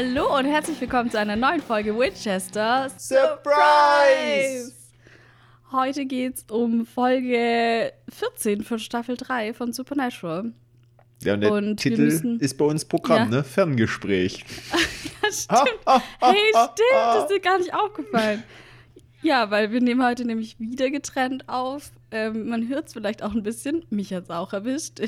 Hallo und herzlich willkommen zu einer neuen Folge Winchester Surprise! Heute geht's um Folge 14 von Staffel 3 von Supernatural. Ja, und der Und Titel ist bei uns Programm, Ja. ne? Ferngespräch. Ja, stimmt. hey, stimmt, das ist dir gar nicht aufgefallen. Ja, weil wir nehmen heute nämlich wieder getrennt auf. Ähm, man hört es vielleicht auch ein bisschen. Mich hat es auch erwischt.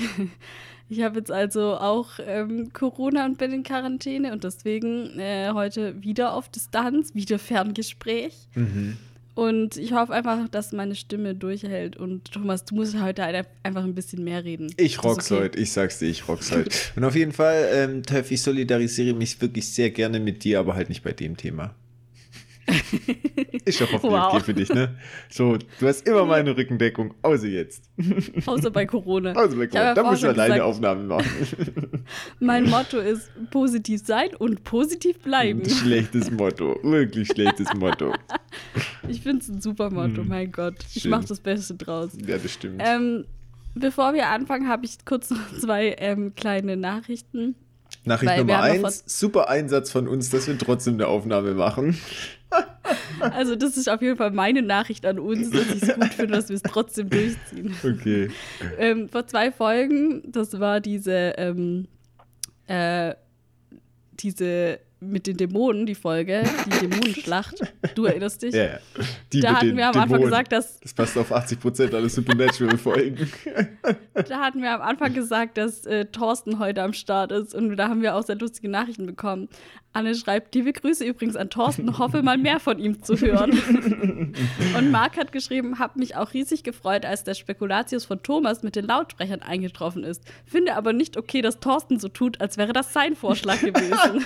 Ich habe jetzt also auch ähm, Corona und bin in Quarantäne und deswegen äh, heute wieder auf Distanz, wieder Ferngespräch. Mhm. Und ich hoffe einfach, dass meine Stimme durchhält. Und Thomas, du musst heute einfach ein bisschen mehr reden. Ich rock's okay. heute, ich sag's dir, ich rock's heute. Und auf jeden Fall, ähm, Teuf, ich solidarisiere mich wirklich sehr gerne mit dir, aber halt nicht bei dem Thema. Ist doch hoffentlich Wow. okay für dich, ne? So, du hast immer meine Rückendeckung, außer jetzt. Außer bei Corona. Außer bei ja Da musst du alleine gesagt, Aufnahmen machen. Mein Motto ist positiv sein und positiv bleiben. Schlechtes Motto, wirklich schlechtes Motto. Ich finde es ein super Motto, mein Gott. Ich mache das Beste draus. Ja, das stimmt. Ähm, bevor wir anfangen, habe ich kurz noch zwei ähm, kleine Nachrichten. Nachricht weil Nummer eins, super Einsatz von uns, dass wir trotzdem eine Aufnahme machen. Also, das ist auf jeden Fall meine Nachricht an uns, dass ich es gut finde, dass wir es trotzdem durchziehen. Okay. ähm, vor zwei Folgen, das war diese, ähm, äh, diese mit den Dämonen, die Folge, die Dämonenschlacht. Du erinnerst dich? Ja, ja. Die Da hatten wir am Anfang Dämonen. gesagt, dass Das passt auf 80% aller Supernatural-Folgen. Da hatten wir am Anfang gesagt, dass äh, Thorsten heute am Start ist und da haben wir auch sehr lustige Nachrichten bekommen. Anne schreibt, liebe Grüße übrigens an Thorsten, hoffe mal mehr von ihm zu hören. und Marc hat geschrieben, hab mich auch riesig gefreut, als der Spekulatius von Thomas mit den Lautsprechern eingetroffen ist. Finde aber nicht okay, dass Thorsten so tut, als wäre das sein Vorschlag gewesen.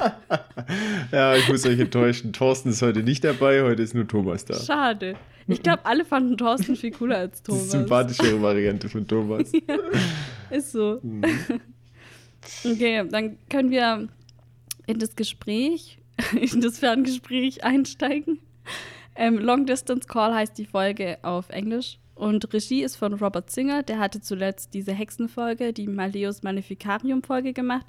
ja, ich muss euch enttäuschen. Thorsten ist heute nicht dabei, heute ist nur Thomas da. Schade. Ich glaube, alle fanden Thorsten viel cooler als Die Thomas. sympathischere Variante von Thomas. Ist so. Mhm. Okay, dann können wir in das Gespräch, in das Ferngespräch einsteigen. Ähm, Long Distance Call heißt die Folge auf Englisch. Und Regie ist von Robert Singer. Der hatte zuletzt diese Hexenfolge, die Maleus Maleficarium-Folge gemacht.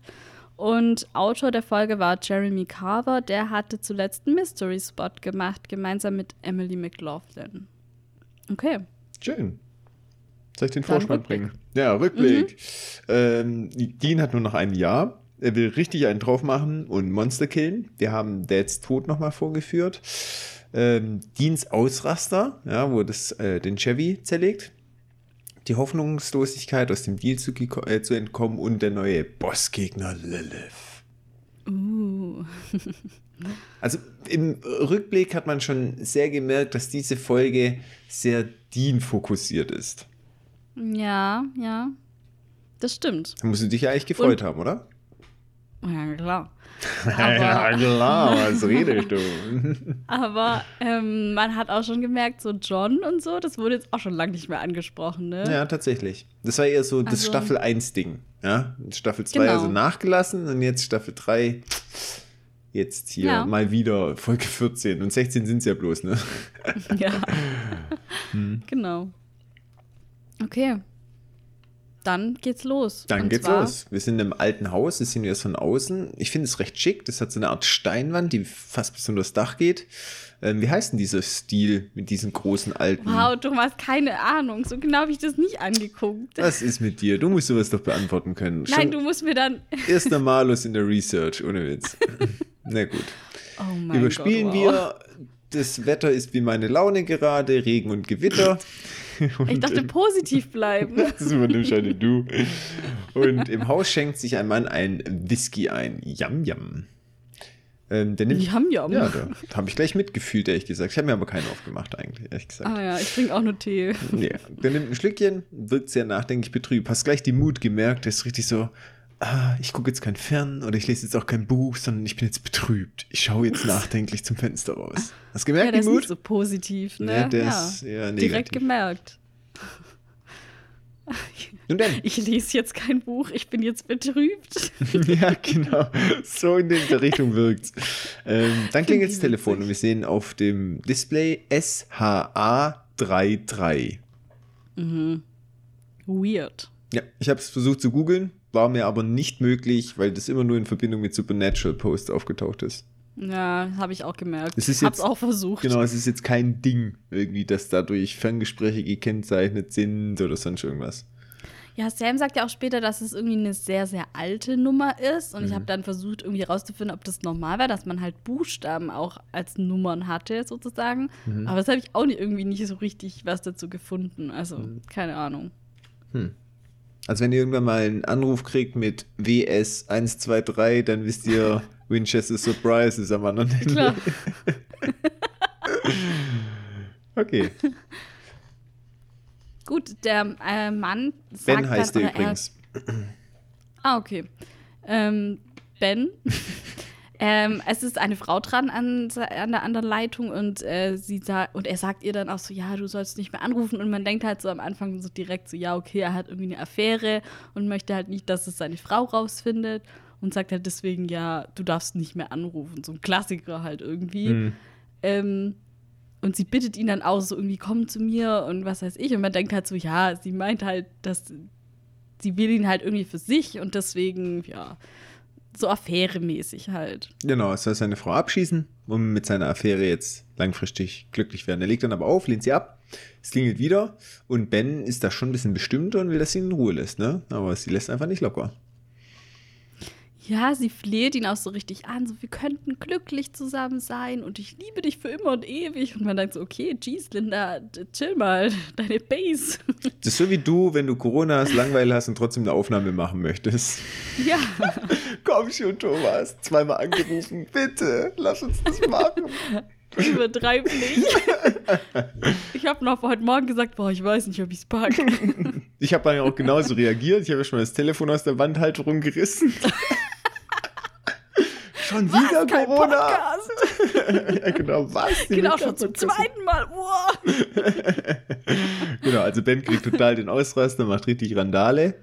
Und Autor der Folge war Jeremy Carver. Der hatte zuletzt einen Mystery Spot gemacht, gemeinsam mit Emily McLaughlin. Okay. Schön. Soll ich den Dann Rückblick. bringen? Ja, Rückblick. Ähm, Dean hat nur noch ein Jahr. Er will richtig einen drauf machen und Monster killen. Wir haben Dads Tod nochmal vorgeführt. Ähm, Deans Ausraster, ja, wo das äh, den Chevy zerlegt. Die Hoffnungslosigkeit, aus dem Deal zu, äh, zu entkommen und der neue Bossgegner Lilith. Uh. Also im Rückblick hat man schon sehr gemerkt, dass diese Folge sehr Dean-fokussiert ist. Ja, ja. Das stimmt. Da musst du dich ja eigentlich gefreut Und- haben, oder? Ja, klar. ja, Aber, klar, was redest du? aber ähm, man hat auch schon gemerkt, so John und so, das wurde jetzt auch schon lange nicht mehr angesprochen, ne? ja, tatsächlich. Das war eher so das Also- Staffel 1-Ding. Ja? Staffel 2 Genau. also nachgelassen und jetzt Staffel 3. Jetzt hier Ja. mal wieder Folge 14 und 16 sind es ja bloß, ne? Ja. Hm. Genau. Okay. Dann geht's los. Dann Und geht's los. Wir sind im alten Haus, das sehen wir erst von außen. Ich finde es recht schick. Das hat so eine Art Steinwand, die fast bis unter das Dach geht. Ähm, wie heißt denn dieser Stil mit diesen großen alten? Wow, du hast keine Ahnung. So genau habe ich das nicht angeguckt. Was ist mit dir? Du musst sowas doch beantworten können. Nein, Schon du musst mir dann. Erster Malus in der Research, ohne Witz. Na gut. Oh mein Überspielen Gott, wow. wir. Das Wetter ist wie meine Laune gerade, Regen und Gewitter. Ich dachte, positiv bleiben. Das übernimmst halt du. Und im Haus schenkt sich ein Mann ein Whisky ein. Yam, yam. Ähm, der nimmt, Yam, yam. Ja, da habe ich gleich mitgefühlt, ehrlich gesagt. Ich habe mir aber keinen aufgemacht, eigentlich, ehrlich gesagt. Ah ja, ich trinke auch nur Tee. Nee, der nimmt ein Schlückchen, wirkt sehr nachdenklich betrübt. Hast gleich die Mut gemerkt, der ist richtig so, ah, ich gucke jetzt kein Fern oder ich lese jetzt auch kein Buch, sondern ich bin jetzt betrübt. Ich schaue jetzt nachdenklich zum Fenster raus. Hast du Ja, gemerkt, der die ist Mut? nicht so positiv, ne? Ja, der ja. ist eher Direkt gemerkt. Nun denn. Ich lese jetzt kein Buch, ich bin jetzt betrübt. ja, genau. So in der Richtung wirkt's. Ähm, dann klingelt das Telefon und wir sehen auf dem Display SHA33. Weird. Ja, ich habe es versucht zu googeln. War mir aber nicht möglich, weil das immer nur in Verbindung mit Supernatural Post aufgetaucht ist. Ja, habe ich auch gemerkt. Es ist Hab's jetzt- auch versucht. Genau, es ist jetzt kein Ding irgendwie, dass dadurch Ferngespräche gekennzeichnet sind oder sonst irgendwas. Ja, Sam sagt ja auch später, dass es irgendwie eine sehr, sehr alte Nummer ist. Und ich Mhm. habe dann versucht, irgendwie rauszufinden, ob das normal war, dass man halt Buchstaben auch als Nummern hatte, sozusagen. Mhm. Aber das habe ich auch nicht, irgendwie nicht so richtig was dazu gefunden. Also, Mhm. keine Ahnung. Also wenn ihr irgendwann mal einen Anruf kriegt mit WS123, dann wisst ihr, Winchester Surprise ist am anderen Ende. Klar. Okay. Gut, der äh, Mann sagt Ben heißt dann, er oder er- übrigens. Ah, okay. Ähm, Ben. Ähm, es ist eine Frau dran an, an der anderen Leitung und, äh, sie und er sagt ihr dann auch so, ja, du sollst nicht mehr anrufen. Und man denkt halt so am Anfang so direkt so, ja, okay, er hat irgendwie eine Affäre und möchte halt nicht, dass es seine Frau rausfindet. Und sagt halt deswegen, ja, du darfst nicht mehr anrufen. So ein Klassiker halt irgendwie. Hm. Ähm, und sie bittet ihn dann auch so irgendwie, komm zu mir und was weiß ich. Und man denkt halt so, ja, sie meint halt, dass sie will ihn halt irgendwie für sich und deswegen, ja, so affäremäßig halt. Genau, er soll seine Frau abschießen und mit seiner Affäre jetzt langfristig glücklich werden. Er legt dann aber auf, lehnt sie ab, es klingelt wieder und Ben ist da schon ein bisschen bestimmt und will, dass sie ihn in Ruhe lässt, ne? Aber sie lässt einfach nicht locker. Ja, sie fleht ihn auch so richtig an, so wir könnten glücklich zusammen sein und ich liebe dich für immer und ewig. Und man denkt so, okay, jeez, Linda, chill mal, deine Base. Das ist so wie du, wenn du Corona hast, Langweil hast und trotzdem eine Aufnahme machen möchtest. ja, Komm schon, Thomas. Zweimal angerufen. Bitte, lass uns das machen. übertreib nicht. Ich habe noch heute Morgen gesagt, boah, ich weiß nicht, ob ich es packe. Ich habe dann ja auch genauso reagiert. Ich habe ja schon mal das Telefon aus der Wandhalterung gerissen. Schon wieder Kein Corona. Ja, genau, was? Die Genau, schon zum zweiten Mal. Wow. Genau, also Ben kriegt total den Ausraster, macht richtig Randale.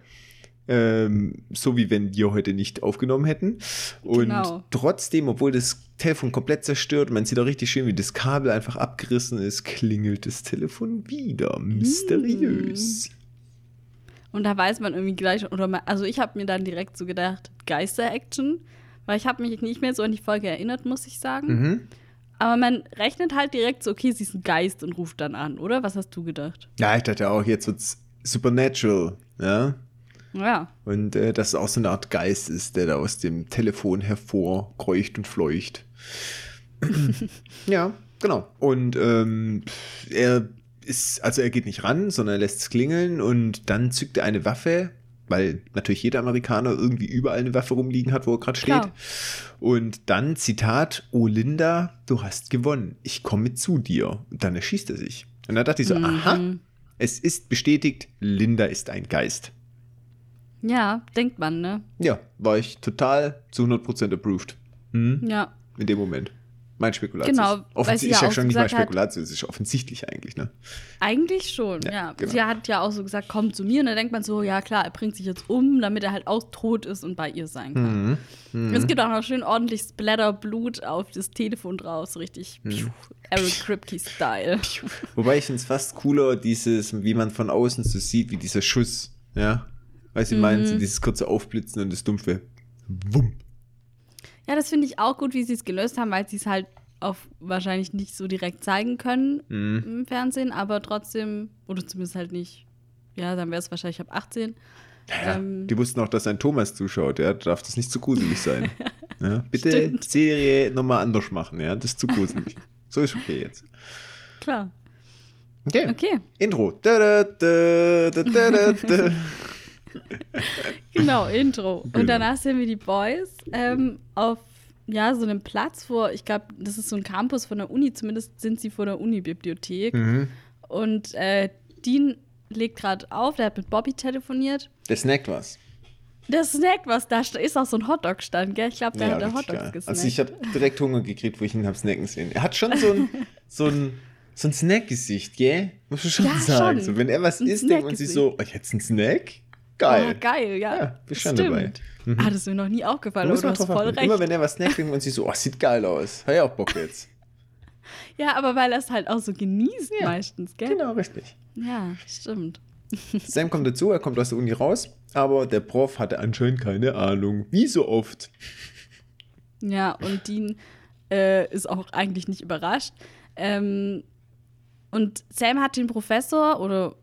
Ähm, so wie wenn wir heute nicht aufgenommen hätten. Und Genau. trotzdem, obwohl das Telefon komplett zerstört, man sieht auch richtig schön, wie das Kabel einfach abgerissen ist, klingelt das Telefon wieder. Mysteriös. Und da weiß man irgendwie gleich, oder man, also ich habe mir dann direkt so gedacht, Geister-Action, weil ich habe mich nicht mehr so an die Folge erinnert, muss ich sagen. Mhm. Aber man rechnet halt direkt so, okay, sie ist ein Geist und ruft dann an, oder? Was hast du gedacht? Ja, ich dachte auch, jetzt wird's supernatural, ja. Ja, Und äh, dass es auch so eine Art Geist ist, der da aus dem Telefon hervorkreucht und fleucht. ja, genau. Und ähm, er ist, also er geht nicht ran, sondern er lässt es klingeln und dann zückt er eine Waffe, weil natürlich jeder Amerikaner irgendwie überall eine Waffe rumliegen hat, wo er gerade steht. Und dann, Zitat, Oh Linda, du hast gewonnen. Ich komme zu dir. Und dann erschießt er sich. Und dann dachte ich so, Mhm. aha, es ist bestätigt, Linda ist ein Geist. ja, denkt man, ne? Ja, war ich total zu 100% approved. Hm? Ja, In dem Moment. Mein Spekulatius. Genau, Offensichtlich ja ja auch schon nicht hat- Spekulatius, es ist offensichtlich eigentlich, ne? eigentlich schon, Ja, ja. genau. Sie hat ja auch so gesagt, komm zu mir. Und dann denkt man so, ja klar, er bringt sich jetzt um, damit er halt auch tot ist und bei ihr sein kann. Mhm. Es gibt auch noch schön ordentlich Splatter-Blut auf das Telefon drauf, so richtig Mhm. Eric Kripke-Style. Wobei ich finde es fast cooler, dieses, wie man von außen so sieht, wie dieser Schuss, ja? Weil sie meinen, Mhm. so dieses kurze Aufblitzen und das dumpfe Wumm. Ja, das finde ich auch gut, wie sie es gelöst haben, weil sie es halt auf wahrscheinlich nicht so direkt zeigen können Mhm. im Fernsehen, aber trotzdem, oder zumindest halt nicht, ja, dann wäre es wahrscheinlich ab 18. Ja, Ähm. die wussten auch, dass ein Thomas zuschaut, ja? Da darf das nicht zu gruselig sein. ja? Bitte Stimmt. Serie nochmal anders machen, ja? Das ist zu gruselig. so ist okay jetzt. Klar. Okay. Okay, Intro. Da, da, da. genau, Intro. Genau. Und danach sehen wir die Boys ähm, auf ja, so einem Platz vor, ich glaube, das ist so ein Campus von der Uni, zumindest sind sie vor der Uni-Bibliothek. mhm. Und äh, Dean legt gerade auf, der hat mit Bobby telefoniert. Der snackt was. Der snackt was, da st- ist auch so ein Hotdog-Stand, gell? Ich glaube, der Ja, hat da Hotdogs geil. gesnackt. Also ich habe direkt Hunger gekriegt, wo ich ihn hab snacken sehen. Er hat schon so ein, so ein, so ein Snack-Gesicht, gell? Muss ich schon Ja, sagen. schon. So, wenn er was Ein isst, denkt man sich so, oh, jetzt ein Snack? Geil. geil, ja. Ja, schon Stimmt. dabei. Mhm. Ah, das ist mir noch nie aufgefallen, du man hast voll achten. recht. Immer wenn er was snackt, denkt man sich so, oh, sieht geil aus. Hat ja auch Bock jetzt. Ja, aber weil er es halt auch so genießt Ja. meistens, gell? Genau, richtig. Ja, stimmt. Sam kommt dazu, er kommt aus der Uni raus, aber der Prof hatte anscheinend keine Ahnung. Wie so oft. Ja, und Dean äh, ist auch eigentlich nicht überrascht. Ähm, und Sam hat den Professor oder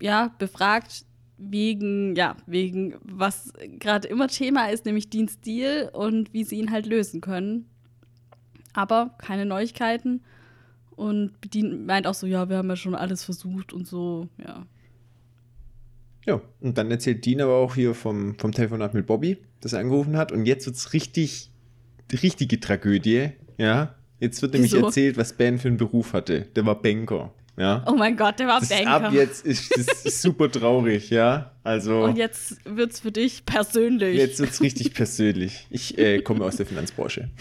ja, befragt wegen, ja, wegen, was gerade immer Thema ist, nämlich Deans Stil und wie sie ihn halt lösen können. Aber keine Neuigkeiten. Und Dean meint auch so, ja, wir haben ja schon alles versucht und so, ja. Ja, und dann erzählt Dean aber auch hier vom, vom Telefonat mit Bobby, das er angerufen hat. Und jetzt wird es richtig, richtige Tragödie, ja. Jetzt wird nämlich Wieso? erzählt, was Ben für einen Beruf hatte. Der war Banker, ja. Oh mein Gott, der war das Banker. ab jetzt ist, das super traurig, ja. Also Und jetzt wird's für dich persönlich. jetzt wird es richtig persönlich. Ich äh, komme aus der Finanzbranche.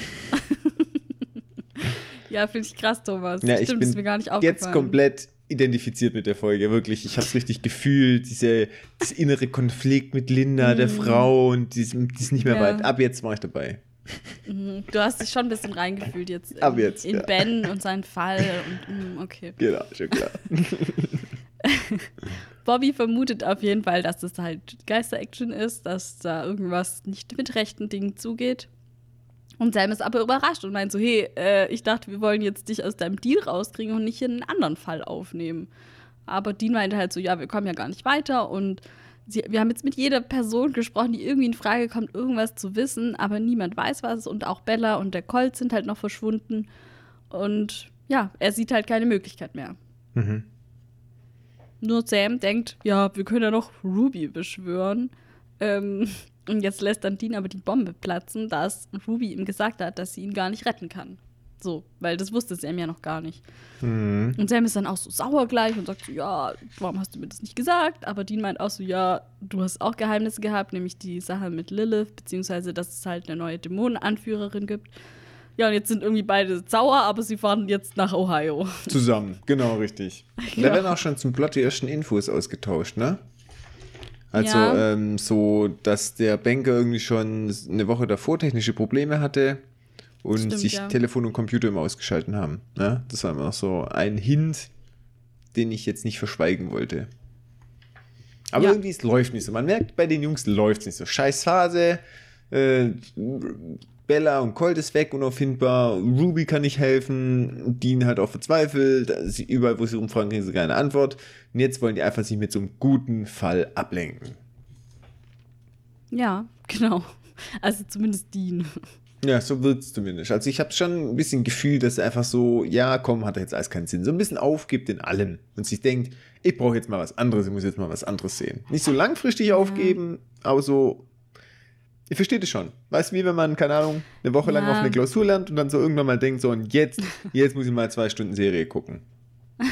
Ja, finde ich krass, Thomas. Ja, ich Stimmt, bin ist mir gar nicht aufgefallen. jetzt komplett identifiziert mit der Folge, wirklich. Ich habe es richtig gefühlt, diese, das innere Konflikt mit Linda, der Frau und die ist, nicht mehr Mhm. Ja. weit. Ab jetzt mache ich dabei. Mhm. Du hast dich schon ein bisschen reingefühlt jetzt in, Ab jetzt, in ja. Ben und seinen Fall. Und, mm, okay. Genau, schon klar. Bobby vermutet auf jeden Fall, dass das halt Geister-Action ist, dass da irgendwas nicht mit rechten Dingen zugeht. Und Sam ist aber überrascht und meint so, hey, äh, ich dachte, wir wollen jetzt dich aus deinem Deal rauskriegen und nicht in einen anderen Fall aufnehmen. Aber Dean meinte halt so, ja, wir kommen ja gar nicht weiter und sie, wir haben jetzt mit jeder Person gesprochen, die irgendwie in Frage kommt, irgendwas zu wissen, aber niemand weiß was und auch Bella und der Colt sind halt noch verschwunden und ja, er sieht halt keine Möglichkeit mehr. Mhm. Nur Sam denkt, ja, wir können ja noch Ruby beschwören. Ähm, und jetzt lässt dann Dean aber die Bombe platzen, da es Ruby ihm gesagt hat, dass sie ihn gar nicht retten kann. So, weil das wusste Sam ja noch gar nicht. Mhm. Und Sam ist dann auch so sauer gleich und sagt so, ja, warum hast du mir das nicht gesagt? Aber Dean meint auch so, ja, du hast auch Geheimnisse gehabt, nämlich die Sache mit Lilith, beziehungsweise dass es halt eine neue Dämonenanführerin gibt. Ja, und jetzt sind irgendwie beide sauer, aber sie fahren jetzt nach Ohio. Zusammen, genau richtig. Ja. Da werden auch schon zum Plot die ersten Infos ausgetauscht, ne? Also Ja. ähm, so, dass der Banker irgendwie schon eine Woche davor technische Probleme hatte und Stimmt, sich ja. Telefon und Computer immer ausgeschalten haben. Ne? Das war immer noch so ein Hint, den ich jetzt nicht verschweigen wollte. Aber Ja. irgendwie, es läuft nicht so. Man merkt, bei den Jungs läuft es nicht so. Scheiß Phase. Äh, Bella und Colt ist weg, unauffindbar. Ruby kann nicht helfen. Dean hat auch verzweifelt. Sie, überall, wo sie rumfragen, kriegen sie keine Antwort. Und jetzt wollen die einfach sich mit so einem guten Fall ablenken. Ja, genau. Also zumindest Dean. Ja, so wird es zumindest. Also ich habe schon ein bisschen Gefühl, dass er einfach so, ja, komm, hat er jetzt alles keinen Sinn. So ein bisschen aufgibt in allem und sich denkt, ich brauche jetzt mal was anderes, ich muss jetzt mal was anderes sehen. Nicht so langfristig aufgeben, aber so, ich verstehe das schon. Weißt du, wie wenn man, keine Ahnung, eine Woche lang Ja. auf eine Klausur lernt und dann so irgendwann mal denkt, so, und jetzt, jetzt muss ich mal zwei Stunden Serie gucken.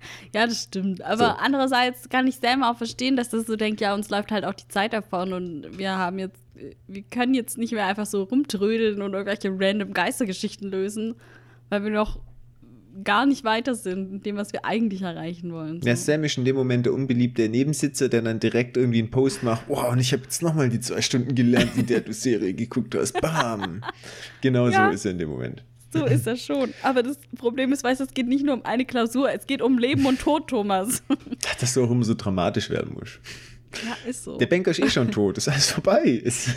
Ja, das stimmt. Aber So. andererseits kann ich selber auch verstehen, dass das so denkt, ja, uns läuft halt auch die Zeit davon und wir haben jetzt, wir können jetzt nicht mehr einfach so rumtrödeln und irgendwelche random Geistergeschichten lösen, weil wir noch gar nicht weiter sind in dem, was wir eigentlich erreichen wollen. So. Ja, Sam ist in dem Moment der unbeliebte Nebensitzer, der dann direkt irgendwie einen Post macht, wow, und ich habe jetzt nochmal die zwei Stunden gelernt, in der du Serie geguckt hast. Bam! Genau Ja. so ist er in dem Moment. So ist das schon. Aber das Problem ist, weißt du, es geht nicht nur um eine Klausur, es geht um Leben und Tod, Thomas. Dass du auch immer so dramatisch werden musst. ja, ist so. Der Banker ist eh schon tot, ist alles vorbei. It's,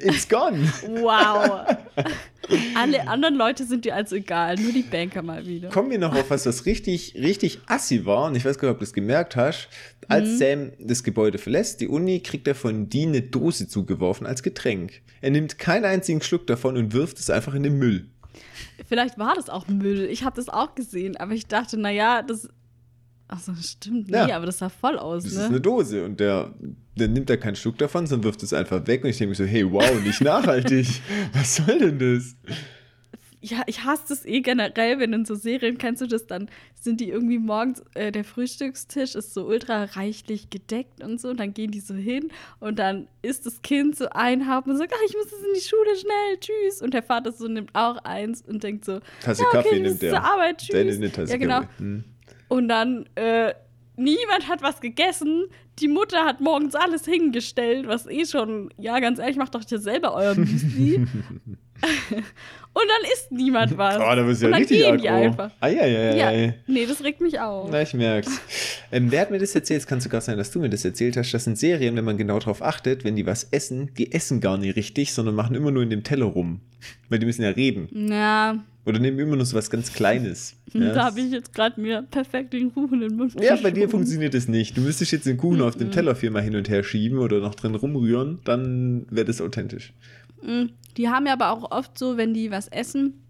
it's gone. Wow. Alle anderen Leute sind dir also egal, nur die Banker mal wieder. Kommen wir noch auf was, was richtig, richtig assi war. Und ich weiß gar nicht, ob du das gemerkt hast. Als Sam das Gebäude verlässt, die Uni, kriegt er von Dean eine Dose zugeworfen als Getränk. Er nimmt keinen einzigen Schluck davon und wirft es einfach in den Müll. Vielleicht war das auch Müll. Ich habe das auch gesehen, aber ich dachte, naja, das. Achso, das stimmt. Nee, Ja. aber das sah voll aus, Das ist ne? eine Dose und der, der nimmt da keinen Schluck davon, sondern wirft es einfach weg. Und ich denke mir so, hey, wow, nicht nachhaltig. was soll denn das? Ja, ich hasse das eh generell, wenn in so Serien, kennst du das, dann sind die irgendwie morgens, äh, der Frühstückstisch ist so ultra reichlich gedeckt und so, und dann gehen die so hin und dann isst das Kind so ein Haufen und sagt, ach, ich muss jetzt in die Schule, schnell, tschüss. Und der Vater so nimmt auch eins und denkt so, Tasse ja, okay, Kaffee nimmt er. zur Arbeit, tschüss. Der nimmt eine Tasse ja, genau. Hm. Und dann, äh, niemand hat was gegessen. Die Mutter hat morgens alles hingestellt, was eh schon, ja, ganz ehrlich, macht doch hier selber euer Müsli. Und dann isst niemand was. Oh, da bist du ja dann richtig gehen die aggro. einfach. Ah, ja, ja, ja. Ja, nee, das regt mich auf. Na, ich merk's. Ähm, wer hat mir das erzählt? Es kann sogar sein, dass du mir das erzählt hast. Das sind Serien, wenn man genau drauf achtet, wenn die was essen, die essen gar nicht richtig, sondern machen immer nur in dem Teller rum. Weil die müssen ja reden. Ja, Oder nehmen immer nur so was ganz Kleines. Ja, da habe ich jetzt gerade mir perfekt den Kuchen in den Mund ja, bei dir funktioniert das nicht. Du müsstest jetzt den Kuchen auf dem Teller viermal hin und her schieben oder noch drin rumrühren, dann wäre das authentisch. Mm, Die haben ja aber auch oft so, wenn die was essen,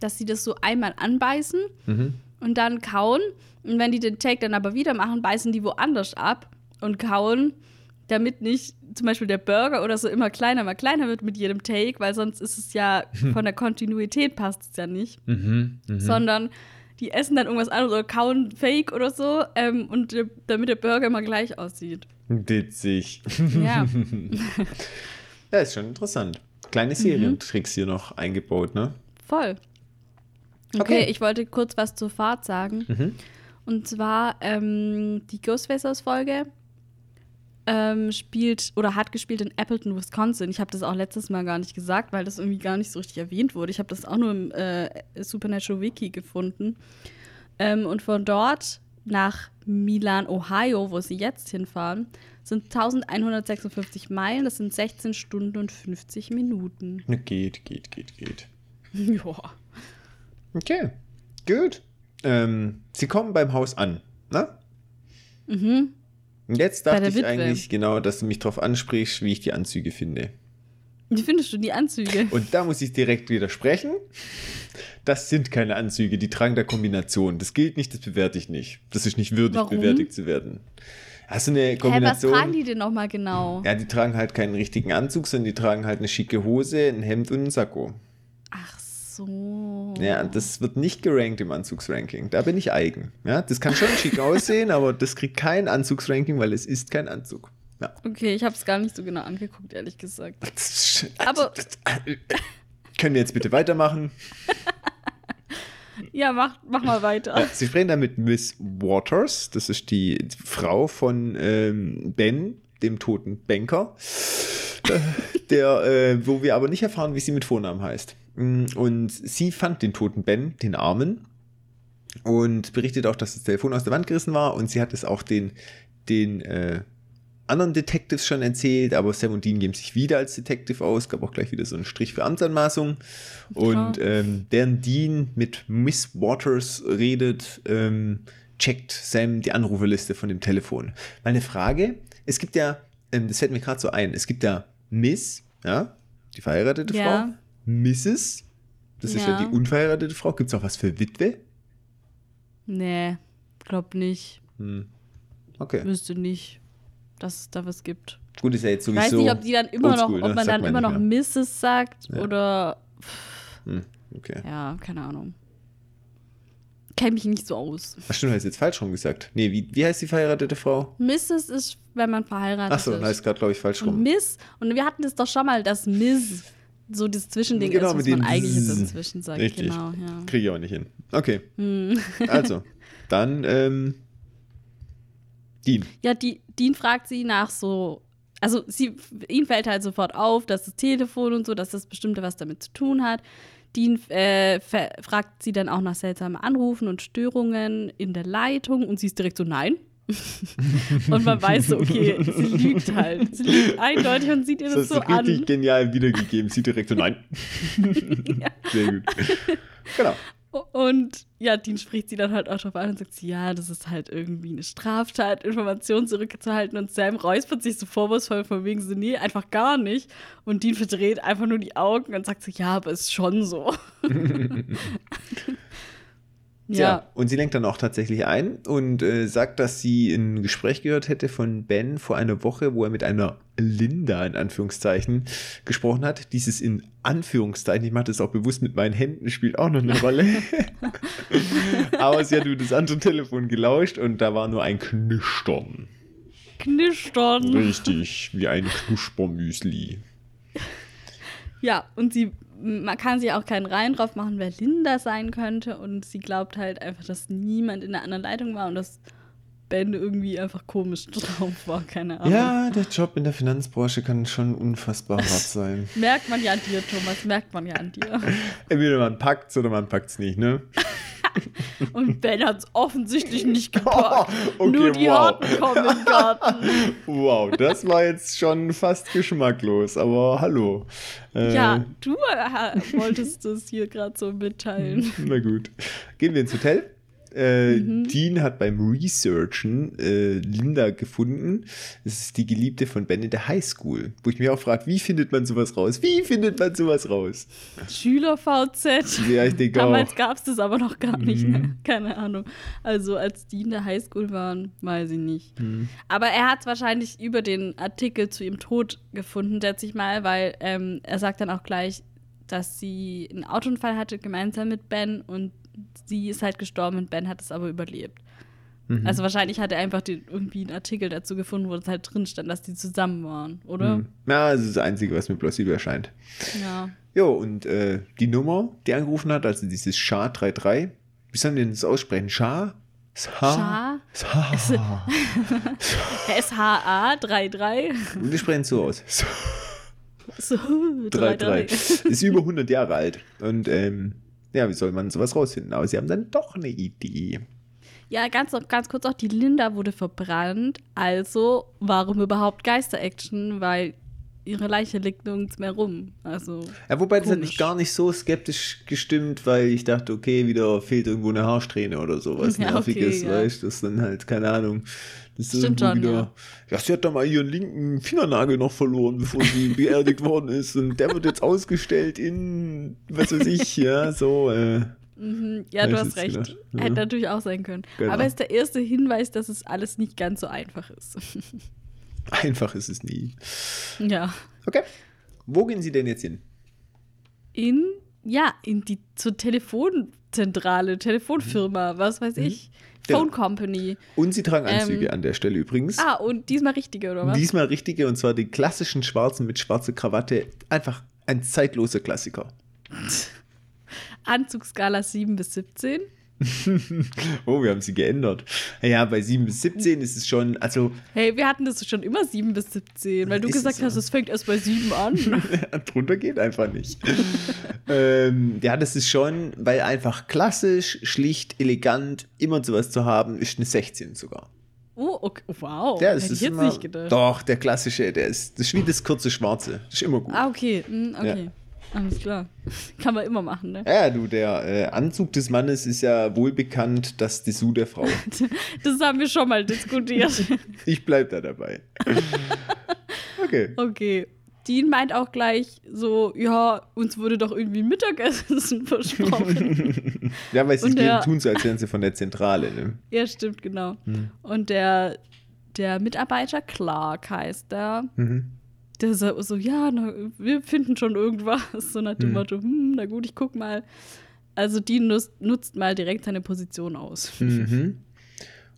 dass sie das so einmal anbeißen Mhm. und dann kauen. Und wenn die den Take dann aber wieder machen, beißen die woanders ab und kauen, damit nicht zum Beispiel der Burger oder so immer kleiner, mal kleiner wird mit jedem Take, weil sonst ist es ja von der Kontinuität passt es ja nicht, Mhm. Mhm. sondern die essen dann irgendwas anderes oder kauen Fake oder so, ähm, und der, damit der Burger immer gleich aussieht. Witzig. Ja. Ja, ist schon interessant. Kleine Serientricks hier noch eingebaut, ne? Voll. Okay, Okay. ich wollte kurz was zur Fahrt sagen. Mhm. Und zwar ähm, die Ghostfacers-Folge ähm, spielt oder hat gespielt in Appleton, Wisconsin. Ich habe das auch letztes Mal gar nicht gesagt, weil das irgendwie gar nicht so richtig erwähnt wurde. Ich habe das auch nur im äh, Supernatural Wiki gefunden. Ähm, und von dort nach Milan, Ohio, wo sie jetzt hinfahren, sind 1156 Meilen. Das sind 16 Stunden und 50 Minuten. Geht, geht, geht, geht. ja. Okay, gut. Ähm, sie kommen beim Haus an, ne? Mhm. Und jetzt dachte ich Witwe. eigentlich genau, dass du mich darauf ansprichst, wie ich die Anzüge finde. Wie findest du die Anzüge? Und da muss ich direkt widersprechen. Das sind keine Anzüge, die tragen der Kombination. Das gilt nicht, das bewerte ich nicht. Das ist nicht würdig, Warum? bewertigt zu werden. Hast du eine Hä, was Kombination? tragen die denn nochmal genau? Ja, die tragen halt keinen richtigen Anzug, sondern die tragen halt eine schicke Hose, ein Hemd und einen Sakko. Ach so. Ja, das wird nicht gerankt im Anzugsranking. Da bin ich eigen. Ja, das kann schon schick aussehen, aber das kriegt kein Anzugsranking, weil es ist kein Anzug. Ja. Okay, ich habe es gar nicht so genau angeguckt, ehrlich gesagt. Aber- können wir jetzt bitte weitermachen? Ja, mach, mach mal weiter. Ja, Sie sprechen da mit Miss Waters. Das ist die Frau von ähm, Ben, dem toten Banker. Äh, der, äh, wo wir aber nicht erfahren, wie sie mit Vornamen heißt. Mm, Und sie fand den toten Ben, den Armen, und berichtet auch, dass das Telefon aus der Wand gerissen war. Und sie hat es auch den, den äh, anderen Detectives schon erzählt, aber Sam und Dean geben sich wieder als Detective aus. Gab auch gleich wieder so einen Strich für Amtsanmaßung. Und ähm, während Dean mit Miss Waters redet, ähm, checkt Sam die Anruferliste von dem Telefon. Meine Frage, es gibt ja, ähm, das fällt mir gerade so ein, es gibt ja Miss, ja, die verheiratete Ja. Frau, Mrs., das ist ja Ja. die unverheiratete Frau. Gibt es auch was für Witwe? Nee, glaub nicht. Hm. Okay. Wüsste nicht, dass es da was gibt. Gut, ist ja jetzt Ich sowieso. weiß nicht, ob die dann immer noch, ob ne? man Sagt dann immer noch. Mrs. sagt Ja. oder Hm, okay. ja, keine Ahnung. Kenne mich nicht so aus. Ach stimmt, hast du jetzt falsch rum gesagt. Nee, wie, wie heißt die verheiratete Frau? Mrs. ist, wenn man verheiratet Achso, ist. da ist gerade, glaube ich, falsch Und rum. Miss, und wir hatten das doch schon mal, dass Miss so das Zwischending Genau, ist, was man eigentlich jetzt dazwischen sagt. Richtig. Genau, ja. Kriege ich auch nicht hin. Okay, Hm. also, dann, ähm, Dean. Ja, die, Dean fragt sie nach so, also sie, ihm fällt halt sofort auf, dass das Telefon und so, dass das bestimmte was damit zu tun hat. Dean äh, fragt sie dann auch nach seltsamen Anrufen und Störungen in der Leitung und sie ist direkt so, nein. und man weiß so, okay, sie lügt halt. Sie lügt eindeutig und sieht ihr Das das, so du richtig an. genial wiedergegeben. Sie direkt so, nein. Sehr gut. Genau. Und ja, Dean spricht sie dann halt auch drauf an und sagt sie, ja, das ist halt irgendwie eine Straftat, Informationen zurückzuhalten. Und Sam räuspert sich so vorwurfsvoll von wegen so, nee, einfach gar nicht. Und Dean verdreht einfach nur die Augen und sagt so, ja, aber ist schon so. Tja, ja. und sie lenkt dann auch tatsächlich ein und äh, sagt, dass sie ein Gespräch gehört hätte von Ben vor einer Woche, wo er mit einer Linda in Anführungszeichen gesprochen hat. Dieses in Anführungszeichen, ich mache das auch bewusst mit meinen Händen, spielt auch noch eine Rolle. Aber sie hat über das andere Telefon gelauscht und da war nur ein Knistern. Knistern. Richtig, wie ein Knuspermüsli. Ja, und sie, man kann sich auch keinen Rein drauf machen, wer Linda sein könnte. Und sie glaubt halt einfach, dass niemand in der anderen Leitung war und dass Ben irgendwie einfach komisch drauf war, keine Ahnung. Ja, der Job in der Finanzbranche kann schon unfassbar hart sein. Merkt man ja an dir, Thomas, merkt man ja an dir. Entweder man packt es oder man packt es nicht, ne? Und Ben hat es offensichtlich nicht gepackt. Okay, Nur die wow. Harten kommen den Garten. Wow, das war jetzt schon fast geschmacklos, aber hallo. Äh, Ja, du äh, wolltest das hier gerade so mitteilen. Na gut. Gehen wir ins Hotel. Äh, Mhm. Dean hat beim Researchen äh, Linda gefunden. Das ist die Geliebte von Ben in der Highschool. Wo ich mich auch frage, wie findet man sowas raus? Wie findet man sowas raus? Schüler-VZ. Ja, ich denke Damals gab es das aber noch gar nicht, Mhm. ne? Keine Ahnung. Also als die in der Highschool waren, weiß ich nicht. Mhm. Aber er hat wahrscheinlich über den Artikel zu ihrem Tod gefunden, schätze ich mal, weil ähm, er sagt dann auch gleich, dass sie einen Autounfall hatte gemeinsam mit Ben und sie ist halt gestorben und Ben hat es aber überlebt. Mhm. Also wahrscheinlich hat er einfach den, irgendwie einen Artikel dazu gefunden, wo es halt drin stand, dass die zusammen waren, oder? Hm. Ja, das ist das Einzige, was mir plausibel erscheint. Ja. Jo, und äh, die Nummer, die angerufen hat, also dieses SHA-33, wie soll man denn das aussprechen? SHA? Schar? SHA. SHA 33. Und wir sprechen es so aus. So, 3-3. 3-3. Ist über 100 Jahre alt. Und ähm, ja, wie soll man sowas rausfinden? Aber sie haben dann doch eine Idee. Ja, ganz, ganz kurz auch, die Linda wurde verbrannt. Also, warum überhaupt Geister-Action? Weil ihre Leiche liegt nirgends mehr rum. Also, Ja, wobei das hat Komisch. mich gar nicht so skeptisch gestimmt, weil ich dachte, okay, wieder fehlt irgendwo eine Haarsträhne oder sowas Ja, Nerviges, okay, ja. weißt du? Das ist dann halt, keine Ahnung. Das ist Stimmt schon, wieder. Ja. sie hat da mal ihren linken Fingernagel noch verloren, bevor sie beerdigt worden ist. Und der wird jetzt ausgestellt in, was weiß ich, ja, so. Äh, mhm, ja, du hast recht. gedacht, ja. Hätte natürlich auch sein können. Genau. Aber es ist der erste Hinweis, dass es alles nicht ganz so einfach ist. einfach ist es nie. ja. Okay. Wo gehen Sie denn jetzt hin? In, ja, in die, zur Telefonzentrale, Telefonfirma, was weiß ich. Genau. Phone Company. Und Sie tragen Anzüge Ähm, an der Stelle übrigens. Ah, und diesmal richtige, oder was? Diesmal richtige, und zwar die klassischen schwarzen mit schwarzer Krawatte. Einfach ein zeitloser Klassiker. Anzugsskala 7 bis 17. Oh, wir haben sie geändert. Ja, bei 7 bis 17 ist es schon, also Hey, wir hatten das schon immer 7 bis 17, weil du Ist gesagt hast, es fängt erst bei 7 an. drunter geht einfach nicht. ähm, ja, das ist schon, weil einfach klassisch, schlicht, elegant, immer sowas zu haben, ist eine 16 sogar. Oh, okay. wow. Ja, Hätte das ich ist jetzt immer, nicht gedacht. Doch, der klassische, der ist, das ist wie das kurze Schwarze. Das ist immer gut. Ah, okay. hm, okay. Alles klar. Kann man immer machen, ne? Ja, du, der äh, Anzug des Mannes ist ja wohl bekannt, das Dessous der Frau. Das haben wir schon mal diskutiert. Ich bleib da dabei. Okay. Okay. Dean meint auch gleich so, ja, uns wurde doch irgendwie Mittagessen versprochen. Ja, weil sie der- tun so, als wären sie von der Zentrale. Ne? ja, stimmt, genau. Hm. Und der, der Mitarbeiter Clark heißt der. Mhm. Der so, so ja, na, wir finden schon irgendwas. So nach dem Hm. Motto, hm, na gut, ich guck mal. Also Dean nutzt, nutzt mal direkt seine Position aus. Mhm.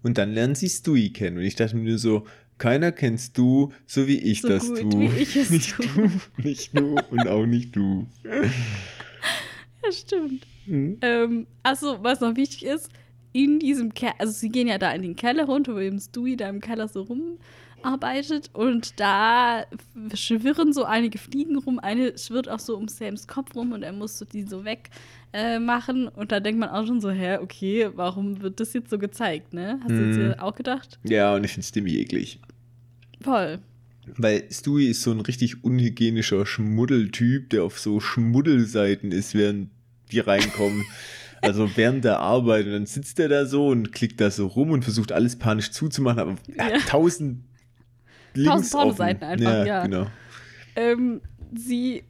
Und dann lernen sie Stewie kennen. Und ich dachte mir so, keiner kennst du, so wie ich So das gut, tue. wie ich es nicht tue. du, nicht du und auch nicht du. Ja, stimmt. Mhm. Ähm, achso, was noch wichtig ist, in diesem Keller, also sie gehen ja da in den Keller runter, wo eben Stewie da im Keller so rumarbeitet und da schwirren so einige Fliegen rum. Eine schwirrt auch so um Sams Kopf rum und er muss so die so weg äh, machen und da denkt man auch schon so, hä, okay, warum wird das jetzt so gezeigt, ne? Hast du Mhm. jetzt hier auch gedacht? Ja, und ich finde Stewie eklig. Voll. Weil Stewie ist so ein richtig unhygienischer Schmuddeltyp, der auf so Schmuddelseiten ist, während die reinkommen. Also während der Arbeit. Und dann sitzt er da so und klickt da so rum und versucht alles panisch zuzumachen, aber er Ja. hat tausend Links Pornoseiten einfach, ja. Genau. ähm, sie,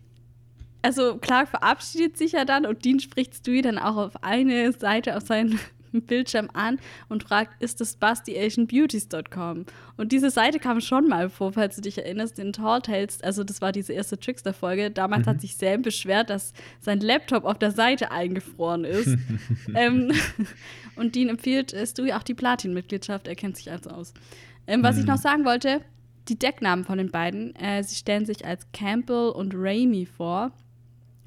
also Clark verabschiedet sich ja dann und Dean spricht Stewie dann auch auf eine Seite auf seinen Bildschirm an und fragt, ist das BustyAsianBeauties.com? Und diese Seite kam schon mal vor, falls du dich erinnerst, in Tall Tales, also das war diese erste Trickster-Folge. Damals Mhm. hat sich Sam beschwert, dass sein Laptop auf der Seite eingefroren ist. ähm, und Dean empfiehlt äh, Stewie auch die Platin-Mitgliedschaft, er kennt sich also aus. Ähm, was ich Mhm. noch sagen wollte, die Decknamen von den beiden, äh, sie stellen sich als Campbell und Raimi vor.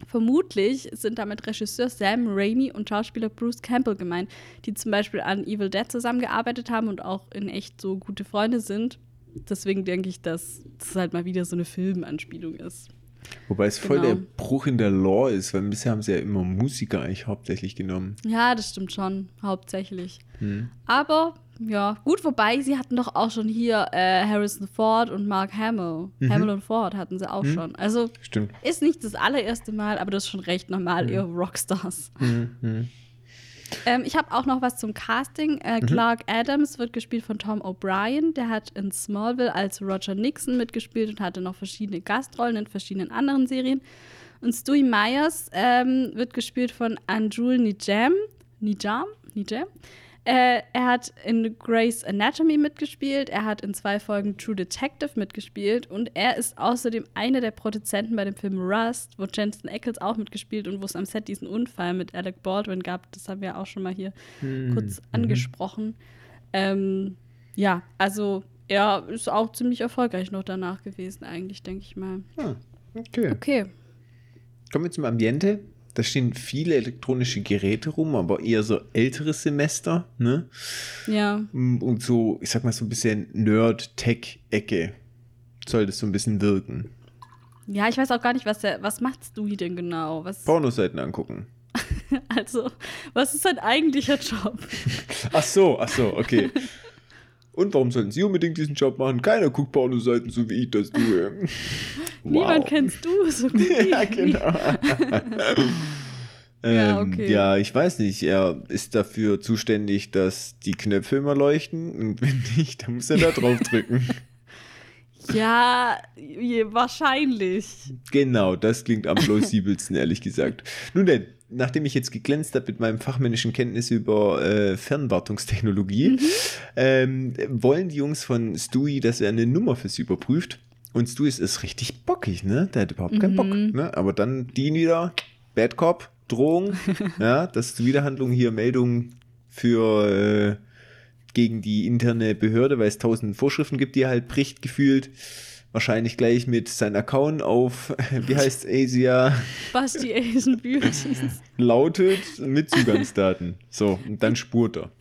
Vermutlich sind damit Regisseur Sam Raimi und Schauspieler Bruce Campbell gemeint, die zum Beispiel an Evil Dead zusammengearbeitet haben und auch in echt so gute Freunde sind. Deswegen denke ich, dass das halt mal wieder so eine Filmanspielung ist. Wobei es voll Genau. der Bruch in der Lore ist, weil bisher haben sie ja immer Musiker eigentlich hauptsächlich genommen. Ja, das stimmt schon, hauptsächlich. Hm. Aber ja, gut, wobei sie hatten doch auch schon hier äh, Harrison Ford und Mark Hamill. Mhm. Hamill und Ford hatten sie auch Mhm. schon. Also Stimmt. ist nicht das allererste Mal, aber das ist schon recht normal, Mhm. ihr Rockstars. Mhm. Mhm. Ähm, ich habe auch noch was zum Casting. Äh, Clark Adams wird gespielt von Tom O'Brien. Der hat in Smallville als Roger Nixon mitgespielt und hatte noch verschiedene Gastrollen in verschiedenen anderen Serien. Und Stewie Myers ähm, wird gespielt von Anjul Nijam. Nijam? Nijam? Äh, er hat in Grey's Anatomy mitgespielt, er hat in zwei Folgen True Detective mitgespielt und er ist außerdem einer der Produzenten bei dem Film Rust, wo Jensen Ackles auch mitgespielt und wo es am Set diesen Unfall mit Alec Baldwin gab. Das haben wir auch schon mal hier kurz angesprochen. Ähm, ja, also er ist auch ziemlich erfolgreich noch danach gewesen, eigentlich, denke ich mal. Ah, okay. Okay. Kommen wir zum Ambiente. Da stehen viele elektronische Geräte rum, aber eher so älteres Semester, ne? Ja. Und so, ich sag mal, so ein bisschen Nerd-Tech-Ecke soll das so ein bisschen wirken. Ja, ich weiß auch gar nicht, was der, was machst du denn genau? Was, Pornoseiten angucken. also, was ist dein eigentlicher Job? Ach so, ach so, okay. Und warum sollten Sie unbedingt diesen Job machen? Keiner guckt Pornoseiten, so wie ich das tue. Niemand kennst du so gut wie Ja, genau. Ja, ähm, okay. ja, ich weiß nicht. Er ist dafür zuständig, dass die Knöpfe immer leuchten. Und wenn nicht, dann muss er da drauf drücken. Ja, wahrscheinlich. genau, das klingt am plausibelsten, ehrlich gesagt. Nun denn, nachdem ich jetzt geglänzt habe mit meinem fachmännischen Kenntnis über äh, Fernwartungstechnologie, Mhm. ähm, wollen die Jungs von Stewie, dass er eine Nummer für sie überprüft. Und Stewie ist, ist richtig bockig, ne? Der hat überhaupt keinen Bock. Mhm. Ne? Aber dann Dean wieder, Bad Cop, Drohung, ja, das ist Wiederhandlung hier, Meldung für äh, gegen die interne Behörde, weil es tausend Vorschriften gibt, die er halt bricht, gefühlt. Wahrscheinlich gleich mit seinem Account auf, wie heißt Asia, Basti Asian Beauties. lautet mit Zugangsdaten. So, und dann spurt er.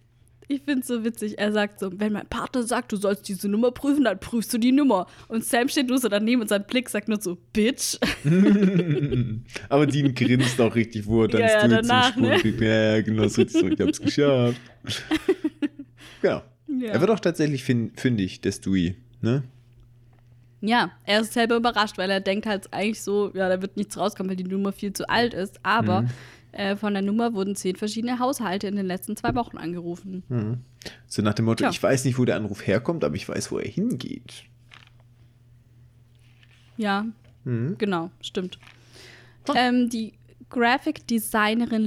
Ich finde es so witzig. Er sagt so, wenn mein Partner sagt, du sollst diese Nummer prüfen, dann prüfst du die Nummer. Und Sam steht nur so daneben und sein Blick sagt nur so, Bitch. Aber Dean grinst auch richtig, wo er dann Ja, ja, danach, ne? Ja, ja, genau, so richtig so, ich hab's geschafft. Genau. Ja. Er wird auch tatsächlich fündig, der Stewie, ne? Ja, er ist selber überrascht, weil er denkt halt eigentlich so, ja, da wird nichts rauskommen, weil die Nummer viel zu alt ist. Aber Mhm. äh, von der Nummer wurden zehn verschiedene Haushalte in den letzten zwei Wochen angerufen. Mhm. So nach dem Motto, Tja. ich weiß nicht, wo der Anruf herkommt, aber ich weiß, wo er hingeht. Ja, Mhm. genau, stimmt. Ähm, die Graphic Designerin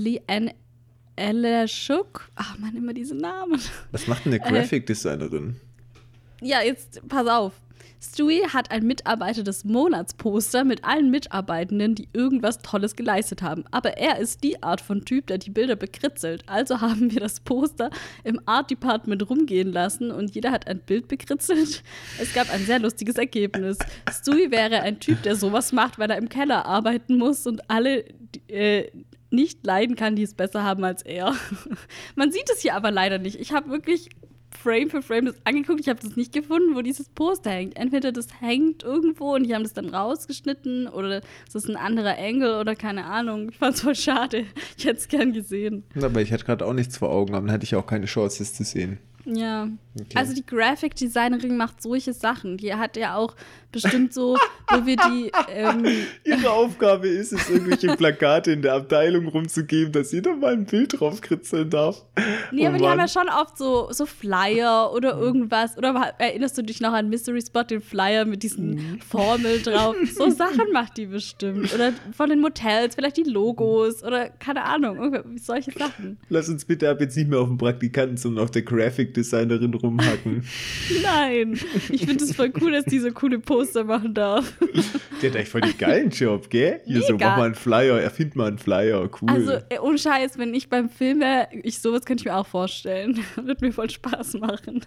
Leanne Eleshuk, ach man, immer diese Namen. Was macht denn eine Äh. Graphic Designerin? Ja, jetzt pass auf. Stewie hat ein Mitarbeiter des Monatsposter mit allen Mitarbeitenden, die irgendwas Tolles geleistet haben. Aber er ist die Art von Typ, der die Bilder bekritzelt. Also haben wir das Poster im Art Department rumgehen lassen und jeder hat ein Bild bekritzelt. Es gab ein sehr lustiges Ergebnis. Stewie wäre ein Typ, der sowas macht, weil er im Keller arbeiten muss und alle äh, nicht leiden kann, die es besser haben als er. Man sieht es hier aber leider nicht. Ich habe wirklich Frame für Frame das angeguckt. Ich habe das nicht gefunden, wo dieses Poster hängt. Entweder das hängt irgendwo und die haben das dann rausgeschnitten oder es ist ein anderer Engel oder keine Ahnung. Ich fand es voll schade. Ich hätte es gern gesehen. Aber ich hatte gerade auch nichts vor Augen, aber dann hatte ich auch keine Chance, das zu sehen. Ja. Okay. Also die Graphic Designerin macht solche Sachen. Die hat ja auch bestimmt so, wo wir die. Ähm, Ihre Aufgabe ist es, irgendwelche Plakate in der Abteilung rumzugeben, dass jeder mal ein Bild drauf kritzeln darf. Nee, Oh aber die haben Mann. ja schon oft so, so Flyer oder irgendwas. Oder erinnerst du dich noch an Mystery Spot, den Flyer mit diesen Mhm. Formeln drauf? So Sachen macht die bestimmt. Oder von den Motels, vielleicht die Logos oder keine Ahnung, solche Sachen. Lass uns bitte ab jetzt nicht mehr auf den Praktikanten, sondern auf der Graphic Designerin rumhacken. Nein, ich finde es voll cool, dass die so coole Poster machen darf. Die hat eigentlich voll den geilen Job, gell? Hier so, Mega. mach mal einen Flyer, erfind mal einen Flyer, cool. Also, äh, ohne Scheiß, wenn ich beim Film wäre, ich, sowas könnte ich mir auch vorstellen. Würde mir voll Spaß machen.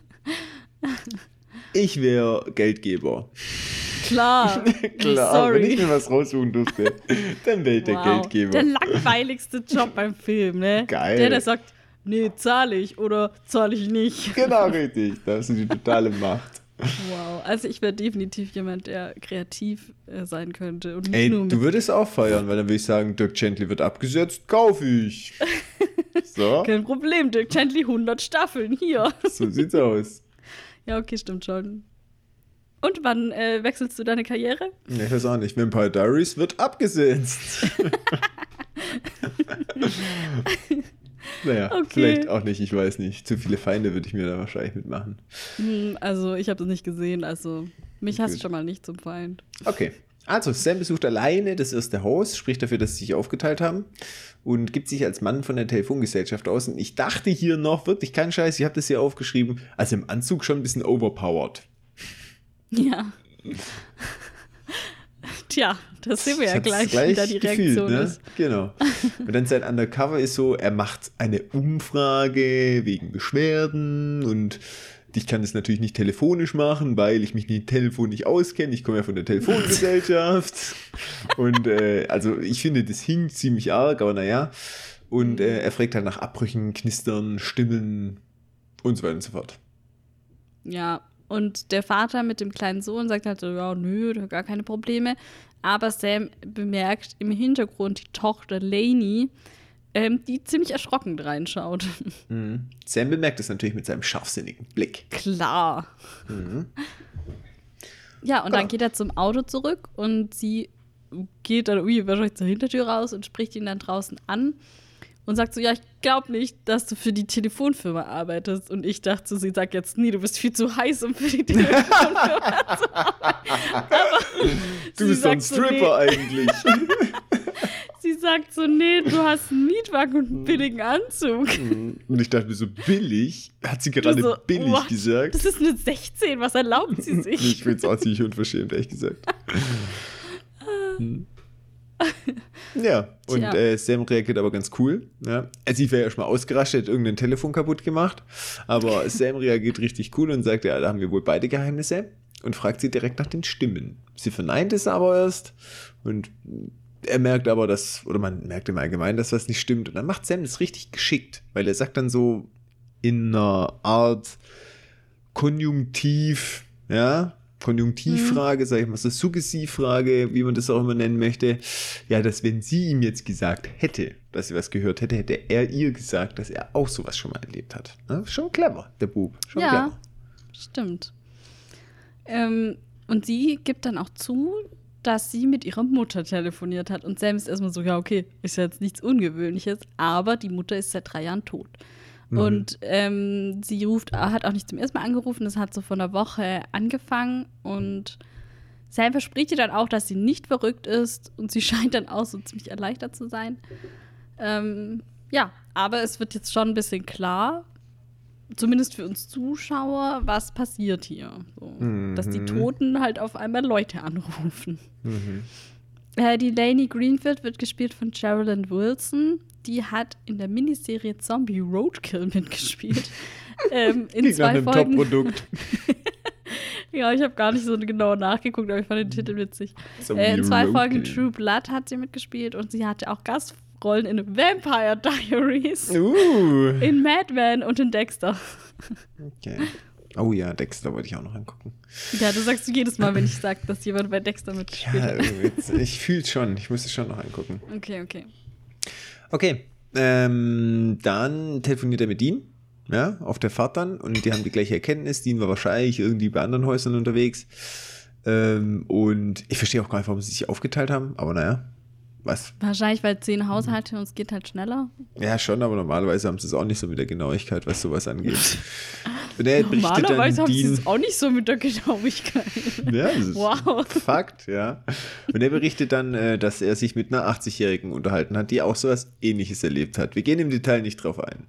ich wäre Geldgeber. Klar. Klar, Sorry. wenn ich mir was raussuchen durfte, dann wäre ich der Wow. Geldgeber. Der langweiligste Job beim Film, ne? Geil. Der, der sagt, nee, zahle ich oder zahle ich nicht. genau, richtig. Da hast du die totale Macht. Wow. Also ich wäre definitiv jemand, der kreativ äh, sein könnte und nicht Ey, nur du würdest auch feiern, weil dann würde ich sagen, Dirk Gently wird abgesetzt, kaufe ich. So, kein Problem. Dirk Gently 100 Staffeln hier. so sieht's aus. Ja, okay, stimmt schon. Und wann äh, wechselst du deine Karriere? Ich weiß auch nicht, Vampire Diaries wird abgesetzt. naja, Okay. vielleicht auch nicht, ich weiß nicht. Zu viele Feinde würde ich mir da wahrscheinlich mitmachen. Hm, also ich habe das nicht gesehen, also mich hast du Gut. schon mal nicht zum Feind. Okay. Also, Sam besucht alleine das erste Haus, spricht dafür, dass sie sich aufgeteilt haben und gibt sich als Mann von der Telefongesellschaft aus. Und ich dachte hier noch, wirklich kein Scheiß, ich habe das hier aufgeschrieben, also im Anzug schon ein bisschen overpowered. Ja. Tja, das sehen wir ja Ich hab's gleich, wie da die gefühlt, Reaktion ne? ist. Genau. Und dann sein Undercover ist so, er macht eine Umfrage wegen Beschwerden und ich kann das natürlich nicht telefonisch machen, weil ich mich mit Telefon nicht auskenne. Ich komme ja von der Telefongesellschaft. und äh, also ich finde, das hinkt ziemlich arg, aber naja. Und äh, er fragt halt nach Abbrüchen, Knistern, Stimmen und so weiter und so fort. Ja, und der Vater mit dem kleinen Sohn sagt halt so, ja, nö, gar keine Probleme. Aber Sam bemerkt im Hintergrund die Tochter Lainey, ähm, die ziemlich erschrocken reinschaut. Mhm. Sam bemerkt es natürlich mit seinem scharfsinnigen Blick. Klar. Mhm. Ja, und Klar. dann geht er zum Auto zurück und sie geht dann ui, wahrscheinlich zur Hintertür raus und spricht ihn dann draußen an und sagt so, ja, ich glaube nicht, dass du für die Telefonfirma arbeitest. Und ich dachte so, sie sagt jetzt, nee, du bist viel zu heiß, um für die Telefonfirma zu arbeiten. Du bist so ein so, Stripper eigentlich. Sie sagt so, nee, du hast einen Mietwagen und einen billigen Anzug. Und ich dachte mir so, billig? Hat sie gerade so, billig what? gesagt? Das ist eine 16, was erlaubt sie Ich sich? finde es auch ziemlich unverschämt, ehrlich gesagt. Hm. Ja, und äh, Sam reagiert aber ganz cool. Ja. Also ich wäre erstmal ausgerastet, hätte irgendein Telefon kaputt gemacht. Aber Sam reagiert richtig cool und sagt, ja, da haben wir wohl beide Geheimnisse. Und fragt sie direkt nach den Stimmen. Sie verneint es aber erst. Und er merkt aber, dass, oder man merkt im Allgemeinen, dass was nicht stimmt. Und dann macht Sam das richtig geschickt. Weil er sagt dann so in einer Art Konjunktiv, ja, Konjunktivfrage, sag ich mal, so Suggestivfrage, wie man das auch immer nennen möchte. Ja, dass wenn sie ihm jetzt gesagt hätte, dass sie was gehört hätte, hätte er ihr gesagt, dass er auch sowas schon mal erlebt hat. Ja, schon clever, der Bub. Schon Ja. clever. Stimmt. Ähm, und sie gibt dann auch zu, dass sie mit ihrer Mutter telefoniert hat. Und Sam ist erstmal so, ja, okay, ist ja jetzt nichts Ungewöhnliches, aber die Mutter ist seit drei Jahren tot. Mhm. Und ähm, sie ruft, hat auch nicht zum ersten Mal angerufen, das hat so vor einer Woche angefangen und Sam verspricht ihr dann auch, dass sie nicht verrückt ist und sie scheint dann auch so ziemlich erleichtert zu sein. Ähm, ja, aber es wird jetzt schon ein bisschen klar, zumindest für uns Zuschauer, was passiert hier. So, Dass die Mhm. Toten halt auf einmal Leute anrufen. Mhm. Äh, die Lainey Greenfield wird gespielt von Sherilyn Wilson. Die hat in der Miniserie Zombie Roadkill mitgespielt. ähm, in nach zwei Folgen. Top-Produkt. Ja, ich habe gar nicht so genau nachgeguckt, aber ich fand den Titel witzig. Zombie Äh, in zwei Roadkill. Folgen True Blood hat sie mitgespielt und sie hatte auch Gastrollen in Vampire Diaries, Uh. in Madman und in Dexter. Okay. Oh ja, Dexter wollte ich auch noch angucken. Ja, du sagst jedes Mal, wenn ich sage, dass jemand bei Dexter mitgespielt Ja, hat. ich fühle schon. Ich muss es schon noch angucken. Okay, okay. Okay. Ähm, dann telefoniert er mit Dean. Ja, auf der Fahrt dann. Und die haben die gleiche Erkenntnis. Dean war wahrscheinlich irgendwie bei anderen Häusern unterwegs. Ähm, und ich verstehe auch gar nicht, warum sie sich aufgeteilt haben. Aber naja, was? Wahrscheinlich, weil zehn Haushalte und es geht halt schneller. Ja, schon, aber normalerweise haben sie es auch nicht so mit der Genauigkeit, was sowas angeht. Und er Normalerweise haben sie es auch nicht so mit der Genauigkeit. Ja, das ist Wow. Fakt, ja. Und er berichtet dann, äh, dass er sich mit einer 80-Jährigen unterhalten hat, die auch sowas ähnliches erlebt hat. Wir gehen im Detail nicht drauf ein.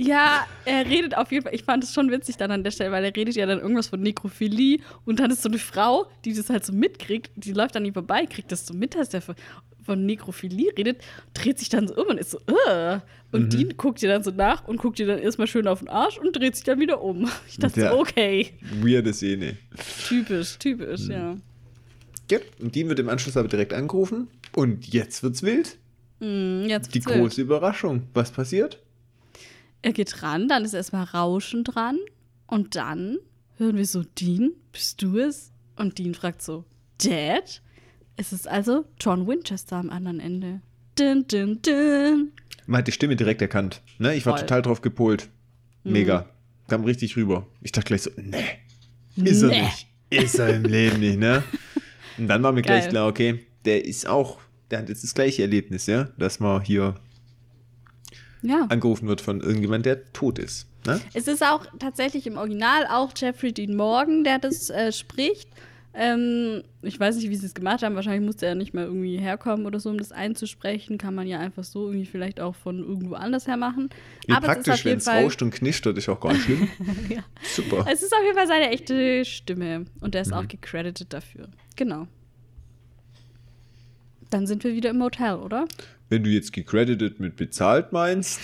Ja, er redet auf jeden Fall. Ich fand es schon witzig dann an der Stelle, weil er redet ja dann irgendwas von Nekrophilie und dann ist so eine Frau, die das halt so mitkriegt, die läuft an ihm vorbei, kriegt das so mit, dass der von Nekrophilie redet, dreht sich dann so um und ist so, Ugh. Und Mhm. Dean guckt ihr dann so nach und guckt ihr dann erstmal schön auf den Arsch und dreht sich dann wieder um. Ich dachte Ja. so, okay, Weirde Szene. typisch, typisch, Mhm. ja. Ja, und Dean wird im Anschluss aber direkt angerufen. Und jetzt wird's wild. Hm, jetzt Die wird's wild. große Überraschung. Was passiert? Er geht ran, dann ist erstmal Rauschen dran und dann hören wir so, Dean, bist du es? Und Dean fragt so, Dad? Es ist also John Winchester am anderen Ende. Dun, dun, dun. Man hat die Stimme direkt erkannt. Ne? Ich war Voll. total drauf gepolt. Mega. Kam richtig rüber. Ich dachte gleich so, nee, ist er Nee. nicht. Ist er im Leben nicht, ne? Und dann war mir gleich Geil. klar, okay, der ist auch, der hat jetzt das gleiche Erlebnis, ja, dass man hier Ja. angerufen wird von irgendjemand, der tot ist. Ne? Es ist auch tatsächlich im Original auch Jeffrey Dean Morgan, der das äh, spricht. Ähm, ich weiß nicht, wie sie es gemacht haben. Wahrscheinlich musste er nicht mal irgendwie herkommen oder so, um das einzusprechen. Kann man ja einfach so irgendwie vielleicht auch von irgendwo anders her machen. Wie Aber praktisch, wenn es rauscht und knistert, ist auch gar nicht schlimm. Ja. Super. Es ist auf jeden Fall seine echte Stimme. Und der ist Mhm. auch gecredited dafür. Genau. Dann sind wir wieder im Motel, oder? Wenn du jetzt gecredited mit bezahlt meinst,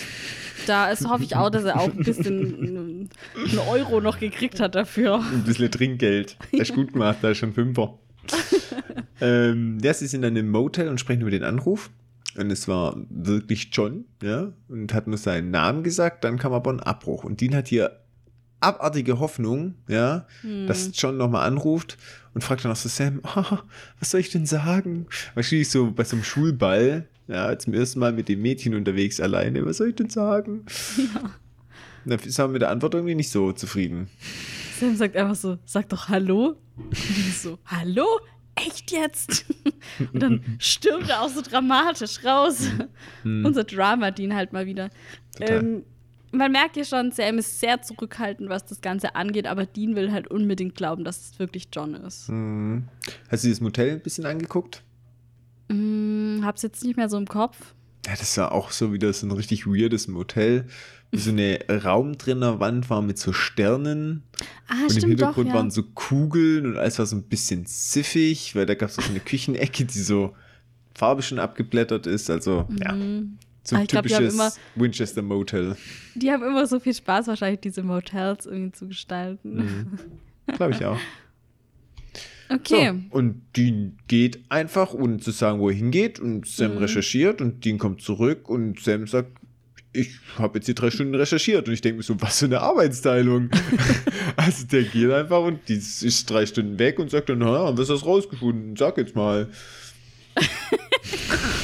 Da ist, hoffe ich auch, dass er auch ein bisschen einen Euro noch gekriegt hat dafür. ein bisschen Trinkgeld. Hast gut gemacht, da ist schon Fünfer. ähm, ja, sie sind dann im Motel und sprechen über den Anruf. Und es war wirklich John, ja, und hat nur seinen Namen gesagt, dann kam aber ein Abbruch. Und Dean hat hier abartige Hoffnung, ja, Hm. dass John nochmal anruft und fragt dann auch so Sam, ah, was soll ich denn sagen? Wahrscheinlich so bei so einem Schulball, ja, zum ersten Mal mit dem Mädchen unterwegs alleine, was soll ich denn sagen? Ja. Dann ist er mit der Antwort irgendwie nicht so zufrieden. Sam sagt einfach so, sag doch Hallo. Und so, Hallo? Echt jetzt? Und dann stürmt er auch so dramatisch raus. Unser Drama-Dean halt mal wieder. Ähm, man merkt ja schon, Sam ist sehr zurückhaltend, was das Ganze angeht, aber Dean will halt unbedingt glauben, dass es wirklich John ist. Hm. Hast du das Motel ein bisschen angeguckt? Hm, hab's jetzt nicht mehr so im Kopf. Ja, das war auch so wieder so ein richtig weirdes Motel. Wo so eine raumdrinner Wand war mit so Sternen. Ah, und im stimmt doch, Hintergrund ja. waren so Kugeln und alles war so ein bisschen siffig, weil da gab es so eine Küchenecke, die so Farbe schon abgeblättert ist. Also, ja, Mhm. so Ah, ein glaub, haben typisches immer- Winchester Motel. Die haben immer so viel Spaß, wahrscheinlich diese Motels irgendwie zu gestalten. Mhm. Glaube ich auch. Okay. So, und Dean geht einfach, ohne zu sagen, wo er hingeht. Und Sam Mhm. recherchiert und Dean kommt zurück und Sam sagt, ich habe jetzt hier drei Stunden recherchiert. Und ich denke mir so, was für eine Arbeitsteilung. also der geht einfach und die ist drei Stunden weg und sagt dann, na, haben wir das rausgefunden? Sag jetzt mal.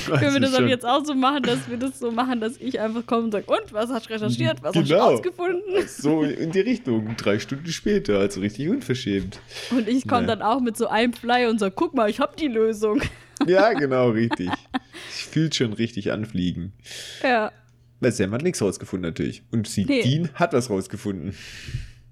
Können wir das aber schon- jetzt auch so machen, dass wir das so machen, dass ich einfach komme und sage, und, was hast du recherchiert, was hast du Genau. rausgefunden? So in die Richtung, drei Stunden später, also richtig unverschämt. Und ich komme dann auch mit so einem Flyer und sage, guck mal, ich habe die Lösung. Ja, genau, richtig. Ich fühlt schon richtig anfliegen. Ja, Weil Sam hat nichts rausgefunden natürlich. Und sie, Nee. Dean hat was rausgefunden.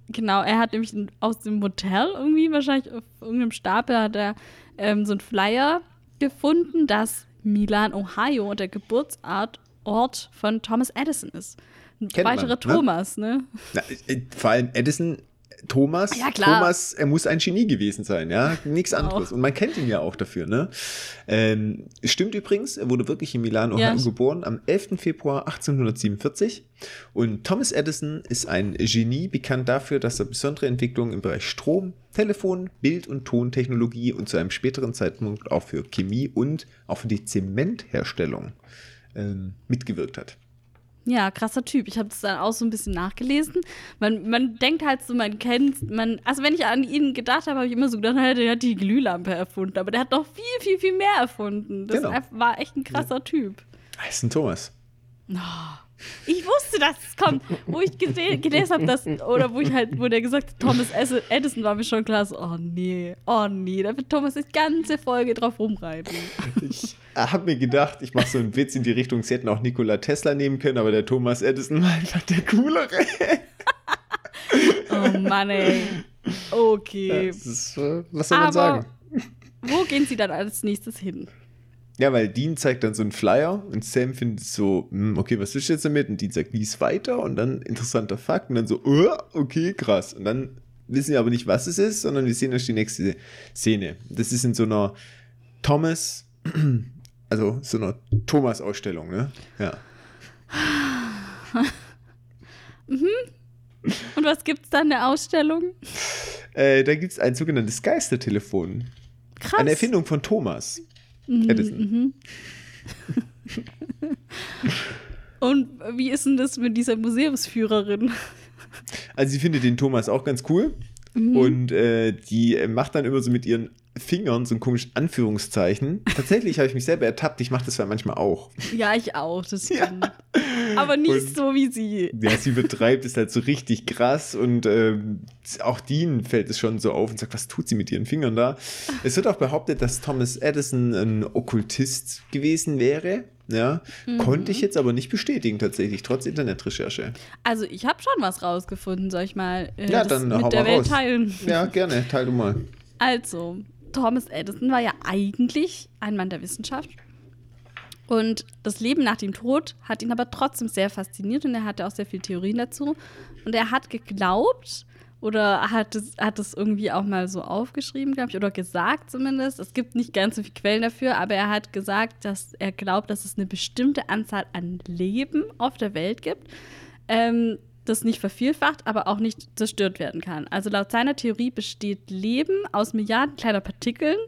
genau. Er hat nämlich aus dem Hotel irgendwie, wahrscheinlich auf irgendeinem Stapel, hat er ähm, so einen Flyer gefunden, dass Milan, Ohio der Geburtsort Ort von Thomas Edison ist. Ein man, weiterer ne? Thomas, ne? Na, äh, vor allem Edison, Thomas, Ja. Thomas, er muss ein Genie gewesen sein, ja, nichts Auch. anderes. Und man kennt ihn ja auch dafür, ne? Ähm, stimmt übrigens, er wurde wirklich in Milan, Ohio Ja. geboren, am 11. Februar 1847. Und Thomas Edison ist ein Genie, bekannt dafür, dass er besondere Entwicklungen im Bereich Strom, Telefon, Bild- und Tontechnologie und zu einem späteren Zeitpunkt auch für Chemie und auch für die Zementherstellung ähm, mitgewirkt hat. Ja, krasser Typ. Ich habe das dann auch so ein bisschen nachgelesen. Man, man denkt halt so, man kennt, man, also wenn ich an ihn gedacht habe, habe ich immer so gedacht, naja, der hat die Glühlampe erfunden. Aber der hat noch viel, viel, viel mehr erfunden. Das Genau. War echt ein krasser Typ. Er ist ein Thomas. Oh, Ich wusste, dass es kommt. Wo ich gelesen habe, dass, oder wo ich halt, wo der gesagt hat, Thomas Edison war mir schon klar, so, oh nee, oh nee, da wird Thomas die ganze Folge drauf rumreiten. Ich habe mir gedacht, ich mache so einen Witz in die Richtung, sie hätten auch Nikola Tesla nehmen können, aber der Thomas Edison war einfach der coolere. Oh Mann, ey. Okay. Ist, was soll man Aber- sagen? Wo gehen sie dann als nächstes hin? Ja, weil Dean zeigt dann so einen Flyer und Sam findet so, hm, okay, was ist jetzt damit? Und Dean sagt, lies weiter und dann interessanter Fakt und dann so, oh, okay, krass. Und dann wissen wir aber nicht, was es ist, sondern wir sehen erst die nächste Szene. Das ist in so einer Thomas also so einer Thomas-Ausstellung, ne? Ja. Und was gibt's da in der Ausstellung? Äh, da gibt es ein sogenanntes Geistertelefon. Krass. Eine Erfindung von Thomas Mhm, Edison. Und wie ist denn das mit dieser Museumsführerin? Also sie findet den Thomas auch ganz cool. Mhm. Und äh, die äh, macht dann immer so mit ihren Fingern so ein komisches Anführungszeichen. Tatsächlich habe ich mich selber ertappt. Ich mache das ja manchmal auch. Ja, ich auch, das stimmt. Aber nicht Und- so wie sie. Ja, sie betreibt es halt so richtig krass und ähm, auch Dean fällt es schon so auf und sagt, was tut sie mit ihren Fingern da? Es wird auch behauptet, dass Thomas Edison ein Okkultist gewesen wäre. Ja, Mhm. konnte ich jetzt aber nicht bestätigen tatsächlich, trotz Internetrecherche. Also ich habe schon was rausgefunden, soll ich mal äh, Ja, dann mit der Welt raus. teilen? Ja, gerne, teil du mal. Also, Thomas Edison war ja eigentlich ein Mann der Wissenschaft. Und das Leben nach dem Tod hat ihn aber trotzdem sehr fasziniert und er hatte auch sehr viele Theorien dazu. Und er hat geglaubt oder hat es, hat es irgendwie auch mal so aufgeschrieben, glaube ich, oder gesagt zumindest. Es gibt nicht ganz so viele Quellen dafür, aber er hat gesagt, dass er glaubt, dass es eine bestimmte Anzahl an Leben auf der Welt gibt, ähm, das nicht vervielfacht, aber auch nicht zerstört werden kann. Also laut seiner Theorie besteht Leben aus Milliarden kleiner Partikeln,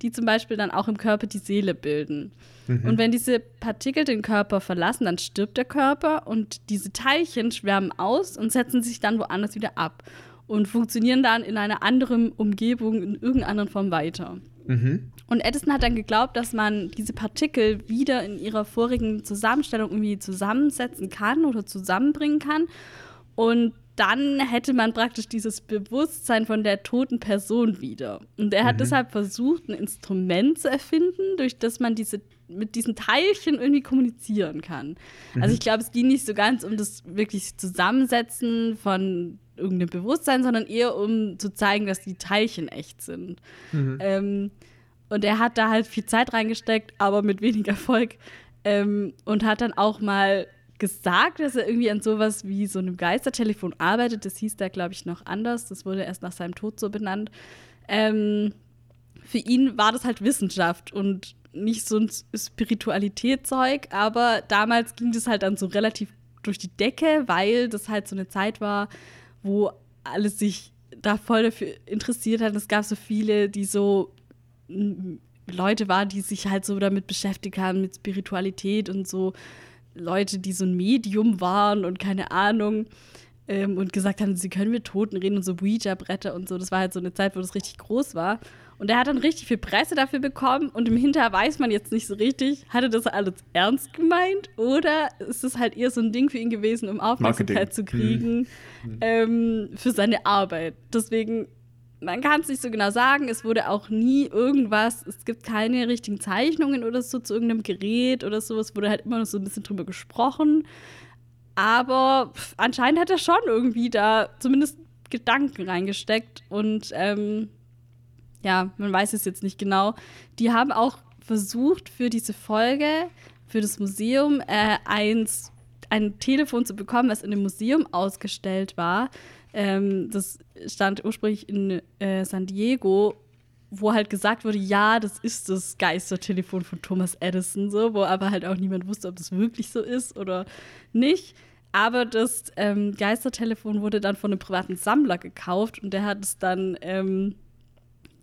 die zum Beispiel dann auch im Körper die Seele bilden. Und wenn diese Partikel den Körper verlassen, dann stirbt der Körper und diese Teilchen schwärmen aus und setzen sich dann woanders wieder ab und funktionieren dann in einer anderen Umgebung, in irgendeiner anderen Form weiter. Mhm. Und Edison hat dann geglaubt, dass man diese Partikel wieder in ihrer vorigen Zusammenstellung irgendwie zusammensetzen kann oder zusammenbringen kann. Und dann hätte man praktisch dieses Bewusstsein von der toten Person wieder. Und er hat deshalb versucht, ein Instrument zu erfinden, durch das man diese mit diesen Teilchen irgendwie kommunizieren kann. Also ich glaube, es ging nicht so ganz um das wirklich Zusammensetzen von irgendeinem Bewusstsein, sondern eher um zu zeigen, dass die Teilchen echt sind. Ähm, und er hat da halt viel Zeit reingesteckt, aber mit wenig Erfolg. Ähm, und hat dann auch mal gesagt, dass er irgendwie an sowas wie so einem Geistertelefon arbeitet. Das hieß da, glaube ich, noch anders. Das wurde erst nach seinem Tod so benannt. Ähm, für ihn war das halt Wissenschaft und nicht so ein Spiritualitätszeug, aber damals ging das halt dann so relativ durch die Decke, weil das halt so eine Zeit war, wo alles sich da voll dafür interessiert hat. Es gab so viele, die so mm, Leute waren, die sich halt so damit beschäftigt haben, mit Spiritualität und so Leute, die so ein Medium waren und keine Ahnung ähm, und gesagt haben, sie können mit Toten reden und so Ouija-Bretter und so. Das war halt so eine Zeit, wo das richtig groß war. Und er hat dann richtig viel Presse dafür bekommen und im Hinterher weiß man jetzt nicht so richtig, hat er das alles ernst gemeint oder ist es halt eher so ein Ding für ihn gewesen, um Aufmerksamkeit Marketing. zu kriegen ähm, für seine Arbeit. Deswegen, man kann es nicht so genau sagen. Es wurde auch nie irgendwas, es gibt keine richtigen Zeichnungen oder so zu irgendeinem Gerät oder so. Es wurde halt immer noch so ein bisschen drüber gesprochen. Aber pff, anscheinend hat er schon irgendwie da zumindest Gedanken reingesteckt und ähm, ja, man weiß es jetzt nicht genau. Die haben auch versucht für diese Folge, für das Museum, äh, eins, ein Telefon zu bekommen, was in dem Museum ausgestellt war. Ähm, das stand ursprünglich in äh, San Diego, wo halt gesagt wurde, ja, das ist das Geistertelefon von Thomas Edison, so, wo aber halt auch niemand wusste, ob das wirklich so ist oder nicht. Aber das ähm, Geistertelefon wurde dann von einem privaten Sammler gekauft und der hat es dann, ähm,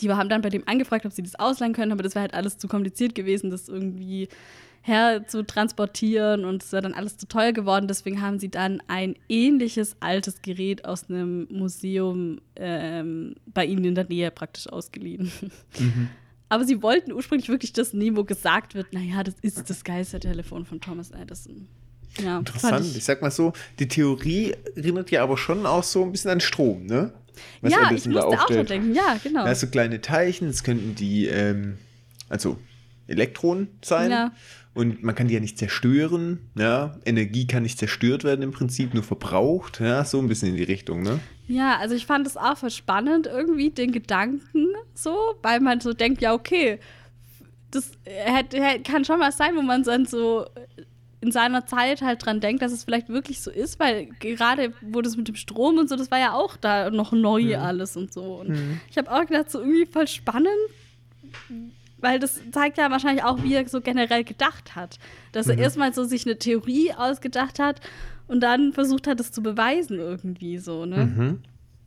die haben dann bei dem angefragt, ob sie das ausleihen können, aber das wäre halt alles zu kompliziert gewesen, das irgendwie her zu transportieren und es wäre dann alles zu teuer geworden. Deswegen haben sie dann ein ähnliches altes Gerät aus einem Museum ähm, bei ihnen in der Nähe praktisch ausgeliehen. Aber sie wollten ursprünglich wirklich das nehmen, wo gesagt wird, naja, das ist das Geistertelefon von Thomas Edison. Ja, Interessant. Ich, Ich, sag mal so, die Theorie erinnert ja aber schon auch so ein bisschen an Strom, ne? Was ja, ich musste da auch aufstellt. denken, ja, genau. Ja, so kleine Teilchen, das könnten die, ähm, also Elektronen sein. Ja. Und man kann die ja nicht zerstören. Ja? Energie kann nicht zerstört werden im Prinzip, nur verbraucht. Ja, so ein bisschen in die Richtung, ne? Ja, also ich fand es auch voll spannend, irgendwie den Gedanken so, weil man so denkt, ja, okay, das hätte, hätte, kann schon was sein, wo man dann so in seiner Zeit halt dran denkt, dass es vielleicht wirklich so ist, weil gerade wo das mit dem Strom und so, das war ja auch da noch neu alles und so. Und ich habe auch gedacht, so irgendwie voll spannend, weil das zeigt ja wahrscheinlich auch, wie er so generell gedacht hat. Dass er erstmal so sich eine Theorie ausgedacht hat und dann versucht hat, es zu beweisen irgendwie so, ne? Mhm.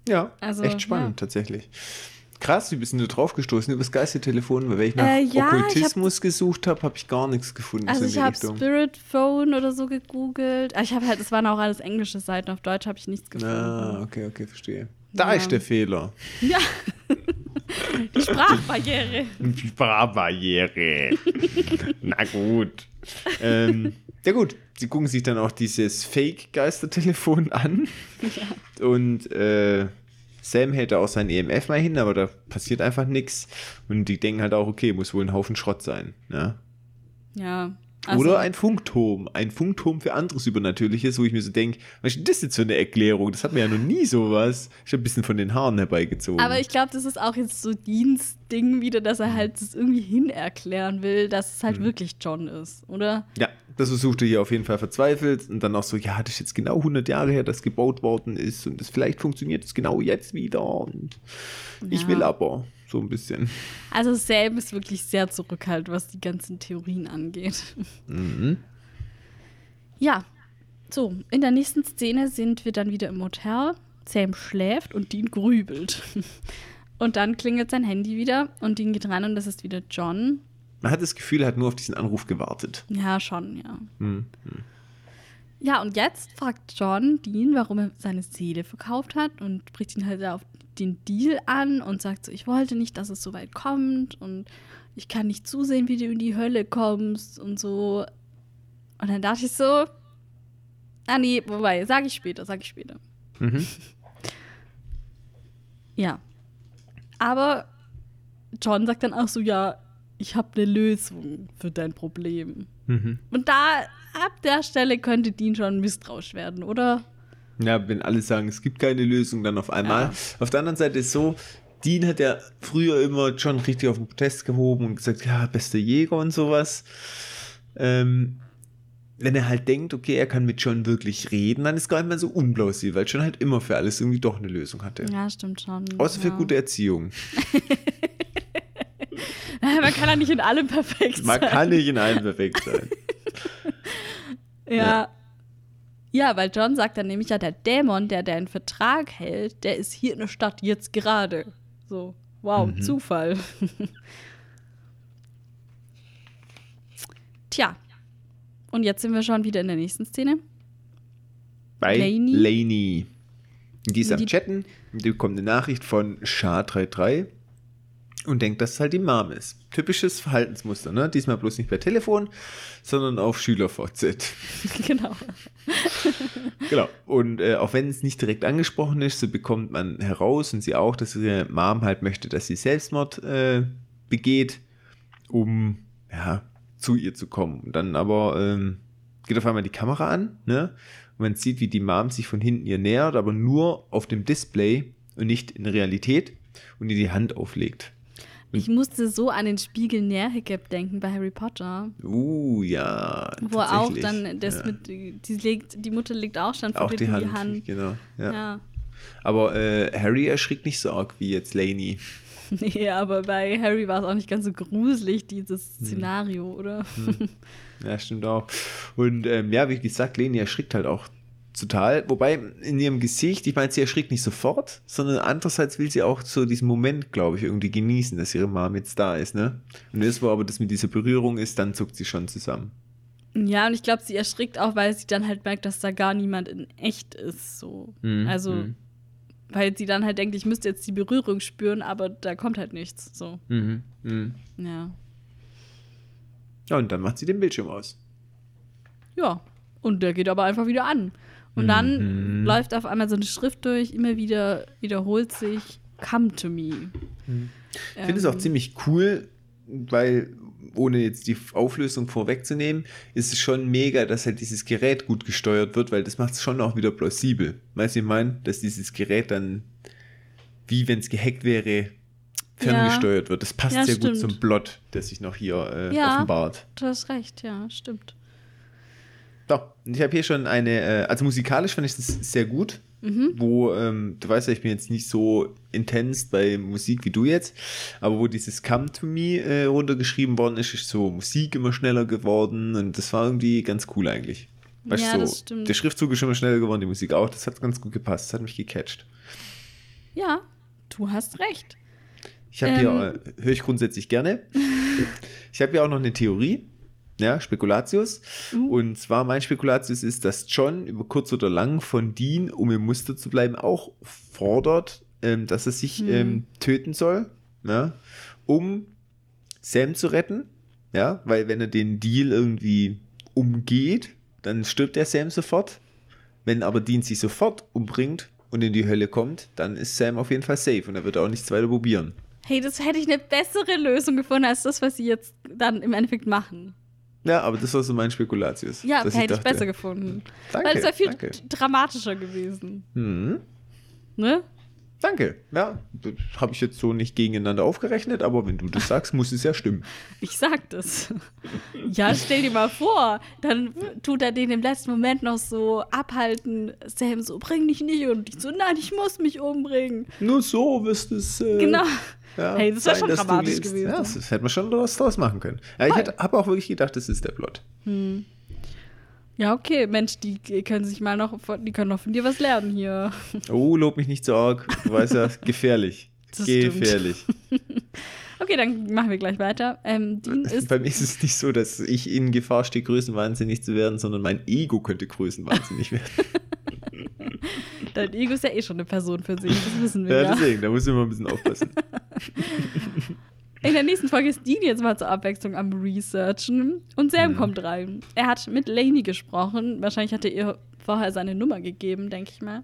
Ja, Also, echt spannend ja. tatsächlich. Krass, wie bist du da drauf gestoßen über das Geistertelefon? Weil wenn ich nach Äh, ja, ich Okkultismus gesucht habe, habe ich gar nichts gefunden Also so in ich habe. Spirit Phone oder so gegoogelt. Aber Ich habe halt, es waren auch alles englische Seiten, auf Deutsch habe ich nichts gefunden. Ah, okay, okay, verstehe. Da Ja. ist der Fehler. Ja. Die Sprachbarriere. Die Barbarriere. Na gut. ähm, ja gut, sie gucken sich dann auch dieses Fake-Geistertelefon an. Und äh, Sam hält da auch sein EMF mal hin, aber da passiert einfach nichts. Und die denken halt auch, okay, muss wohl ein Haufen Schrott sein. Ne? Ja. Also, Oder ein Funkturm. Ein Funkturm für anderes Übernatürliches, wo ich mir so denke, was ist denn das jetzt für eine Erklärung? Das hat mir ja noch nie sowas. Ich habe ein bisschen von den Haaren herbeigezogen. Aber ich glaube, das ist auch jetzt so Dienstding wieder, dass er halt das irgendwie hin erklären will, dass es halt wirklich John ist, oder? Ja, das versucht er hier auf jeden Fall verzweifelt und dann auch so, ja, das ist jetzt genau 100 Jahre her, dass gebaut worden ist und das, vielleicht funktioniert es genau jetzt wieder und ich Ja. will aber so ein bisschen. Also Sam ist wirklich sehr zurückhaltend, was die ganzen Theorien angeht. Mhm. Ja, so, in der nächsten Szene sind wir dann wieder im Hotel. Sam schläft und Dean grübelt. Und dann klingelt sein Handy wieder und Dean geht ran und das ist wieder John. Man hat das Gefühl, er hat nur auf diesen Anruf gewartet. Ja, schon, ja. Mhm. Ja, und jetzt fragt John Dean, warum er seine Seele verkauft hat und spricht ihn halt auf den Deal an und sagt so, ich wollte nicht, dass es so weit kommt und ich kann nicht zusehen, wie du in die Hölle kommst und so. Und dann dachte ich so, ah nee, wobei, sag ich später, sag ich später. Mhm. Ja. Aber John sagt dann auch so, ja, ich habe eine Lösung für dein Problem. Mhm. Und da, ab der Stelle könnte Dean schon misstrauisch werden, oder? Ja, wenn alle sagen, es gibt keine Lösung, dann auf einmal. Ja. Auf der anderen Seite ist so, Dean hat ja früher immer John richtig auf den Protest gehoben und gesagt, ja, bester Jäger und sowas. Ähm, wenn er halt denkt, okay, er kann mit John wirklich reden, dann ist gar nicht mehr so unplausibel, weil John halt immer für alles irgendwie doch eine Lösung hatte. Ja, stimmt schon. Außer für ja. gute Erziehung. Man kann ja nicht in allem perfekt Man sein. kann nicht in allem perfekt sein. Ja. Ja, weil John sagt dann nämlich, ja, der Dämon, der deinen Vertrag hält, der ist hier in der Stadt jetzt gerade. So, wow, Mhm. Zufall. Tja. Und jetzt sind wir schon wieder in der nächsten Szene. Bei Lainey? Lainey. Die ist am Chatten, die bekommt eine Nachricht von SHA33 und denkt, dass es halt die Mom ist. Typisches Verhaltensmuster, ne? Diesmal bloß nicht per Telefon, sondern auf SchülerVZ. genau. genau. Und äh, auch wenn es nicht direkt angesprochen ist, so bekommt man heraus und sie auch, dass ihre Mom halt möchte, dass sie Selbstmord äh, begeht, um ja, zu ihr zu kommen. Und dann aber ähm, geht auf einmal die Kamera an, ne? Und man sieht, wie die Mom sich von hinten ihr nähert, aber nur auf dem Display und nicht in Realität und ihr die Hand auflegt. Ich musste so an den Spiegel Nährhiccup denken bei Harry Potter. Uh, ja. Wo auch dann das ja. mit, die, legt, die Mutter legt auch schon vor die die Hand, Hand. genau. Ja. Ja. Aber äh, Harry erschrickt nicht so arg wie jetzt Lainey. Nee, aber bei Harry war es auch nicht ganz so gruselig, dieses Hm. Szenario, oder? Ja, stimmt auch. Und ähm, ja, wie gesagt, Leni erschrickt halt auch total. Wobei in ihrem Gesicht, ich meine, sie erschrickt nicht sofort, sondern andererseits will sie auch so diesen Moment, glaube ich, irgendwie genießen, dass ihre Mom jetzt da ist, ne? Und das, wo aber das mit dieser Berührung ist, dann zuckt sie schon zusammen. Ja, und ich glaube, sie erschrickt auch, weil sie dann halt merkt, dass da gar niemand in echt ist. So. Mhm, Also, mhm. weil sie dann halt denkt, ich müsste jetzt die Berührung spüren, aber da kommt halt nichts. So. Mhm. Mhm. Ja. Ja, und dann macht sie den Bildschirm aus. Ja. Und der geht aber einfach wieder an. Und dann Mhm. läuft auf einmal so eine Schrift durch, immer wieder wiederholt sich, come to me. Ich finde es auch Ähm, ziemlich cool, weil, ohne jetzt die Auflösung vorwegzunehmen, ist es schon mega, dass halt dieses Gerät gut gesteuert wird, weil das macht es schon auch wieder plausibel. Weißt du, ich meine, dass dieses Gerät dann, wie wenn es gehackt wäre, ferngesteuert wird. Das passt Ja, sehr gut stimmt. zum Plot, der sich noch hier äh, Ja. offenbart. Du hast recht, ja, stimmt. Doch, ich habe hier schon eine, äh, also musikalisch fand ich das sehr gut. wo, ähm, du weißt ja, ich bin jetzt nicht so intens bei Musik wie du jetzt, aber wo dieses Come to Me äh, runtergeschrieben worden ist, ist so Musik immer schneller geworden und das war irgendwie ganz cool eigentlich. Weißt Ja, du, das so, stimmt. der Schriftzug ist immer schneller geworden, die Musik auch, das hat ganz gut gepasst, das hat mich gecatcht. Ja, du hast recht. Ich habe Ähm. ja, äh, höre ich grundsätzlich gerne. Ich habe ja auch noch eine Theorie, ja, Spekulatius. Uh. Und zwar mein Spekulatius ist, dass John über kurz oder lang von Dean, um im Muster zu bleiben, auch fordert, ähm, dass er sich Hm. ähm, töten soll, ja, um Sam zu retten. Ja, weil wenn er den Deal irgendwie umgeht, dann stirbt der Sam sofort. Wenn aber Dean sich sofort umbringt und in die Hölle kommt, dann ist Sam auf jeden Fall safe und er wird auch nichts weiter probieren. Hey, das hätte ich eine bessere Lösung gefunden als das, was sie jetzt dann im Endeffekt machen. Ja, aber das war so mein Spekulatius. Ja, hätte ich, dachte, besser gefunden. Danke, Weil es wäre viel danke. dramatischer gewesen. Mhm. Ne? Danke. Ja, das habe ich jetzt so nicht gegeneinander aufgerechnet, aber wenn du das sagst, muss es ja stimmen. Ich sag das. Ja, stell dir mal vor, dann tut er den im letzten Moment noch so abhalten. Sam so, bring dich nicht und ich so, nein, ich muss mich umbringen. Nur so wirst es. Äh, Genau. Ja, Hey, das wär sein, schon dramatisch gewesen. Ja, das hätte man schon was draus machen können. Ja, ich habe auch wirklich gedacht, das ist der Plot. Ja, okay, Mensch, die können sich mal noch, von- die können noch von dir was lernen hier. Oh, lob mich nicht so arg. Du weißt ja, gefährlich. Das gefährlich. Okay, dann machen wir gleich weiter. Ähm, Bei mir ist es nicht so, dass ich in Gefahr stehe, größenwahnsinnig zu werden, sondern mein Ego könnte größenwahnsinnig werden. dein Ego ist ja eh schon eine Person für sich, das wissen wir Ja, ja. deswegen, da muss ich immer ein bisschen aufpassen. In der nächsten Folge ist Dean jetzt mal zur Abwechslung am Researchen und Sam Mhm. kommt rein. Er hat mit Lainey gesprochen. Wahrscheinlich hat er ihr vorher seine Nummer gegeben, denke ich mal.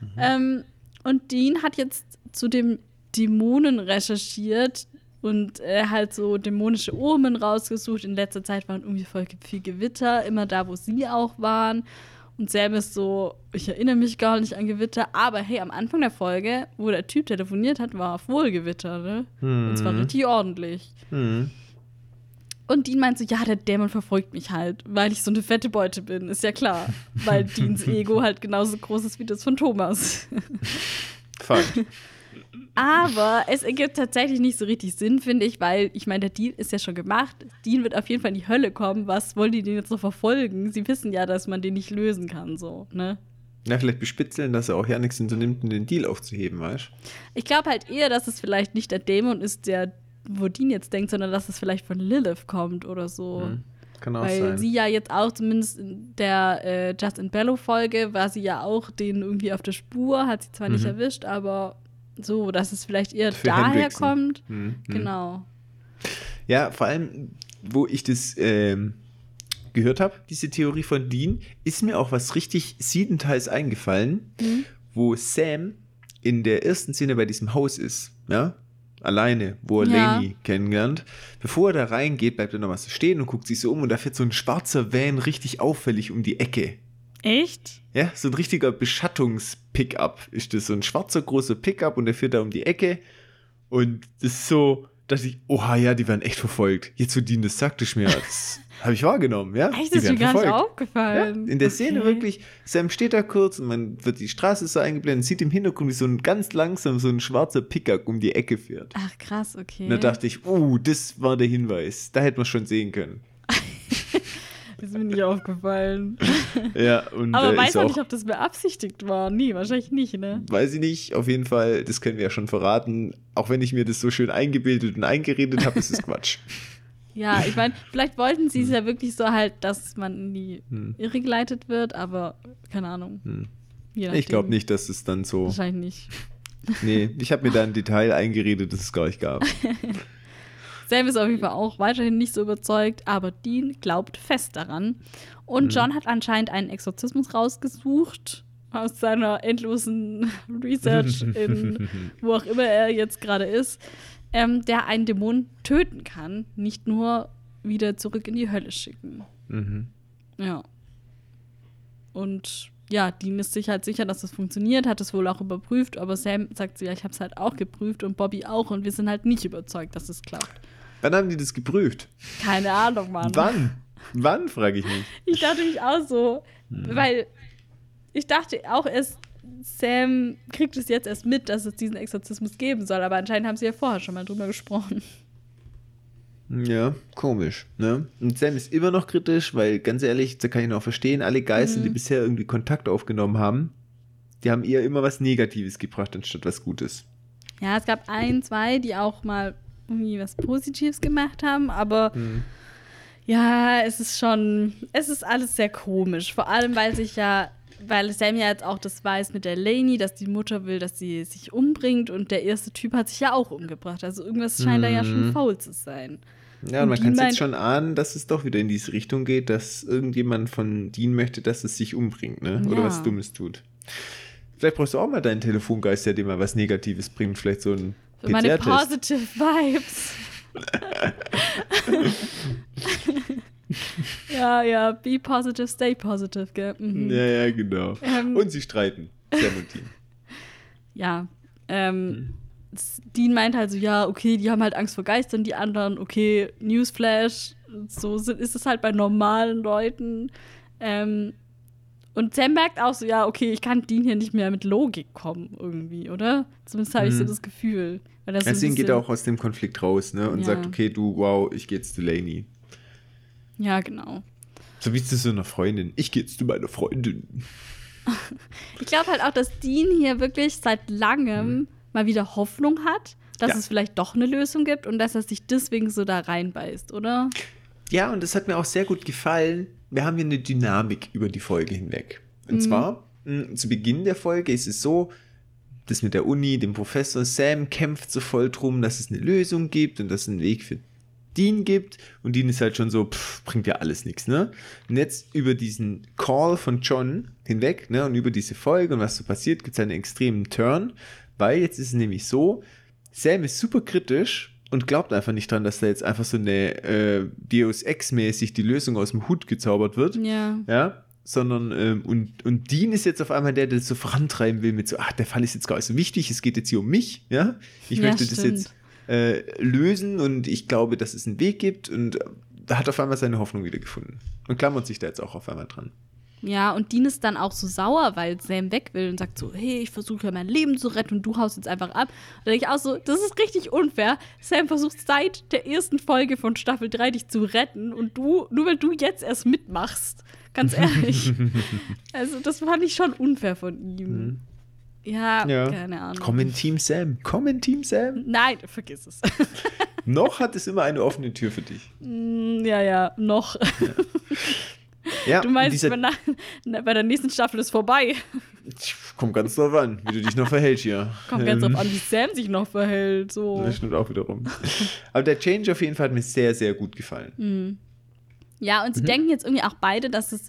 Mhm. Ähm, und Dean hat jetzt zu dem Dämonen recherchiert und äh, halt so dämonische Omen rausgesucht. In letzter Zeit waren irgendwie voll viel Gewitter, immer da, wo sie auch waren. Und Sam ist so, ich erinnere mich gar nicht an Gewitter, aber hey, am Anfang der Folge, wo der Typ telefoniert hat, war wohl Gewitter, ne? Und zwar Mhm. richtig ordentlich. Mhm. Und Dean meint so, ja, der Dämon verfolgt mich halt, weil ich so eine fette Beute bin, ist ja klar. Weil Deans Ego halt genauso groß ist wie das von Thomas. Fakt. Aber es ergibt tatsächlich nicht so richtig Sinn, finde ich, weil ich meine, der Deal ist ja schon gemacht. Dean wird auf jeden Fall in die Hölle kommen. Was wollen die denn jetzt noch verfolgen? Sie wissen ja, dass man den nicht lösen kann, so, ne? Ja, vielleicht bespitzeln, dass er auch ja nichts unternimmt, um den Deal aufzuheben, weißt Ich glaube halt eher, dass es vielleicht nicht der Dämon ist, der, wo Dean jetzt denkt, sondern dass es vielleicht von Lilith kommt oder so. Mhm. Kann auch Weil sein. sie ja jetzt auch, zumindest in der äh, Justin Bello-Folge, war sie ja auch denen irgendwie auf der Spur, hat sie zwar nicht Mhm. erwischt, aber so, dass es vielleicht eher Für daher Hendrickson. kommt. Mhm. Mhm. Genau. Ja, vor allem, wo ich das ähm, gehört habe, diese Theorie von Dean, ist mir auch was richtig siebenteils eingefallen, Mhm. wo Sam in der ersten Szene bei diesem Haus ist, ja, alleine, wo er Ja. Lainey kennenlernt. Bevor er da reingeht, bleibt er noch was so stehen und guckt sich so um und da fährt so ein schwarzer Van richtig auffällig um die Ecke. Echt? Ja, so ein richtiger Beschattungs-Pickup ist das. So ein schwarzer großer Pickup und der fährt da um die Ecke. Und das ist so, dass ich, oha, ja, die werden echt verfolgt. Jetzt, wo Dean das sagt, ist mir, das habe ich wahrgenommen, ja. Echt, das ist mir gar nicht Ja, aufgefallen. in der Szene Okay. wirklich, Sam steht da kurz und man wird die Straße so eingeblendet, sieht im Hintergrund, wie so ein ganz langsam so ein schwarzer Pickup um die Ecke fährt. Ach, krass, okay. Und da dachte ich, uh, das war der Hinweis. Da hätte man schon sehen können. Das ist mir nicht aufgefallen. Ja, und Aber äh, weiß man auch, nicht, ob das beabsichtigt war. Nee, wahrscheinlich nicht, ne? Weiß ich nicht, auf jeden Fall, das können wir ja schon verraten. Auch wenn ich mir das so schön eingebildet und eingeredet habe, ist es Quatsch. Ja, ich meine, vielleicht wollten sie es ja wirklich so halt, dass man in die Hm. Irre geleitet wird, aber keine Ahnung. Hm. Ich glaube nicht, dass es dann so. Wahrscheinlich nicht. Nee, ich habe mir da ein Detail eingeredet, das es gar nicht gab. Sam ist auf jeden Fall auch weiterhin nicht so überzeugt, aber Dean glaubt fest daran. Und John hat anscheinend einen Exorzismus rausgesucht aus seiner endlosen Research in wo auch immer er jetzt gerade ist, ähm, der einen Dämon töten kann, nicht nur wieder zurück in die Hölle schicken. Mhm. Ja. Und ja, Dean ist sich halt sicher, dass das funktioniert, hat es wohl auch überprüft, aber Sam sagt so, ja, ich habe es halt auch geprüft und Bobby auch und wir sind halt nicht überzeugt, dass es klappt. Wann haben die das geprüft? Keine Ahnung, Mann. Wann? Wann, frage ich mich. Ich dachte mich auch so, weil ich dachte auch erst, Sam kriegt es jetzt erst mit, dass es diesen Exorzismus geben soll, aber anscheinend haben sie ja vorher schon mal drüber gesprochen. Ja, komisch, ne? Und Sam ist immer noch kritisch, weil ganz ehrlich, da kann ich noch verstehen, alle Geister, mhm. die bisher irgendwie Kontakt aufgenommen haben, die haben eher immer was Negatives gebracht, anstatt was Gutes. Ja, es gab ein, zwei, die auch mal irgendwie was Positives gemacht haben, aber mhm. ja, es ist schon, es ist alles sehr komisch. Vor allem, weil sich ja weil Sam ja jetzt auch das weiß mit der Lainey, dass die Mutter will, dass sie sich umbringt und der erste Typ hat sich ja auch umgebracht. Also irgendwas scheint mhm. da ja schon mhm. faul zu sein. Ja, und man kann es jetzt schon ahnen, dass es doch wieder in diese Richtung geht, dass irgendjemand von Dean möchte, dass es sich umbringt, ne? Oder ja. was Dummes tut. Vielleicht brauchst du auch mal deinen Telefongeist, der dir mal was Negatives bringt. Vielleicht so ein Für meine positive Vibes. ja, ja, be positive, stay positive, gell? Mhm. Ja, ja, genau. Ähm, und sie streiten, Dean. Ja, ähm, mhm. Dean meint halt so, ja, okay, die haben halt Angst vor Geistern, die anderen, okay, Newsflash, so ist es halt bei normalen Leuten. Ähm, und Sam merkt auch so, ja, okay, ich kann Dean hier nicht mehr mit Logik kommen, irgendwie, oder? Zumindest habe ich so mhm. das Gefühl. Das Deswegen so geht er auch aus dem Konflikt raus, ne? Und ja. sagt, okay, du, wow, ich gehe jetzt zu Laney. Ja, genau. So wie zu so einer Freundin. Ich gehe jetzt zu meiner Freundin. ich glaube halt auch, dass Dean hier wirklich seit langem hm. mal wieder Hoffnung hat, dass ja. es vielleicht doch eine Lösung gibt und dass er sich deswegen so da reinbeißt, oder? Ja, und das hat mir auch sehr gut gefallen. Wir haben hier eine Dynamik über die Folge hinweg. Und mhm. zwar, mh, hm, zu Beginn der Folge ist es so, das mit der Uni, dem Professor Sam kämpft so voll drum, dass es eine Lösung gibt und dass es einen Weg für Dean gibt und Dean ist halt schon so, pff, bringt ja alles nichts, ne? Und jetzt über diesen Call von John hinweg, ne, und über diese Folge und was so passiert, gibt es einen extremen Turn, weil jetzt ist es nämlich so, Sam ist super kritisch und glaubt einfach nicht dran, dass da jetzt einfach so eine äh, Deus Ex-mäßig die Lösung aus dem Hut gezaubert wird. Ja. Ja. Sondern, ähm, und, und Dean ist jetzt auf einmal der, der das so vorantreiben will mit so, ach, der Fall ist jetzt gar nicht so wichtig, es geht jetzt hier um mich, ja. Ich ja, möchte stimmt. das jetzt äh, lösen und ich glaube, dass es einen Weg gibt und da hat auf einmal seine Hoffnung wieder gefunden und klammert sich da jetzt auch auf einmal dran. Ja, und Dean ist dann auch so sauer, weil Sam weg will und sagt so, hey, ich versuche ja mein Leben zu retten und du haust jetzt einfach ab. Da denke ich auch so, das ist richtig unfair. Sam versucht seit der ersten Folge von Staffel 3 dich zu retten und du, nur weil du jetzt erst mitmachst, ganz ehrlich. also das fand ich schon unfair von ihm. Mhm. Ja, ja, keine Ahnung. Komm in Team Sam. Komm in Team Sam. Nein, vergiss es. noch hat es immer eine offene Tür für dich. Mm, ja, ja, noch. Ja. ja du meinst, bei, bei der nächsten Staffel ist vorbei. Kommt ganz drauf an, wie du dich noch verhältst hier. Kommt ganz drauf ähm. an, wie Sam sich noch verhält. So. Das stimmt auch wiederum. Aber der Change auf jeden Fall hat mir sehr, sehr gut gefallen. Mhm. Ja, und sie mhm. denken jetzt irgendwie auch beide, dass es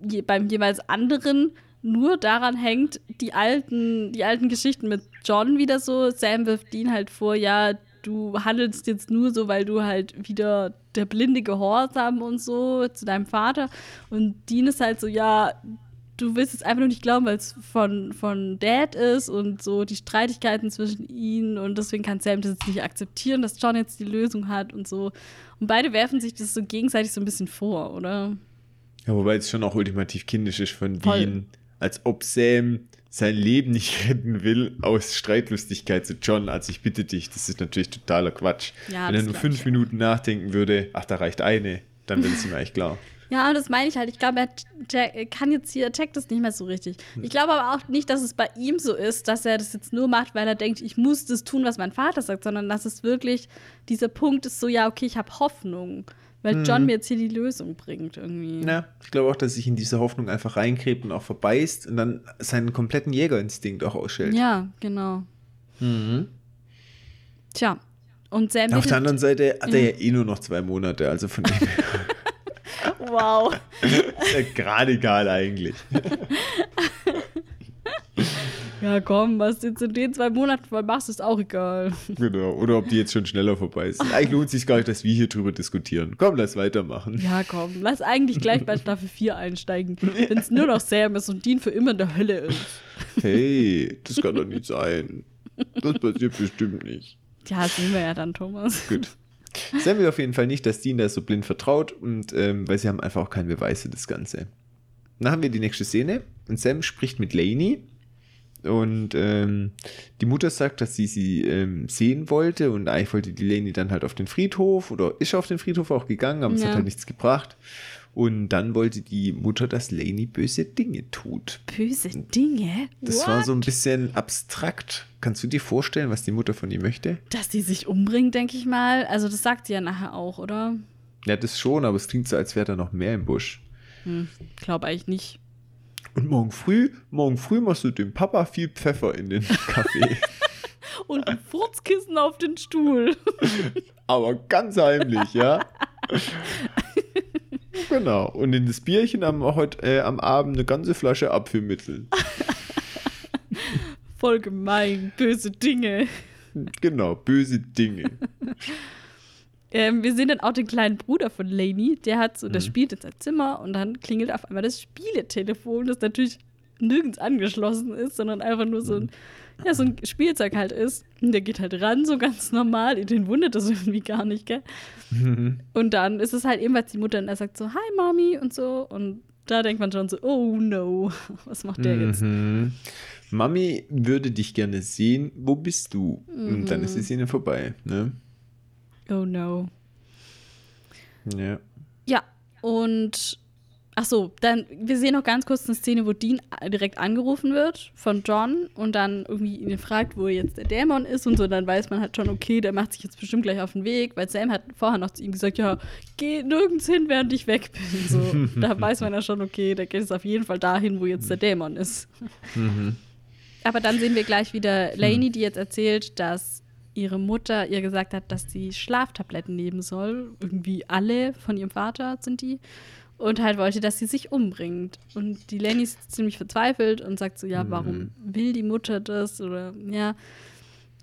je, beim jeweils anderen nur daran hängt, die alten, die alten Geschichten mit John wieder so. Sam wirft Dean halt vor, ja, du handelst jetzt nur so, weil du halt wieder der blinde Gehorsam und so zu deinem Vater. Und Dean ist halt so, ja, du willst es einfach nur nicht glauben, weil es von, von Dad ist und so die Streitigkeiten zwischen ihnen und deswegen kann Sam das jetzt nicht akzeptieren, dass John jetzt die Lösung hat und so. Und beide werfen sich das so gegenseitig so ein bisschen vor, oder? Ja, wobei es schon auch ultimativ kindisch ist von Voll. Dean als ob Sam sein Leben nicht retten will aus Streitlustigkeit zu John. Also ich bitte dich, das ist natürlich totaler Quatsch. Ja, Wenn er nur fünf Minuten nachdenken würde, ach, da reicht eine, dann wäre es ihm eigentlich klar. Ja, und das meine ich halt. Ich glaube, er kann jetzt hier, er checkt das nicht mehr so richtig. Ich glaube aber auch nicht, dass es bei ihm so ist, dass er das jetzt nur macht, weil er denkt, ich muss das tun, was mein Vater sagt, sondern dass es wirklich dieser Punkt ist so, ja, okay, ich habe Hoffnung. Weil John hm. mir jetzt hier die Lösung bringt irgendwie. Ja, ich glaube auch, dass sich in diese Hoffnung einfach reinkrebt und auch verbeißt und dann seinen kompletten Jägerinstinkt auch ausschält. Ja, genau. Mhm. Tja. Und Sam Auf der anderen Seite hat er ja eh nur noch zwei Monate, also von dem wow. gerade egal eigentlich. Ja, komm, was du jetzt in den zwei Monaten voll machst, ist auch egal. Genau. Oder ob die jetzt schon schneller vorbei ist. Eigentlich lohnt es sich gar nicht, dass wir hier drüber diskutieren. Komm, lass weitermachen. Ja, komm, lass eigentlich gleich bei Staffel 4 einsteigen. Wenn es nur noch Sam ist und Dean für immer in der Hölle ist. Hey, das kann doch nicht sein. Das passiert bestimmt nicht. Ja, sehen wir ja dann, Thomas. Gut. Sam will auf jeden Fall nicht, dass Dean da so blind vertraut und ähm, weil sie haben einfach auch keinen Beweis für das Ganze. Dann haben wir die nächste Szene und Sam spricht mit Lainey Und ähm, die Mutter sagt, dass sie sie ähm, sehen wollte und eigentlich wollte die Leni dann halt auf den Friedhof oder ist auf den Friedhof auch gegangen, aber es Ja. hat halt nichts gebracht. Und dann wollte die Mutter, dass Leni böse Dinge tut. Böse Dinge? Das What? war so ein bisschen abstrakt. Kannst du dir vorstellen, was die Mutter von ihr möchte? Dass die sich umbringt, denke ich mal. Also, das sagt sie ja nachher auch, oder? Ja, das schon, aber es klingt so, als wäre da noch mehr im Busch. Hm, glaube eigentlich nicht. Und morgen früh, morgen früh machst du dem Papa viel Pfeffer in den Kaffee. Und ein Furzkissen auf den Stuhl. aber ganz heimlich, ja. genau. Und in das Bierchen am, heute, äh, am Abend eine ganze Flasche Apfelmittel. Voll gemein. Böse Dinge. Genau, böse Dinge. Ähm, wir sehen dann auch den kleinen Bruder von Lainey. Der hat so, der Mhm. spielt in seinem Zimmer und dann klingelt auf einmal das Spieletelefon, das natürlich nirgends angeschlossen ist, sondern einfach nur so ein, ja, so ein Spielzeug halt ist. Und der geht halt ran, so ganz normal. Den wundert das irgendwie gar nicht, gell? Und dann ist es halt ebenfalls die Mutter und er sagt so, hi Mami und so. Und da denkt man schon so, oh no, was macht der jetzt? Mhm. Mami würde dich gerne sehen. Wo bist du? Und dann Mhm. ist die Szene vorbei. Ne? Oh no. Ja. Ja, und ach so, dann wir sehen noch ganz kurz eine Szene, wo Dean direkt angerufen wird von John und dann irgendwie ihn fragt, wo jetzt der Dämon ist und so, dann weiß man halt schon, okay, der macht sich jetzt bestimmt gleich auf den Weg, weil Sam hat vorher noch zu ihm gesagt, ja, geh nirgends hin, während ich weg bin. So, da weiß man ja schon, okay, der geht jetzt auf jeden Fall dahin, wo jetzt der Dämon ist. Mhm. Aber dann sehen wir gleich wieder Lainey, die jetzt erzählt, dass ihre Mutter ihr gesagt hat, dass sie Schlaftabletten nehmen soll. Irgendwie alle von ihrem Vater sind die. Und halt wollte, dass sie sich umbringt. Und die Lainey ist ziemlich verzweifelt und sagt so, ja, warum will die Mutter das? Oder ja.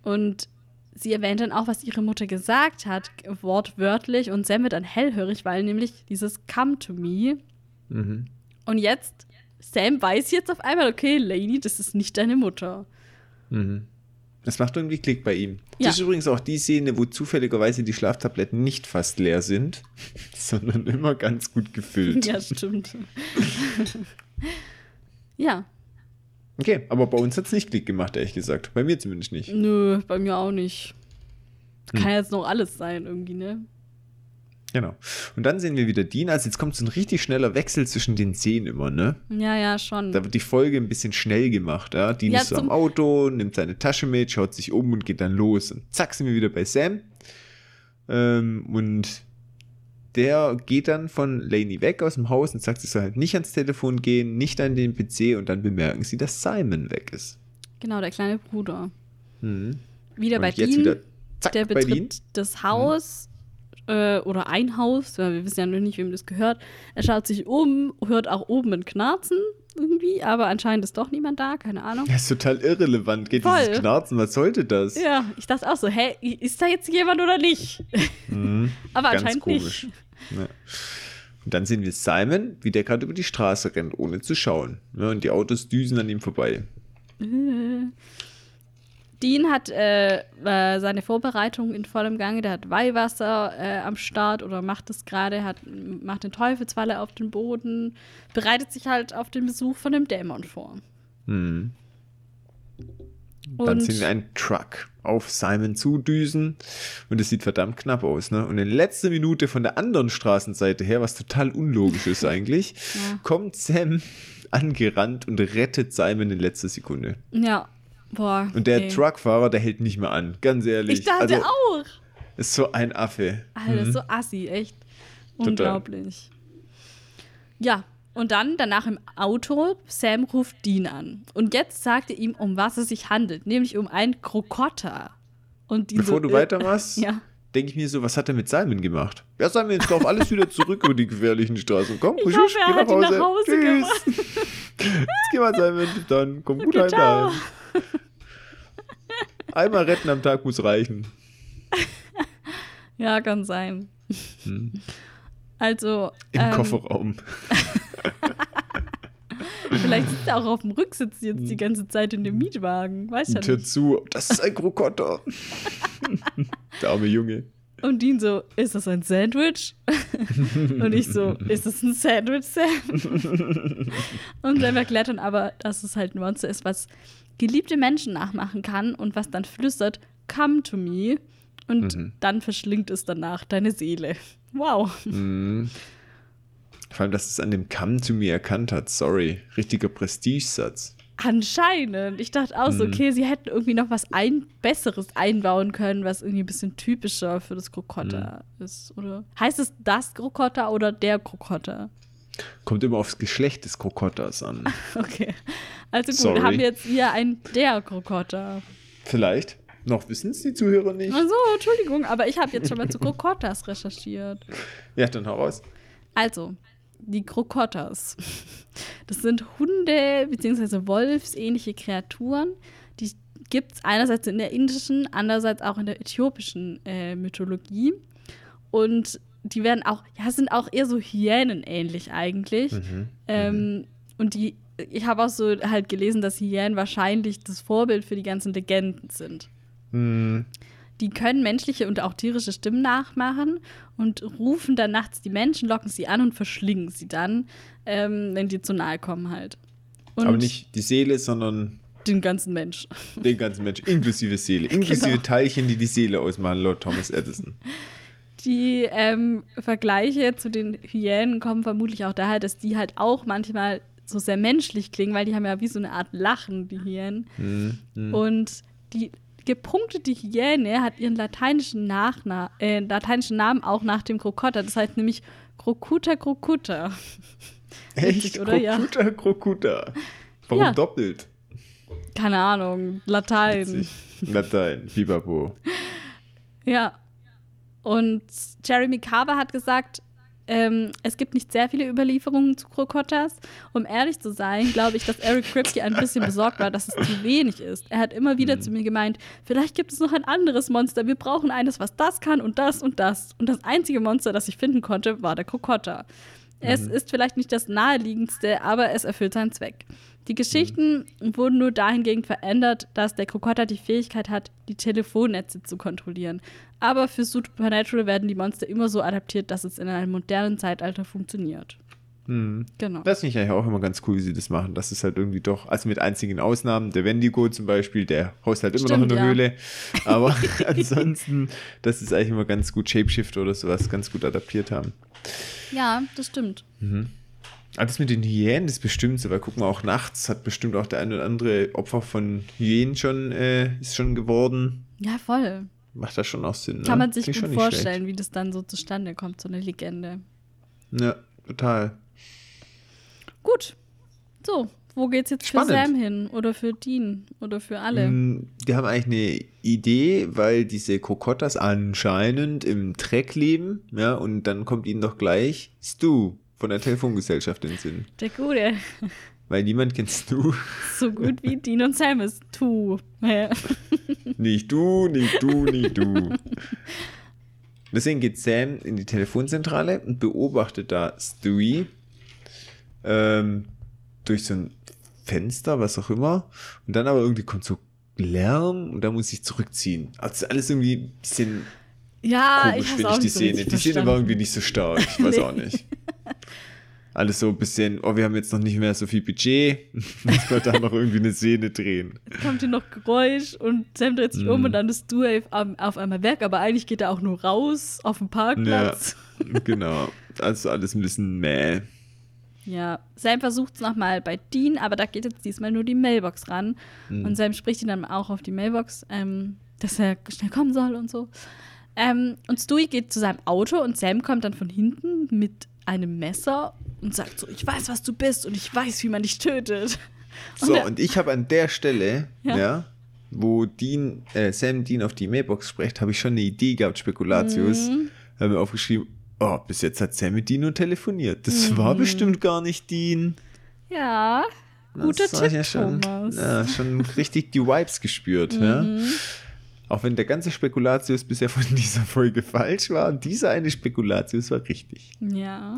Und sie erwähnt dann auch, was ihre Mutter gesagt hat, wortwörtlich. Und Sam wird dann hellhörig, weil nämlich dieses Come to me Mhm. und jetzt, Sam weiß jetzt auf einmal, okay, Lainey, das ist nicht deine Mutter. Mhm. Das macht irgendwie Klick bei ihm. Ja. Das ist übrigens auch die Szene, wo zufälligerweise die Schlaftabletten nicht fast leer sind, sondern immer ganz gut gefüllt. Ja, stimmt. ja, Okay, aber bei uns hat es nicht Klick gemacht, ehrlich gesagt. Bei mir zumindest nicht. nö, bei mir auch nicht. Hm. kann jetzt noch alles sein, irgendwie, ne? Genau. Und dann sehen wir wieder Dean. Also jetzt kommt so ein richtig schneller Wechsel zwischen den Szenen immer, ne? Ja, ja, schon. Da wird die Folge ein bisschen schnell gemacht, ja. Dean Ja, ist so am Auto, nimmt seine Tasche mit, schaut sich um und geht dann los. Und zack, sind wir wieder bei Sam. Ähm, und der geht dann von Lainey weg aus dem Haus und sagt, sie soll halt nicht ans Telefon gehen, nicht an den PC und dann bemerken sie, dass Simon weg ist. Genau, der kleine Bruder. Mhm. Wieder und bei jetzt Dean. wieder zack der betritt das Haus äh, oder ein Haus, weil wir wissen ja noch nicht, wem das gehört. Er schaut sich um, hört auch oben ein Knarzen irgendwie, aber anscheinend ist doch niemand da, keine Ahnung. Das ist total irrelevant. Geht Voll. dieses Knarzen, was sollte das? Ja, ich dachte auch so, hä, ist da jetzt jemand oder nicht? Mhm. Aber anscheinend komisch. nicht. Ja. Und dann sehen wir Simon, wie der gerade über die Straße rennt, ohne zu schauen. Ja, und die Autos düsen an ihm vorbei. Dean hat äh, äh, seine Vorbereitung in vollem Gange. Der hat Weihwasser äh, am Start oder macht es gerade, hat macht den Teufelswalle auf den Boden, bereitet sich halt auf den Besuch von dem Dämon vor. Hm. Dann sehen wir einen Truck auf Simon zudüsen und es sieht verdammt knapp aus. Ne? Und in letzter Minute von der anderen Straßenseite her, was total unlogisch ist eigentlich, Ja. kommt Sam angerannt und rettet Simon in letzter Sekunde. Ja, boah. Und der ey. Truckfahrer, der hält nicht mehr an, ganz ehrlich. Ich dachte also, auch. ist so ein Affe. Alter, Mhm. so assi, echt. Total. Unglaublich. Ja, und dann danach im Auto, Sam ruft Dean an. Und jetzt sagt er ihm, um was es sich handelt, nämlich um einen Krokotter. Und Dean Bevor so, du äh, weitermachst, Ja. denke ich mir so, was hat er mit Simon gemacht? Ja, Simon, jetzt lauf alles wieder zurück über die gefährlichen Straßen. Komm, Ich husch, hoffe, er hat ihn nach Hause Tschüss. Jetzt geh mal, Simon, dann. Komm gut Okay, heim ciao. daheim. Einmal retten am Tag muss reichen. Ja, kann sein. Also, Im ähm, Kofferraum. vielleicht sitzt er auch auf dem Rücksitz jetzt die ganze Zeit in dem Mietwagen. Weiß ja Und hör nicht. zu, das ist ein Krokotter. Der arme Junge. Und Dean so, ist das ein Sandwich? und ich so, ist das ein Sandwich, Sam? und Sam erklärt dann aber, dass es halt ein Monster ist, was geliebte Menschen nachmachen kann und was dann flüstert, come to me. Und Mhm. dann verschlingt es danach deine Seele. Wow. Mhm. Vor allem, dass es an dem Kamm zu mir erkannt hat. Sorry. Richtiger Prestigesatz. Anscheinend. Ich dachte auch Mhm. so, okay, sie hätten irgendwie noch was ein Besseres einbauen können, was irgendwie ein bisschen typischer für das Krokotter Mhm. ist, oder? Heißt es das Krokotter oder der Krokotter? Kommt immer aufs Geschlecht des Krokotters an. Okay. Also gut, Sorry. haben wir jetzt hier ein der Krokotter. Vielleicht. Noch wissen es die Zuhörer nicht. Also, Entschuldigung, aber ich habe jetzt schon mal zu Krokottas recherchiert. Ja, dann hau raus. Also, die Krokottas. Das sind Hunde- bzw. Wolfsähnliche Kreaturen. Die gibt es einerseits in der indischen, andererseits auch in der äthiopischen äh, Mythologie. Und die werden auch, ja, sind auch eher so Hyänen ähnlich eigentlich. Mhm. Ähm, und die, ich habe auch so halt gelesen, dass Hyänen wahrscheinlich das Vorbild für die ganzen Legenden sind. Hm, Die können menschliche und auch tierische Stimmen nachmachen und rufen dann nachts die Menschen, locken sie an und verschlingen sie dann, ähm, wenn die zu nahe kommen halt. Und aber nicht die Seele, sondern den ganzen Mensch. den ganzen Menschen, inklusive Seele, inklusive Genau. Teilchen, die die Seele ausmachen, laut Thomas Edison. Die ähm, Vergleiche zu den Hyänen kommen vermutlich auch daher, dass die halt auch manchmal so sehr menschlich klingen, weil die haben ja wie so eine Art Lachen, die Hyänen. Hm, hm. Und die gepunktete Hyäne hat ihren lateinischen, Nachna äh, lateinischen Namen auch nach dem Krokotter. Das heißt nämlich Crocuta crocuta. Echt? witzig, oder? Ja. Krokuta, Krokuta. Warum Ja. doppelt? Keine Ahnung, Latein. Witzig. Latein, Bibabo. Ja. Und Jeremy Carver hat gesagt, ähm, es gibt nicht sehr viele Überlieferungen zu Krokottas. Um ehrlich zu sein, glaube ich, dass Eric Kripke ein bisschen besorgt war, dass es zu wenig ist. Er hat immer wieder zu mir gemeint, vielleicht gibt es noch ein anderes Monster. Wir brauchen eines, was das kann und das und das. Und das einzige Monster, das ich finden konnte, war der Krokotter. Es ist vielleicht nicht das naheliegendste, aber es erfüllt seinen Zweck. Die Geschichten wurden nur dahingehend verändert, dass der Krokotter die Fähigkeit hat, die Telefonnetze zu kontrollieren. Aber für Supernatural werden die Monster immer so adaptiert, dass es in einem modernen Zeitalter funktioniert. Hm. Genau. Das finde ich eigentlich auch immer ganz cool, wie sie das machen. Das ist halt irgendwie doch, also mit einzigen Ausnahmen, der Wendigo zum Beispiel, der haust halt immer Stimmt, noch in der ja. Höhle. Aber ansonsten, das ist eigentlich immer ganz gut Shapeshift oder sowas ganz gut adaptiert haben. Ja, das stimmt. Ah, das mit den Hyänen, ist bestimmt so, weil guck mal, auch nachts hat bestimmt auch der eine oder andere Opfer von Hyänen schon, äh, ist schon geworden. Ja, voll. Macht das schon auch Sinn. Ne? Kann man sich ich gut vorstellen, wie das dann so zustande kommt, so eine Legende. Ja, total. Gut. So, wo geht's jetzt Spannend. für Sam hin? Oder für Dean? Oder für alle? Mm, Die haben eigentlich eine Idee, weil diese Kokottas anscheinend im Dreck leben, ja, und dann kommt ihnen doch gleich Stu von der Telefongesellschaft in den Sinn. Der Gute. Weil niemand kennt Stu. So gut wie Dean und Sam ist. Tu. Ja. Nicht du, nicht du, nicht du. Deswegen geht Sam in die Telefonzentrale und beobachtet da Stewie ähm, durch so ein Fenster, was auch immer. Und dann aber irgendwie kommt so Lärm und da muss ich zurückziehen. Also alles irgendwie ein bisschen Ja, komisch, ich finde ich die nicht so Szene. Die Szene war irgendwie nicht so stark. Ich weiß Nee. auch nicht. Alles so ein bisschen, oh, wir haben jetzt noch nicht mehr so viel Budget. Müssen wir da noch irgendwie eine Szene drehen. kommt hier noch Geräusch und Sam dreht sich Mm. um und dann ist du auf, auf einmal weg, aber eigentlich geht er auch nur raus auf den Parkplatz. Genau. Also alles ein bisschen mäh. Ja, Sam versucht es nochmal bei Dean, aber da geht jetzt diesmal nur die Mailbox ran. Mhm. Und Sam spricht ihn dann auch auf die Mailbox, ähm, dass er schnell kommen soll und so. Ähm, und Stewie geht zu seinem Auto und Sam kommt dann von hinten mit einem Messer und sagt so, ich weiß, was du bist und ich weiß, wie man dich tötet. Und So, und ich habe an der Stelle, Ja. ja, wo Dean, äh, Sam Dean auf die Mailbox spricht, habe ich schon eine Idee gehabt, Spekulatius. Mhm. Habe mir aufgeschrieben, oh, bis jetzt hat Sam mit nur telefoniert. Das Mhm. war bestimmt gar nicht Dean. Ja, guter das war Tipp, ja schon, Thomas. Ja, schon richtig die Vibes gespürt. Mhm. Ja. Auch wenn der ganze Spekulatius bisher von dieser Folge falsch war, dieser eine Spekulatius war richtig. Ja.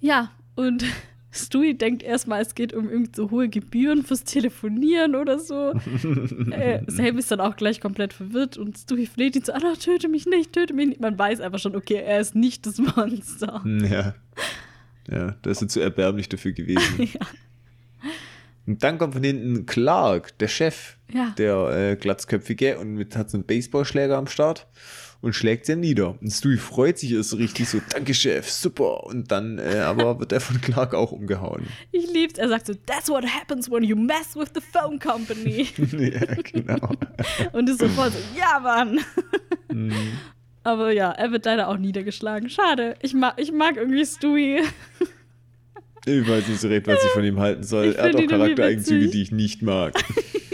Ja, und Stewie denkt erstmal, es geht um irgendwie so hohe Gebühren fürs Telefonieren oder so. äh, Sam ist dann auch gleich komplett verwirrt und Stewie fleht ihn so, ah, töte mich nicht, töte mich nicht. Man weiß einfach schon, okay, er ist nicht das Monster. Ja. Ja, da ist er zu erbärmlich dafür gewesen. ja. Und dann kommt von hinten Clark, der Chef, Ja. der äh, glatzköpfige, und mit, hat so einen Baseballschläger am Start und schlägt sie nieder. Und Stewie freut sich erst so richtig so, danke Chef, super. Und dann äh, aber wird er von Clark auch umgehauen. Ich lieb's. Er sagt so, that's what happens when you mess with the phone company. ja, genau. Und ist sofort so, ja, Mann. Mhm. Aber ja, er wird leider auch niedergeschlagen. Schade. Ich mag, ich mag irgendwie Stewie. Ich weiß nicht so recht, was ich von ihm halten soll. Ich Er hat auch Charaktereigenzüge, die ich nicht mag.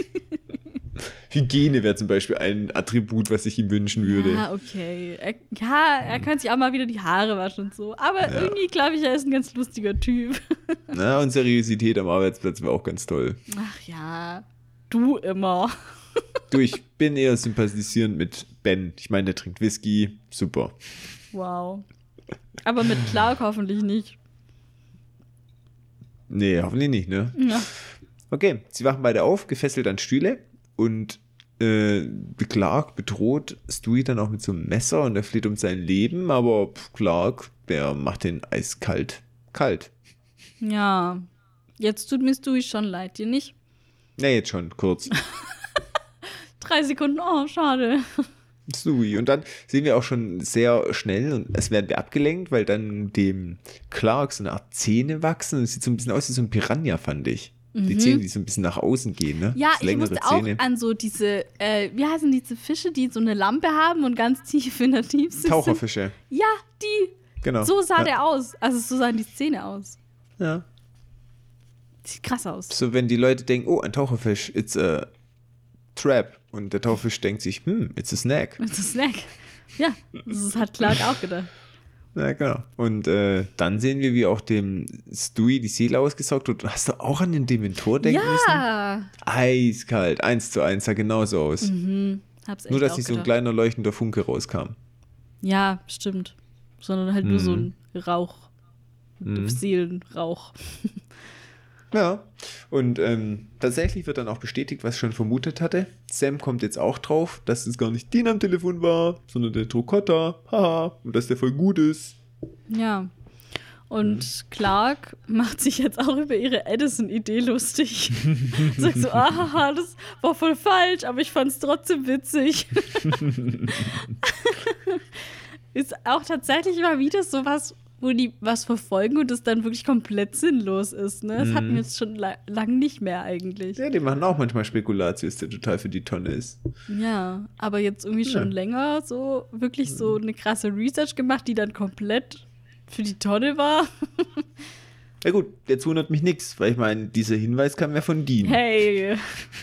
Hygiene wäre zum Beispiel ein Attribut, was ich ihm wünschen würde. Ja, okay. Er, ja, er kann sich auch mal wieder die Haare waschen und so. Aber irgendwie glaube ich, er ist ein ganz lustiger Typ. Na, und Seriosität am Arbeitsplatz wäre auch ganz toll. Ach ja, du immer. Du, ich bin eher sympathisierend mit Ben. Ich meine, der trinkt Whisky. Super. Wow. Aber mit Clark hoffentlich nicht. Nee, hoffentlich nicht, ne? Ja. Okay, sie wachen beide auf, gefesselt an Stühle und äh, Clark bedroht Stewie dann auch mit so einem Messer und er flieht um sein Leben, aber pff, Clark, der macht den eiskalt kalt. Ja. Jetzt tut mir Stewie schon leid, dir nicht? Na, jetzt schon, kurz. Drei Sekunden, oh, schade. Stewie. Und dann sehen wir auch schon sehr schnell, und es werden wir abgelenkt, weil dann dem Clark so eine Art Zähne wachsen. Und es sieht so ein bisschen aus wie so ein Piranha, fand ich. Die Zähne, die so ein bisschen nach außen gehen, ne? Mhm. Ja, ich musste auch an so diese, äh, wie heißen diese Fische, die so eine Lampe haben und ganz tief in der Tiefsee sind? Taucherfische. Ja, die. Genau. So sah ja. der aus. Also so sahen die Szene aus. Ja. Sieht krass aus. So, wenn die Leute denken, oh, ein Taucherfisch, it's a trap. Und der Taucherfisch denkt sich, hm, it's a snack. Ist ein Snack. Ja, das hat Clark auch gedacht. Ja, genau. Und äh, dann sehen wir, wie auch dem Stewie die Seele ausgesaugt wird. Hast du auch an den Dementor denken müssen? Ja. Eiskalt, eins zu eins, sah genauso aus. Mhm. Hab's echt Nur, dass nicht so ein kleiner leuchtender Funke rauskam. Ja, stimmt. Sondern halt nur so Mhm. ein Rauch. Seelenrauch. Ja. Und ähm, tatsächlich wird dann auch bestätigt, was ich schon vermutet hatte. Sam kommt jetzt auch drauf, dass es gar nicht Dean am Telefon war, sondern der Trokotta. Haha. Und dass der voll gut ist. Ja. Und Clark macht sich jetzt auch über ihre Edison-Idee lustig. Sagt so, ah, das war voll falsch, aber ich fand es trotzdem witzig. Ist auch tatsächlich mal wieder sowas, wo die was verfolgen und es dann wirklich komplett sinnlos ist. Ne? Das hatten wir jetzt schon la lang nicht mehr eigentlich. Ja, die machen auch manchmal Spekulatius, der total für die Tonne ist. Ja, aber jetzt irgendwie schon Ja. länger so wirklich so eine krasse Research gemacht, die dann komplett für die Tonne war. Ja gut, jetzt wundert mich nichts, weil ich meine, dieser Hinweis kam ja von Dean. Hey,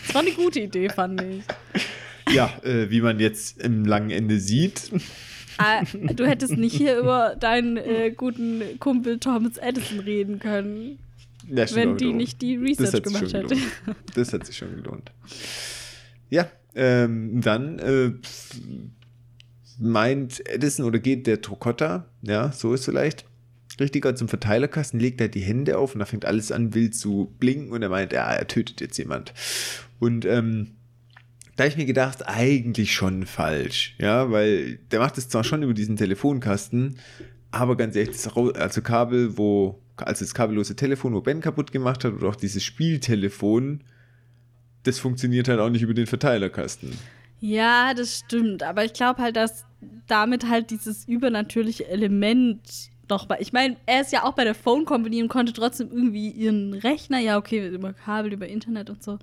das war eine gute Idee, fand ich. Ja, äh, wie man jetzt im langen Ende sieht. Ah, du hättest nicht hier über deinen äh, guten Kumpel Thomas Edison reden können, Ja, wenn die nicht die Research gemacht hätte. Das hat sich schon gelohnt. Ja, ähm, dann äh, meint Edison oder geht der Trokotta, ja, so ist vielleicht, richtiger zum Verteilerkasten, legt er die Hände auf und da fängt alles an wild zu blinken und er meint, ja, er tötet jetzt jemand. Und ähm, da habe ich mir gedacht, eigentlich schon falsch, ja, weil der macht es zwar schon über diesen Telefonkasten, aber ganz ehrlich, das also Kabel, wo, also das kabellose Telefon, wo Ben kaputt gemacht hat, oder auch dieses Spieltelefon, das funktioniert halt auch nicht über den Verteilerkasten. Ja, das stimmt. Aber ich glaube halt, dass damit halt dieses übernatürliche Element noch bei. Ich meine, er ist ja auch bei der Phone Company und konnte trotzdem irgendwie ihren Rechner, ja, okay, über Kabel, über Internet und so.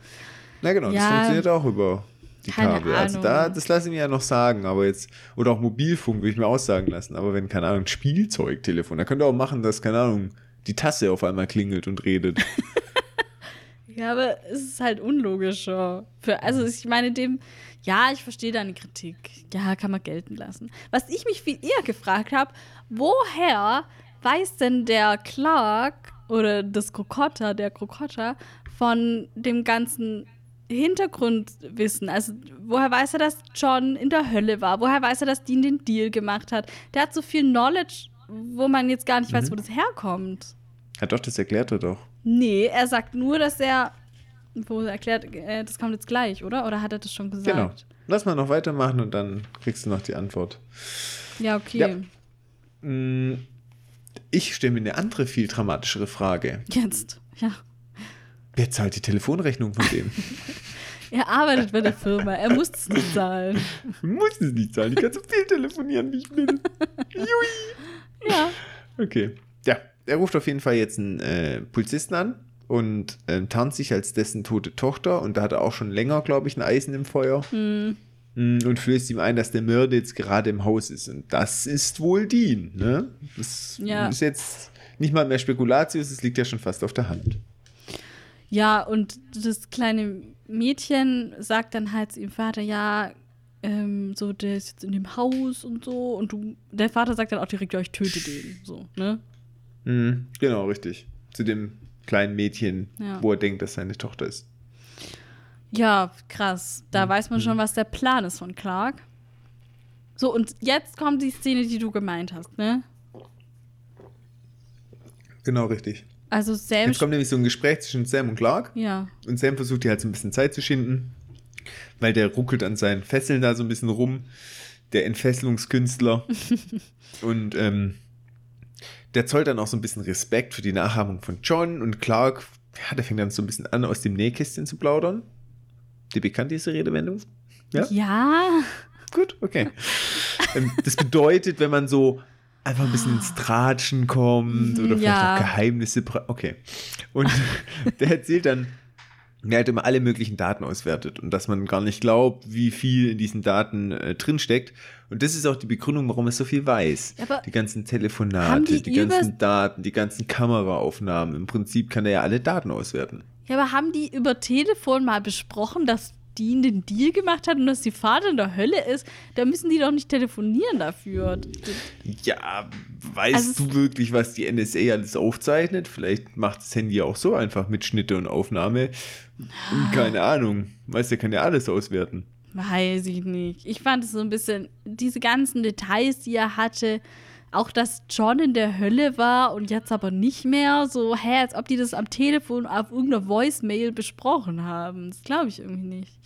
Na genau, das Ja. funktioniert auch über die Keine Kabel. Also Ahnung. da, das lasse ich mir ja noch sagen, aber jetzt, oder auch Mobilfunk würde ich mir aussagen lassen, aber wenn, keine Ahnung, ein Spielzeugtelefon, da könnt ihr auch machen, dass, keine Ahnung, die Tasse auf einmal klingelt und redet. Ja, aber es ist halt unlogischer. Für, also ich meine, dem, ja, ich verstehe deine Kritik. Ja, kann man gelten lassen. Was ich mich viel eher gefragt habe, woher weiß denn der Clark oder das Krokotta, der Krokotta, von dem ganzen Hintergrundwissen? Also, woher weiß er, dass John in der Hölle war? Woher weiß er, dass Dean den Deal gemacht hat? Der hat so viel Knowledge, wo man jetzt gar nicht weiß, wo das herkommt. ja doch, das erklärt er doch. Nee, er sagt nur, dass er. Wo er erklärt, äh, das kommt jetzt gleich, oder? Oder hat er das schon gesagt? Genau. Lass mal noch weitermachen und dann kriegst du noch die Antwort. Ja, okay. Ja. Mm, Ich stelle mir eine andere, viel dramatischere Frage. Jetzt. Ja. Wer zahlt die Telefonrechnung von dem? Er arbeitet bei der Firma, er muss es nicht zahlen. Muss es nicht zahlen, ich kann so viel telefonieren, wie ich will. Jui. Ja. Okay. Ja, er ruft auf jeden Fall jetzt einen äh, Polizisten an und ähm, tarnt sich als dessen tote Tochter. Und da hat er auch schon länger, glaube ich, ein Eisen im Feuer. Hm. Mm, Und flößt ihm ein, dass der Mörder jetzt gerade im Haus ist. Und das ist wohl Dean. Ne? Das Ja. ist jetzt nicht mal mehr Spekulatius, es liegt ja schon fast auf der Hand. Ja, und das kleine Mädchen sagt dann halt zu ihrem Vater, ja, ähm, so, der ist jetzt in dem Haus und so. Und du, der Vater sagt dann auch direkt, ja, ich töte den. So, ne? Mhm, genau, richtig. Zu dem kleinen Mädchen, Ja. wo er denkt, dass seine Tochter ist. Ja, krass. Da Mhm. weiß man schon, was der Plan ist von Clark. So, und jetzt kommt die Szene, die du gemeint hast, ne? Genau, richtig. Also Sam. Jetzt kommt nämlich so ein Gespräch zwischen Sam und Clark. ja. Und Sam versucht hier halt so ein bisschen Zeit zu schinden, weil der ruckelt an seinen Fesseln da so ein bisschen rum, der Entfesselungskünstler. und ähm, der zollt dann auch so ein bisschen Respekt für die Nachahmung von John und Clark. Ja, der fängt dann so ein bisschen an, aus dem Nähkästchen zu plaudern. Die bekannt, diese Redewendung? Ja? Ja. Gut, okay. ähm, das bedeutet, wenn man so einfach ein bisschen ins Tratschen kommt oder vielleicht Ja. auch Geheimnisse. Okay. Und der erzählt dann, er hat immer alle möglichen Daten auswertet und dass man gar nicht glaubt, wie viel in diesen Daten äh, drinsteckt. Und das ist auch die Begründung, warum er so viel weiß. Aber die ganzen Telefonate, die die, ganzen Daten, die ganzen Kameraaufnahmen. Im Prinzip kann er ja alle Daten auswerten. Ja, aber haben die über Telefon mal besprochen, dass Dean den Deal gemacht hat und dass die Vater in der Hölle ist? Da müssen die doch nicht telefonieren dafür. Ja, weißt Also du wirklich, was die NSA alles aufzeichnet? Vielleicht macht das Handy auch so einfach mit Schnitte und Aufnahme. Und keine Ahnung. Weißt du, kann ja alles auswerten. Weiß ich nicht. Ich fand es so ein bisschen, diese ganzen Details, die er hatte, auch dass John in der Hölle war und jetzt aber nicht mehr, so, hä, als ob die das am Telefon auf irgendeiner Voicemail besprochen haben. Das glaube ich irgendwie nicht.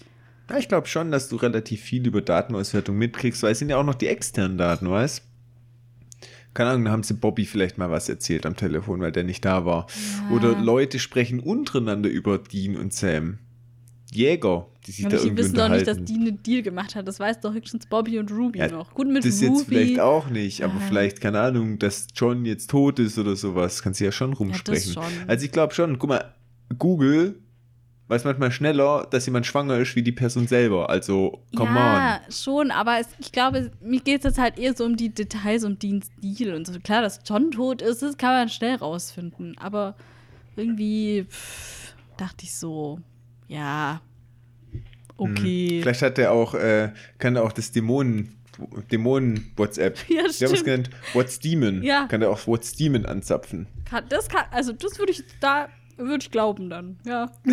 Ja, ich glaube schon, dass du relativ viel über Datenauswertung mitkriegst, weil es sind ja auch noch die externen Daten, weißt Keine Ahnung, da haben sie Bobby vielleicht mal was erzählt am Telefon, weil der nicht da war. Ja. Oder Leute sprechen untereinander über Dean und Sam. Jäger, die sich Aber da die irgendwie wissen doch nicht, dass Dean einen Deal gemacht hat. Das weiß doch höchstens Bobby und Ruby Ja, noch. Gut, mit das jetzt Ruby. vielleicht auch nicht, aber Ja. vielleicht, keine Ahnung, dass John jetzt tot ist oder sowas, kannst du ja schon rumsprechen. schon. Also ich glaube schon, guck mal, Google weiß manchmal schneller, dass jemand schwanger ist, wie die Person selber. Also, come ja, schon, aber es, ich glaube, mir geht es jetzt halt eher so um die Details, um Deans Deal und so. Klar, dass John tot ist, das kann man schnell rausfinden. Aber irgendwie pff, dachte ich so, ja, on. okay. Hm. Vielleicht hat er auch, äh, kann er auch das Dämonen, Dämonen-WhatsApp. Ja, Wir haben es stimmt. genannt What's Demon. Ja. Kann er auch What's Demon anzapfen. Kann, das kann, also das würde ich, da würde ich glauben dann, ja.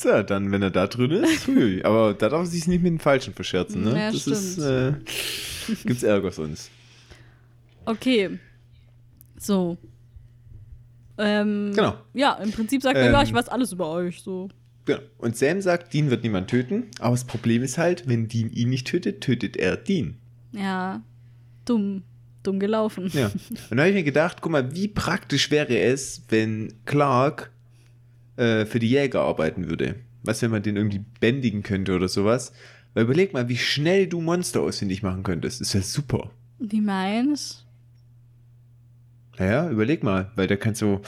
So, dann, wenn er da drin ist, hui, aber da darf er sich nicht mit den Falschen verscherzen, ne? Ja, das ist, stimmt. äh, gibt's Ärger sonst. Okay. So. Ähm, Genau. Ja, im Prinzip sagt er, Ähm, ja, ich weiß alles über euch, so. Genau. Und Sam sagt, Dean wird niemand töten, aber das Problem ist halt, wenn Dean ihn nicht tötet, tötet er Dean. Ja, dumm. Dumm gelaufen. Ja. Und da habe ich mir gedacht, guck mal, wie praktisch wäre es, wenn Clark äh, für die Jäger arbeiten würde. Was, wenn man den irgendwie bändigen könnte oder sowas. Weil überleg mal, wie schnell du Monster ausfindig machen könntest. Das wäre super. Wie meinst Naja, überleg mal, weil da kannst du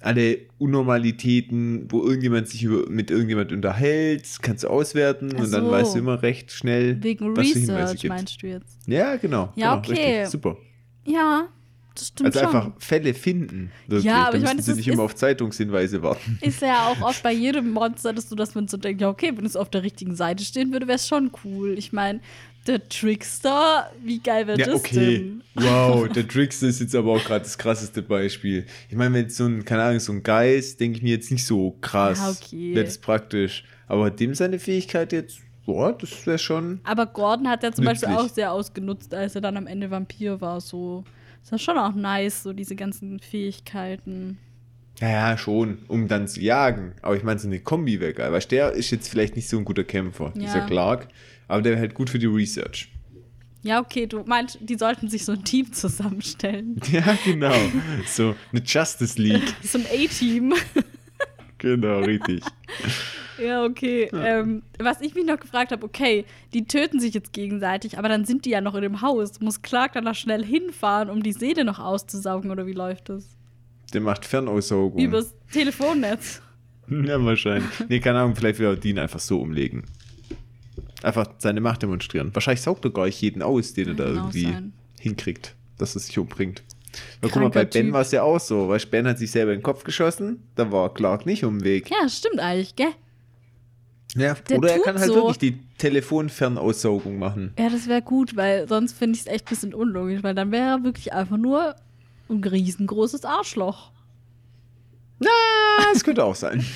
alle Unnormalitäten, wo irgendjemand sich über, mit irgendjemand unterhält, kannst du auswerten Ach und dann so. weißt du immer recht schnell, Wegen was für Hinweise Research gibt. meinst du jetzt? Ja, genau. Ja, genau, okay. Richtig, super. Ja, das stimmt Also schon. einfach Fälle finden. Wirklich. Ja, aber da ich meine, sie nicht ist- immer auf Zeitungshinweise warten. Ist ja auch oft bei jedem Monster, dass du, dass man so denkt, ja, okay, wenn es auf der richtigen Seite stehen würde, wäre es schon cool. Ich meine, der Trickster, wie geil wäre Ja, das okay. denn? Wow, der Trickster ist jetzt aber auch gerade das krasseste Beispiel. Ich meine, wenn so ein, keine Ahnung, so ein Geist, denke ich mir jetzt nicht so krass. Ja, okay. Wäre das praktisch. Aber dem seine Fähigkeit jetzt, boah, das wäre schon. Aber Gordon hat ja zum Beispiel Nützlich. auch sehr ausgenutzt, als er dann am Ende Vampir war. So ist das schon auch nice, so diese ganzen Fähigkeiten. Ja, ja, schon, um dann zu jagen. Aber ich meine, so eine Kombi wäre geil. Weißt du, der ist jetzt vielleicht nicht so ein guter Kämpfer, Ja. dieser Clark. Aber der wäre halt gut für die Research. Ja, okay, du meinst, die sollten sich so ein Team zusammenstellen. Ja, genau. so eine Justice League. So ein A-Team. Genau, richtig. Ja, okay. Ähm, was ich mich noch gefragt habe, okay, die töten sich jetzt gegenseitig, aber dann sind die ja noch in dem Haus. Muss Clark dann noch schnell hinfahren, um die Seele noch auszusaugen oder wie läuft das? Der macht Fernaussaugung. Übers Telefonnetz. Ja, wahrscheinlich. Nee, keine Ahnung, vielleicht will er Dean einfach so umlegen. Einfach seine Macht demonstrieren. Wahrscheinlich saugt er gar nicht jeden aus, den er da auch irgendwie sein. hinkriegt, dass er sich umbringt. Na, guck mal, bei Kranker Ben Typ. war es ja auch so. Weißt, Ben hat sich selber in den Kopf geschossen, da war Clark nicht um den Weg. Ja, stimmt eigentlich, gell? Ja, Der oder er kann halt so. wirklich die Telefonfernaussaugung machen. Ja, das wäre gut, weil sonst finde ich es echt ein bisschen unlogisch, weil dann wäre er wirklich einfach nur ein riesengroßes Arschloch. Na, das könnte auch sein.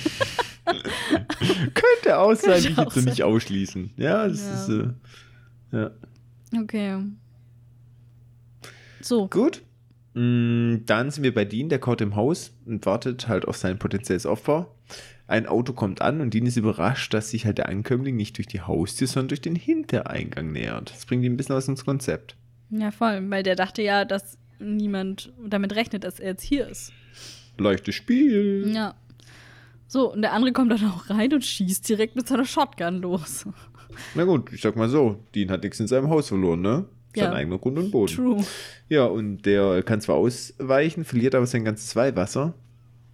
könnte auch sein, Könnte ich jetzt so nicht ausschließen. Ja, das Ja. ist. Äh, ja. Okay. So, Gut. Mm, Dann sind wir bei Dean, der kaut im Haus und wartet halt auf sein potenzielles Opfer. Ein Auto kommt an und Dean ist überrascht, dass sich halt der Ankömmling nicht durch die Haustür, sondern durch den Hintereingang nähert. Das bringt ihn ein bisschen aus dem Konzept. ja voll, weil der dachte ja, dass niemand damit rechnet, dass er jetzt hier ist. Leichtes Spiel. Ja. So, und der andere kommt dann auch rein und schießt direkt mit seiner Shotgun los. Na gut, ich sag mal so, Dean hat nichts in seinem Haus verloren, ne? Ja. Sein eigener Grund und Boden. True. Ja, und der kann zwar ausweichen, verliert aber sein ganzes Zweiwasser.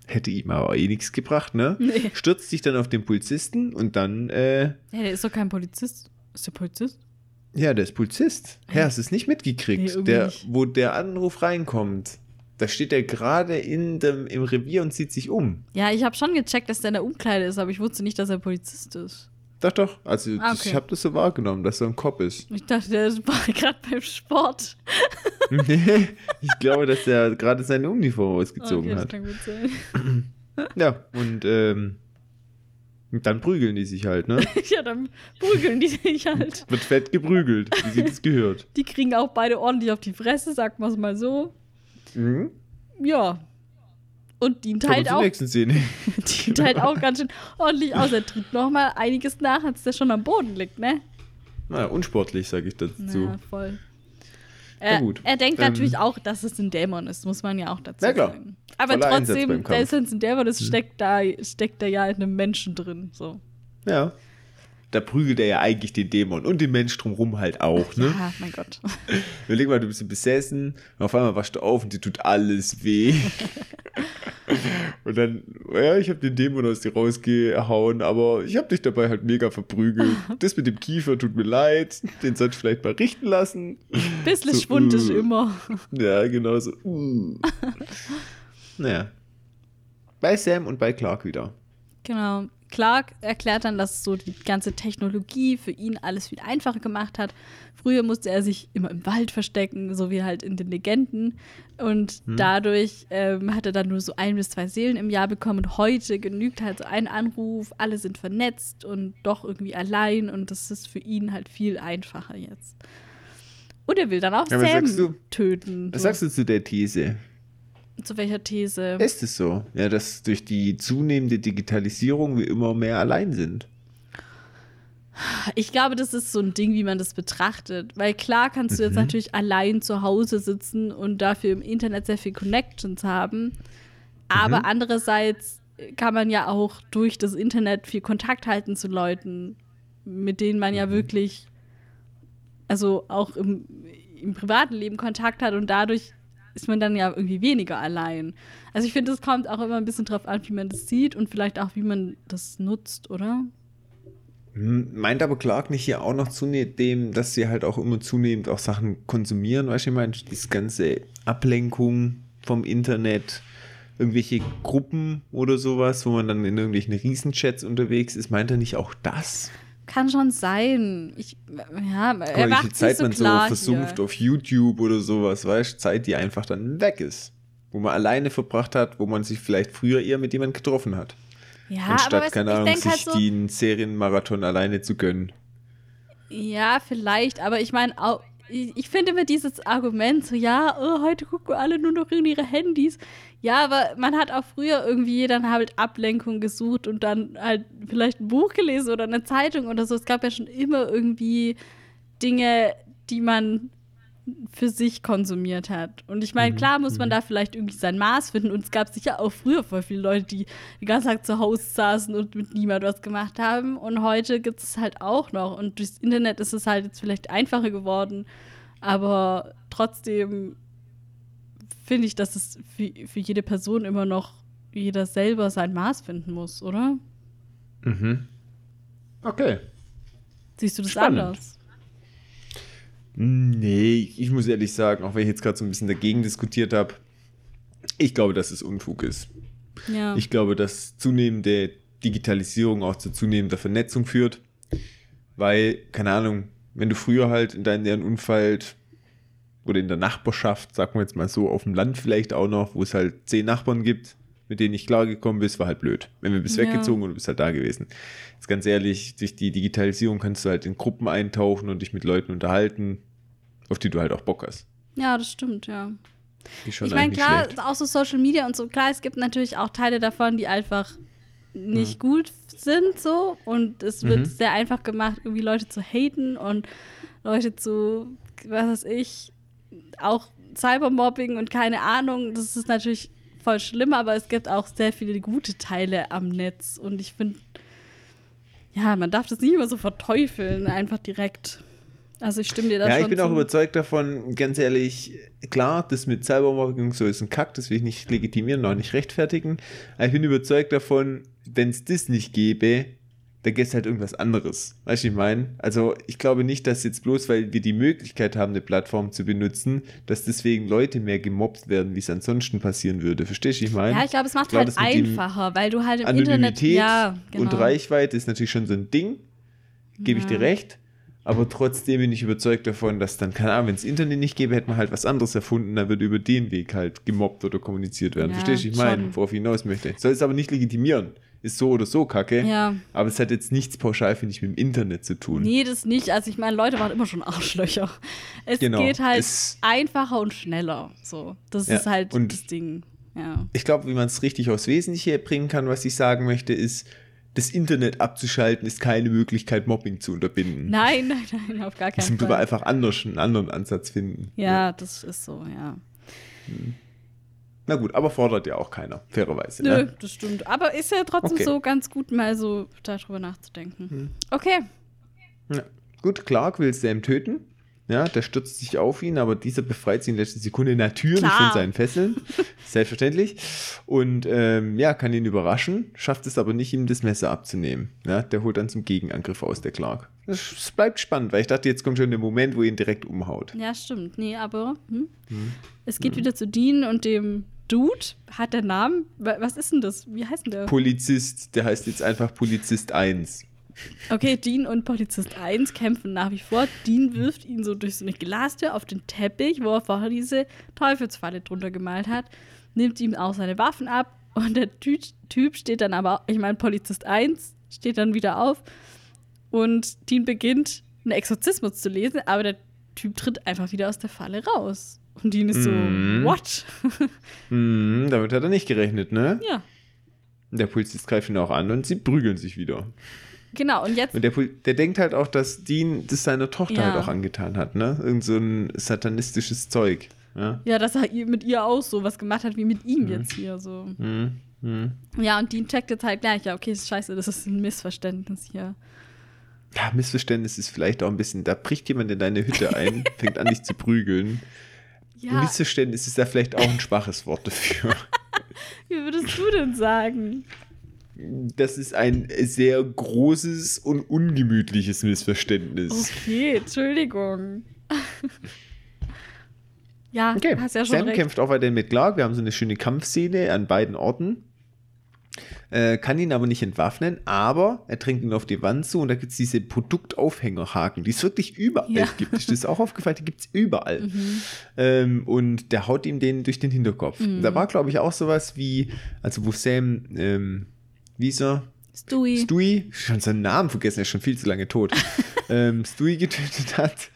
Hätte ihm aber eh nichts gebracht, ne? Nee. Stürzt sich dann auf den Polizisten und dann, äh, Ja, der ist doch kein Polizist. Ist der Polizist? Ja, der ist Polizist. Ja, hast du es nicht mitgekriegt? Nee, der, nicht. wo der Anruf reinkommt, da steht er gerade in dem, im Revier und zieht sich um. Ja, ich habe schon gecheckt, dass der in der Umkleide ist, aber ich wusste nicht, dass er Polizist ist. Doch, doch. Also Ah, das, okay. ich habe das so wahrgenommen, dass er ein Cop ist. Ich dachte, der war gerade beim Sport. nee, ich glaube, dass er gerade seine Uniform ausgezogen okay, das hat. kann gut sein. Ja, und ähm, dann prügeln die sich halt, ne? ja, dann prügeln die sich halt. Wird fett geprügelt, wie sie das gehört. Die kriegen auch beide ordentlich auf die Fresse, sagt man es mal so. Mhm. Ja. Und dient halt auch, dient halt auch ganz schön ordentlich aus. Er tritt nochmal einiges nach, als der schon am Boden liegt, ne? Naja, unsportlich, sage ich dazu. Ja, voll. Er, gut. er denkt Ähm, natürlich auch, dass es ein Dämon ist, muss man ja auch dazu klar. sagen. Aber Voller trotzdem, wenn es ein Dämon ist, steckt da, steckt da ja in einem Menschen drin. So. Ja. Da prügelt er ja eigentlich den Dämon und den Mensch drumherum halt auch, ne? Ja, mein Gott. Überleg mal, du bist besessen und auf einmal wachst du auf und dir tut alles weh. und dann, ja, ich habe den Dämon aus dir rausgehauen, aber ich habe dich dabei halt mega verprügelt. Das mit dem Kiefer tut mir leid, den sollte ich vielleicht mal richten lassen. Bisschen So, Schwund ist äh. immer. Ja, genau so. Uh. naja. Bei Sam und bei Clark wieder. Genau. Clark erklärt dann, dass so die ganze Technologie für ihn alles viel einfacher gemacht hat. Früher musste er sich immer im Wald verstecken, so wie halt in den Legenden. Und dadurch ähm, hat er dann nur so ein bis zwei Seelen im Jahr bekommen. Und heute genügt halt so ein Anruf, alle sind vernetzt und doch irgendwie allein. Und das ist für ihn halt viel einfacher jetzt. Und er will dann auch Ja, Sam töten. Was So. sagst du zu der These? Zu welcher These? Ist es so? Ja, dass durch die zunehmende Digitalisierung wir immer mehr allein sind. Ich glaube, das ist so ein Ding, wie man das betrachtet. Weil klar kannst du jetzt natürlich allein zu Hause sitzen und dafür im Internet sehr viel Connections haben. Aber andererseits kann man ja auch durch das Internet viel Kontakt halten zu Leuten, mit denen man ja wirklich, also auch im, im privaten Leben Kontakt hat und dadurch ist man dann ja irgendwie weniger allein. Also ich finde, es kommt auch immer ein bisschen drauf an, wie man das sieht und vielleicht auch, wie man das nutzt, oder? Hm, Meint aber Clark nicht hier auch noch zunehmend, dass sie halt auch immer zunehmend auch Sachen konsumieren? Weißt du, ich meine, diese ganze Ablenkung vom Internet, irgendwelche Gruppen oder sowas, wo man dann in irgendwelchen Riesenchats unterwegs ist, meint er nicht auch das? Kann schon sein. Ich, ja, Guck er mal, wie macht viel Zeit so man so versumpft hier. auf YouTube oder sowas, weißt du? Zeit, die einfach dann weg ist. Wo man alleine verbracht hat, wo man sich vielleicht früher eher mit jemandem getroffen hat. Ja, aber anstatt, weißt, keine du, ich Ahnung, sich halt so, den Serienmarathon alleine zu gönnen. ja, vielleicht, aber ich meine, auch, ich, ich finde immer dieses Argument so, ja, oh, heute gucken alle nur noch in ihre Handys. Ja, aber man hat auch früher irgendwie dann halt Ablenkung gesucht und dann halt vielleicht ein Buch gelesen oder eine Zeitung oder so. Es gab ja schon immer irgendwie Dinge, die man für sich konsumiert hat. Und ich meine, klar muss man da vielleicht irgendwie sein Maß finden. Und es gab sicher auch früher voll viele Leute, die den ganzen Tag zu Hause saßen und mit niemand was gemacht haben. Und heute gibt es halt auch noch. Und durchs Internet ist es halt jetzt vielleicht einfacher geworden. Aber trotzdem finde ich, dass es für, für jede Person immer noch jeder selber sein Maß finden muss, oder? Mhm. Okay. Siehst du das Spannend. anders? Nee, ich muss ehrlich sagen, auch wenn ich jetzt gerade so ein bisschen dagegen diskutiert habe, ich glaube, dass es Unfug ist. Ja. Ich glaube, dass zunehmende Digitalisierung auch zu zunehmender Vernetzung führt. Weil, keine Ahnung, wenn du früher halt in deinem Umfeld oder in der Nachbarschaft, sagen wir jetzt mal so, auf dem Land vielleicht auch noch, wo es halt zehn Nachbarn gibt, mit denen nicht klargekommen bist, war halt blöd. Wenn wir bist Ja. weggezogen und du bist halt da gewesen. Jetzt ganz ehrlich, durch die Digitalisierung kannst du halt in Gruppen eintauchen und dich mit Leuten unterhalten, auf die du halt auch Bock hast. ja, das stimmt, ja. Ich meine, klar, schlecht. auch so Social Media und so, klar, es gibt natürlich auch Teile davon, die einfach nicht gut sind, so. Und es wird Mhm. sehr einfach gemacht, irgendwie Leute zu haten und Leute zu, was weiß ich, auch Cybermobbing und keine Ahnung. Das ist natürlich voll schlimm, aber es gibt auch sehr viele gute Teile am Netz. Und ich finde, ja, man darf das nicht immer so verteufeln, einfach direkt. Also ich stimme dir da Ja, schon ich bin auch zu. überzeugt davon, ganz ehrlich, klar, das mit Cybermobbing so ist ein Kack, das will ich nicht legitimieren, noch nicht rechtfertigen. Aber ich bin überzeugt davon, wenn es das nicht gäbe, gäbe es halt irgendwas anderes. Weißt du, ich meine? Also ich glaube nicht, dass jetzt bloß, weil wir die Möglichkeit haben, eine Plattform zu benutzen, dass deswegen Leute mehr gemobbt werden, wie es ansonsten passieren würde. Verstehst du, ich meine? Ja, ich glaube, es macht Ich glaube, halt einfacher, weil du halt im Internet. Anonymität Ja, genau. und Reichweite ist natürlich schon so ein Ding, gebe ich Ja. dir recht. Aber trotzdem bin ich überzeugt davon, dass dann, keine Ahnung, wenn es Internet nicht gäbe, hätte man halt was anderes erfunden, dann würde über den Weg halt gemobbt oder kommuniziert werden. Ja, Verstehst du, ich meine, worauf ich hinaus möchte. Soll es aber nicht legitimieren. Ist so oder so kacke. Ja. Aber es hat jetzt nichts pauschal, finde ich, mit dem Internet zu tun. Nee, das nicht. Also ich meine, Leute waren immer schon Arschlöcher. Es Genau. geht halt Es- einfacher und schneller. So, das Ja, ist halt und- das Ding. Ja. Ich glaube, wie man es richtig aufs Wesentliche bringen kann, was ich sagen möchte, ist, das Internet abzuschalten, ist keine Möglichkeit, Mobbing zu unterbinden. Nein, nein, nein, auf gar keinen Müssen wir Fall. einfach anders, einen anderen Ansatz finden. Ja, das ist so, ja. Na gut, aber fordert ja auch keiner, fairerweise. Nö, Ne? das stimmt. Aber ist ja trotzdem Okay. so ganz gut, mal so darüber nachzudenken. Hm. Okay. Ja. Gut, Clark will Sam töten. Ja, der stürzt sich auf ihn, aber dieser befreit sie in letzter Sekunde natürlich Klar. von seinen Fesseln. Selbstverständlich. Und ähm, ja, kann ihn überraschen, schafft es aber nicht, ihm das Messer abzunehmen. Ja, der holt dann zum Gegenangriff aus, der Clark. Es bleibt spannend, weil ich dachte, jetzt kommt schon der Moment, wo er ihn direkt umhaut. Ja, stimmt. Nee, aber hm? es geht wieder zu Dean und dem Dude. Hat der Namen? Wa- Was ist denn das? Wie heißt denn der? Polizist, der heißt jetzt einfach Polizist 1. Okay, Dean und Polizist 1 kämpfen nach wie vor. Dean wirft ihn so durch so eine Glastür auf den Teppich, wo er vorher diese Teufelsfalle drunter gemalt hat, nimmt ihm auch seine Waffen ab und der Ty Typ steht dann aber, ich meine, Polizist 1 steht dann wieder auf und Dean beginnt einen Exorzismus zu lesen, aber der Typ tritt einfach wieder aus der Falle raus. Und Dean ist so, Mhm. what? Hm, damit hat er nicht gerechnet, ne? ja, Der Polizist greift ihn auch an und sie prügeln sich wieder. genau. Und jetzt Und der, der denkt halt auch, dass Dean das seiner Tochter Ja. halt auch angetan hat, ne? Irgend so ein satanistisches Zeug. Ja, Ja, dass er mit ihr auch so was gemacht hat wie mit Mhm. ihm jetzt hier so. hm, hm. Ja, und Dean checkt jetzt halt gleich, ja, okay, ist scheiße, das ist ein Missverständnis hier. ja Missverständnis ist vielleicht auch ein bisschen, da bricht jemand in deine Hütte ein, fängt an, dich zu prügeln. Ja, Missverständnis ist da vielleicht auch ein schwaches Wort dafür. wie würdest du denn sagen? Das ist ein sehr großes und ungemütliches Missverständnis. Okay, Entschuldigung. ja, Okay, hast ja schon Sam recht. kämpft auch weiterhin mit Clark. Wir haben so eine schöne Kampfszene an beiden Orten. Äh, kann ihn aber nicht entwaffnen, aber er drängt ihn auf die Wand zu und da gibt es diese Produktaufhängerhaken, die es wirklich überall Ja. Mhm. gibt. Ist das auch aufgefallen? Die gibt es überall. Ähm, und der haut ihm den durch den Hinterkopf. Mhm. Da war, glaube ich, auch sowas wie, also wo Sam, ähm, wie ist er? Stewie. Stewie, schon seinen Namen vergessen, er ist schon viel zu lange tot, ähm, Stewie getötet hat,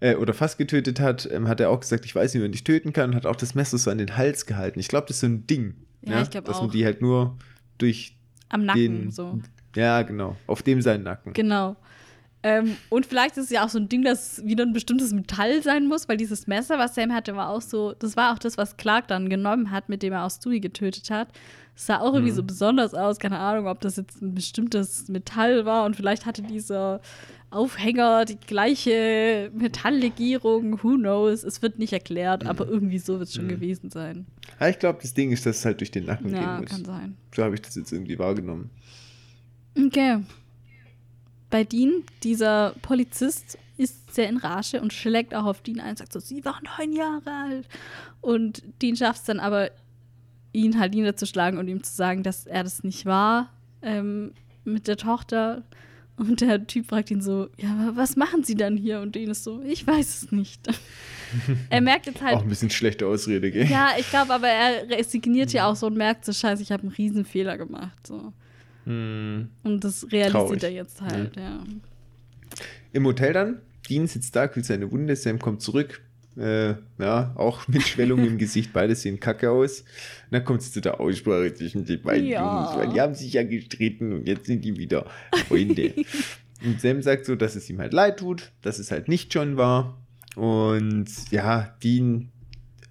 äh, oder fast getötet hat, ähm, hat er auch gesagt, ich weiß nicht, wie man dich töten kann, und hat auch das Messer so an den Hals gehalten. Ich glaube, das ist so ein Ding. Ja, ich glaub Dass auch. man die halt nur durch Am Nacken, den, so. ja, genau, auf dem seinen Nacken. Genau. Ähm, und vielleicht ist es ja auch so ein Ding, dass wieder ein bestimmtes Metall sein muss, weil dieses Messer, was Sam hatte, war auch so, das war auch das, was Clark dann genommen hat, mit dem er auch Stewie getötet hat. Es sah auch irgendwie Mhm. so besonders aus, keine Ahnung, ob das jetzt ein bestimmtes Metall war und vielleicht hatte dieser Aufhänger die gleiche Metalllegierung, who knows, es wird nicht erklärt, aber irgendwie so wird es schon Mhm. gewesen sein. Ja, ich glaube, das Ding ist, dass es halt durch den Nacken Ja, gehen kann muss. sein. So habe ich das jetzt irgendwie wahrgenommen. Okay. Bei Dean, dieser Polizist, ist sehr in Rage und schlägt auch auf Dean ein, sagt so, sie war neun Jahre alt. Und Dean schafft es dann aber, ihn halt niederzuschlagen und ihm zu sagen, dass er das nicht war ähm, mit der Tochter. Und der Typ fragt ihn so, ja, aber was machen sie dann hier? Und Dean ist so, ich weiß es nicht. er merkt jetzt halt, Auch ein bisschen schlechte Ausrede, gell? ja, ich glaube, aber er resigniert ja auch so und merkt so, scheiße, ich habe einen riesen Fehler gemacht. So. Hm. Und das realisiert Traurig. er jetzt halt, ja. Im Hotel dann, Dean sitzt da, kühlt seine Wunde, Sam kommt zurück. Äh, ja, auch mit Schwellung im Gesicht, beide sehen kacke aus. Und dann kommt es zu der Aussprache zwischen den beiden Ja. Jungs, weil die haben sich ja gestritten und jetzt sind die wieder Freunde. und Sam sagt so, dass es ihm halt leid tut, dass es halt nicht John war. Und ja, Dean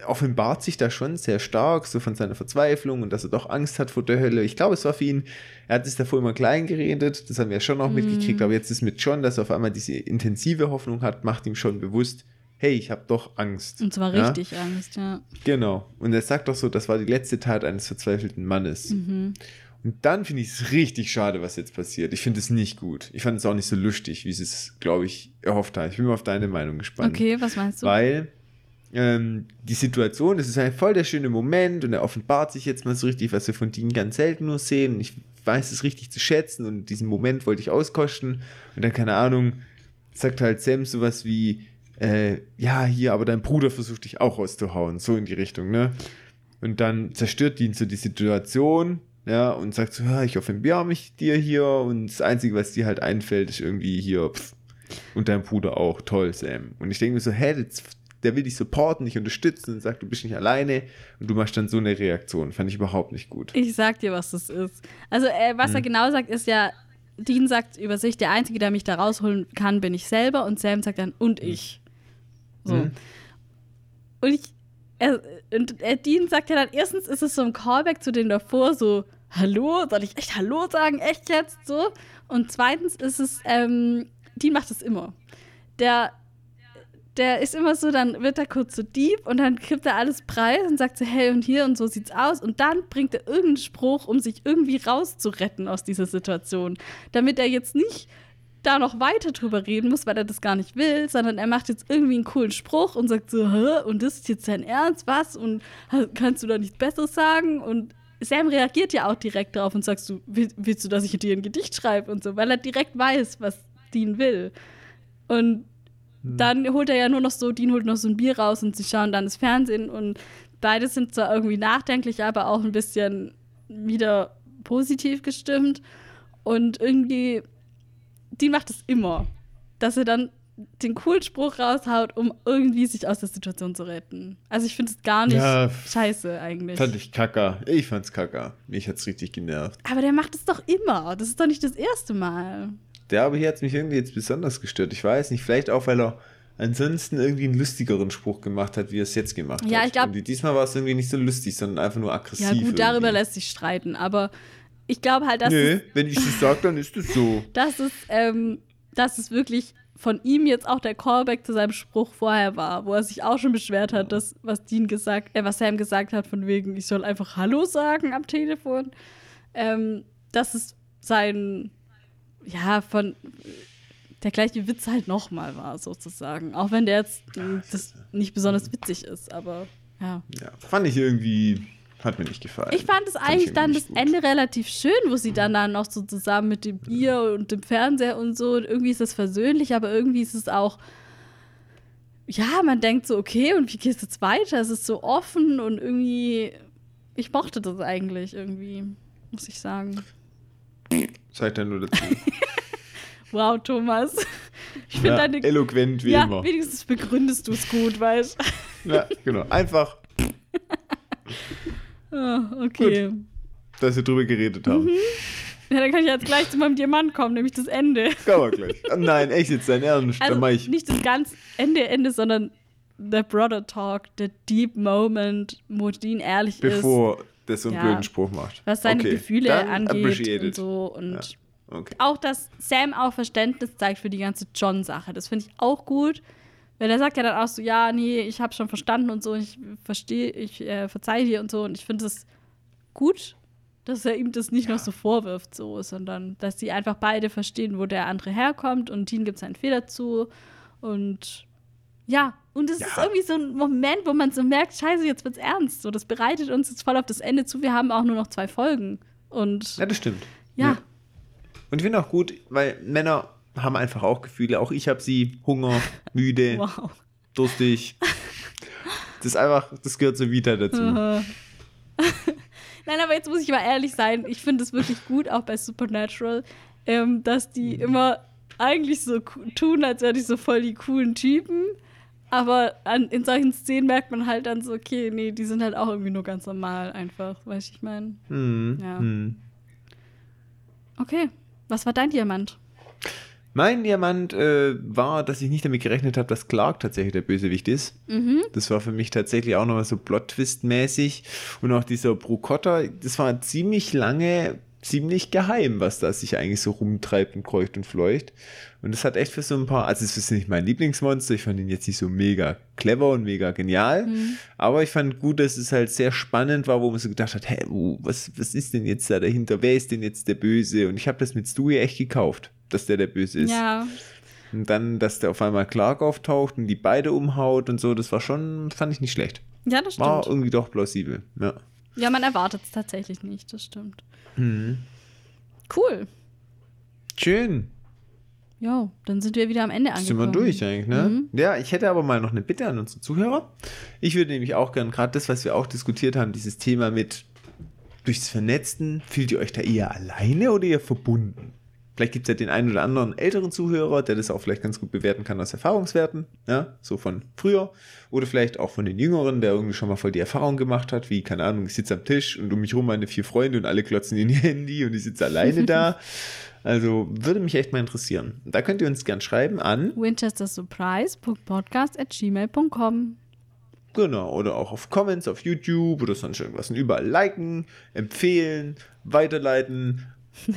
offenbart sich da schon sehr stark, so von seiner Verzweiflung und dass er doch Angst hat vor der Hölle. Ich glaube, es war für ihn, er hat es davor immer klein geredet, das haben wir ja schon auch mitgekriegt, aber jetzt ist mit John, dass er auf einmal diese intensive Hoffnung hat, macht ihm schon bewusst, hey, ich habe doch Angst. Und zwar Ja? richtig Angst, ja. Genau. Und er sagt doch so, das war die letzte Tat eines verzweifelten Mannes. Mhm. Und dann finde ich es richtig schade, was jetzt passiert. Ich finde es nicht gut. Ich fand es auch nicht so lustig, wie sie es, glaube ich, erhofft haben. Ich bin mal auf deine Meinung gespannt. Okay, was meinst du? Weil ähm, die Situation, das ist ein voll der schöne Moment und er offenbart sich jetzt mal so richtig, was wir von Dean ganz selten nur sehen. Ich weiß es richtig zu schätzen und diesen Moment wollte ich auskosten. Und dann, keine Ahnung, sagt halt Sam sowas wie, äh, ja, hier, aber dein Bruder versucht dich auch rauszuhauen. So in die Richtung, ne? Und dann zerstört Dean so die Situation, ja, und sagt so, ja, ich offenbare mich dir hier und das Einzige, was dir halt einfällt, ist irgendwie hier, pff, und dein Bruder auch, toll, Sam. Und ich denke mir so, hä, das, der will dich supporten, dich unterstützen und sagt, du bist nicht alleine und du machst dann so eine Reaktion. Fand ich überhaupt nicht gut. Ich sag dir, was das ist. Also, äh, was Hm. er genau sagt, ist ja, Dean sagt über sich, der Einzige, der mich da rausholen kann, bin ich selber. Und Sam sagt dann, und ich. So. Mhm. Und ich, er, und äh, Dean sagt ja dann, erstens ist es so ein Callback zu dem davor, so, hallo, soll ich echt Hallo sagen, echt jetzt, so. Und zweitens ist es, ähm, Dean macht es immer. Der, der ist immer so, dann wird er kurz so deep und dann kippt er alles preis und sagt so, hey und hier und so sieht's aus. Und dann bringt er irgendeinen Spruch, um sich irgendwie rauszuretten aus dieser Situation. Damit er jetzt nicht da noch weiter drüber reden muss, weil er das gar nicht will, sondern er macht jetzt irgendwie einen coolen Spruch und sagt so, Hä? und das ist jetzt dein Ernst, was? Und kannst du da nichts Besseres sagen? Und Sam reagiert ja auch direkt drauf und sagst du, will, willst du, dass ich dir ein Gedicht schreibe und so, weil er direkt weiß, was Dean will. Und dann holt er ja nur noch so, Dean holt noch so ein Bier raus und sie schauen dann das Fernsehen und beide sind zwar irgendwie nachdenklich, aber auch ein bisschen wieder positiv gestimmt. Und irgendwie, Dean macht es immer, dass er dann den coolen Spruch raushaut, um irgendwie sich aus der Situation zu retten. Also ich finde es gar nicht Ja, scheiße eigentlich. Fand ich kacker. Ich fand's kacker. Mich hat's richtig genervt. aber der macht es doch immer. Das ist doch nicht das erste Mal. Der aber hier hat's mich irgendwie jetzt besonders gestört. Ich weiß nicht, vielleicht auch, weil er ansonsten irgendwie einen lustigeren Spruch gemacht hat, wie er es jetzt gemacht Ja, hat. ich glaub- Und diesmal war es irgendwie nicht so lustig, sondern einfach nur aggressiv. Ja gut, darüber irgendwie. lässt sich streiten, aber ich glaube halt, dass Nö, es wenn ich das sage, dann ist es so. dass es, ähm, dass es wirklich von ihm jetzt auch der Callback zu seinem Spruch vorher war, wo er sich auch schon beschwert hat, dass was Dean gesagt, äh, was Sam gesagt hat, von wegen, ich soll einfach Hallo sagen am Telefon. Ähm, dass es sein, ja, von der gleiche Witz halt nochmal war, sozusagen. Auch wenn der jetzt äh, das nicht besonders witzig ist, aber ja. Ja, fand ich irgendwie, hat mir nicht gefallen. Ich fand es eigentlich ich dann das gut. Ende relativ schön, wo sie dann, dann noch so zusammen mit dem Bier und dem Fernseher und so. Und irgendwie ist es versöhnlich, aber irgendwie ist es auch. Ja, man denkt so, okay, und wie geht es jetzt weiter? Es ist so offen und irgendwie. Ich mochte das eigentlich irgendwie, muss ich sagen. Seid dann nur dazu. Wow, Thomas. Ich finde ja, deine. eloquent wie ja, immer. wenigstens begründest du es gut, weißt Ja, genau. Einfach, Ah, okay. dass wir drüber geredet haben. Mhm. Ja, dann kann ich jetzt gleich zu meinem Diamant kommen, nämlich das Ende. Kann man gleich. Oh nein, echt jetzt dein Ernst. Also dann ich. nicht das ganz Ende, Ende, sondern der Brother Talk, der Deep Moment, wo Dean ehrlich ist, Bevor der so einen Ja. blöden Spruch macht. was seine Okay, Gefühle angeht und so. Und Ja. Okay. auch, dass Sam auch Verständnis zeigt für die ganze John-Sache. Das finde ich auch gut. Weil er sagt ja dann auch so, ja, nee, ich habe schon verstanden und so, ich verstehe, ich äh, verzeihe dir und so. Und ich finde es gut, dass er ihm das nicht noch so vorwirft, so, sondern dass sie einfach beide verstehen, wo der andere herkommt und Dean gibt seinen Fehler zu. Und ja, und es Ja. ist irgendwie so ein Moment, wo man so merkt, scheiße, jetzt wird's ernst. So, das bereitet uns jetzt voll auf das Ende zu. Wir haben auch nur noch zwei Folgen. Und Ja, das stimmt. ja. Und ich finde auch gut, weil Männer haben einfach auch Gefühle. Auch ich habe sie. Hunger, müde, wow. durstig. Das ist einfach, das gehört zur Vita dazu. Nein, aber jetzt muss ich mal ehrlich sein. Ich finde es wirklich gut, auch bei Supernatural, ähm, dass die immer eigentlich so tun, als wären die so voll die coolen Typen. Aber an, in solchen Szenen merkt man halt dann so, okay, nee, die sind halt auch irgendwie nur ganz normal einfach. Weißt du, ich meine? Hm, Ja. hm. Okay, was war dein Diamant? Mein Diamant äh, war, dass ich nicht damit gerechnet habe, dass Clark tatsächlich der Bösewicht ist. Mhm. Das war für mich tatsächlich auch nochmal so Plot-Twist-mäßig. Und auch dieser Brucotta, das war ziemlich lange, ziemlich geheim, was da sich eigentlich so rumtreibt und kreucht und fleucht. Und das hat echt für so ein paar, also es ist nicht mein Lieblingsmonster, ich fand ihn jetzt nicht so mega clever und mega genial. Aber ich fand gut, dass es halt sehr spannend war, wo man so gedacht hat, hä, wo, was, was ist denn jetzt da dahinter? Wer ist denn jetzt der Böse? Und ich habe das mit Stewie echt gekauft, dass der der Böse ist. Ja, Und dann, dass der auf einmal Clark auftaucht und die beide umhaut und so, das war schon, fand ich nicht schlecht. ja, das War stimmt. irgendwie doch plausibel. Ja. Ja, man erwartet es tatsächlich nicht, das stimmt. Mhm. Cool. Schön. Jo, dann sind wir wieder am Ende angekommen. Sind wir durch eigentlich, ne? Mhm. Ja, ich hätte aber mal noch eine Bitte an unsere Zuhörer. Ich würde nämlich auch gern, gerade das, was wir auch diskutiert haben, dieses Thema mit durchs Vernetzen, fühlt ihr euch da eher alleine oder eher verbunden? Vielleicht gibt es ja den einen oder anderen älteren Zuhörer, der das auch vielleicht ganz gut bewerten kann aus Erfahrungswerten, ja, so von früher. Oder vielleicht auch von den Jüngeren, der irgendwie schon mal voll die Erfahrung gemacht hat, wie, keine Ahnung, ich sitze am Tisch und um mich rum meine vier Freunde und alle klotzen in ihr Handy und ich sitze alleine da. Also würde mich echt mal interessieren. Da könnt ihr uns gern schreiben an winchestersurprise.podcast.gmail.com Genau, oder auch auf Comments auf YouTube oder sonst irgendwas. Und überall liken, empfehlen, weiterleiten,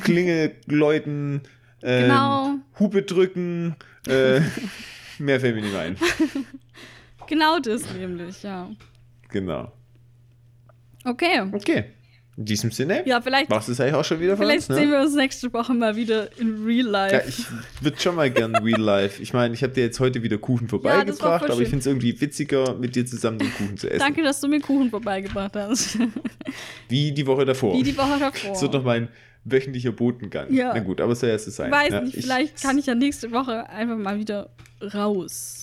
Klingel läuten, ähm, Genau. Hupe drücken. Äh, mehr fällt mir nicht ein. Genau das nämlich, ja. Genau. Okay. Okay. In diesem Sinne, Ja, vielleicht, machst du es eigentlich auch schon wieder von vielleicht uns, sehen ne? wir uns nächste Woche mal wieder in Real Life. Ja, ich würde schon mal gern Real Life. Ich meine, ich habe dir jetzt heute wieder Kuchen vorbeigebracht, voll aber ich finde es irgendwie witziger, mit dir zusammen den Kuchen zu essen. Danke, dass du mir Kuchen vorbeigebracht hast. Wie die Woche davor. Wie die Woche davor. Das wird doch mein wöchentlicher Botengang. Ja. Na gut, aber es soll ja so sein. Weiß ja, nicht, ich- vielleicht kann ich ja nächste Woche einfach mal wieder raus.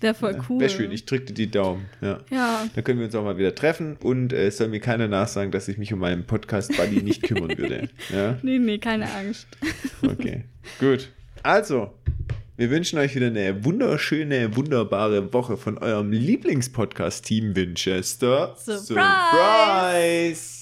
Wäre voll cool. Wäre schön, ich drücke dir die Daumen. Ja. ja, Dann können wir uns auch mal wieder treffen und äh, es soll mir keiner nachsagen, dass ich mich um meinen Podcast-Buddy nicht kümmern würde. Ja, nee, nee, keine Angst. okay. Gut. Also, wir wünschen euch wieder eine wunderschöne, wunderbare Woche von eurem Lieblingspodcast-Team Winchester. Surprise! Surprise!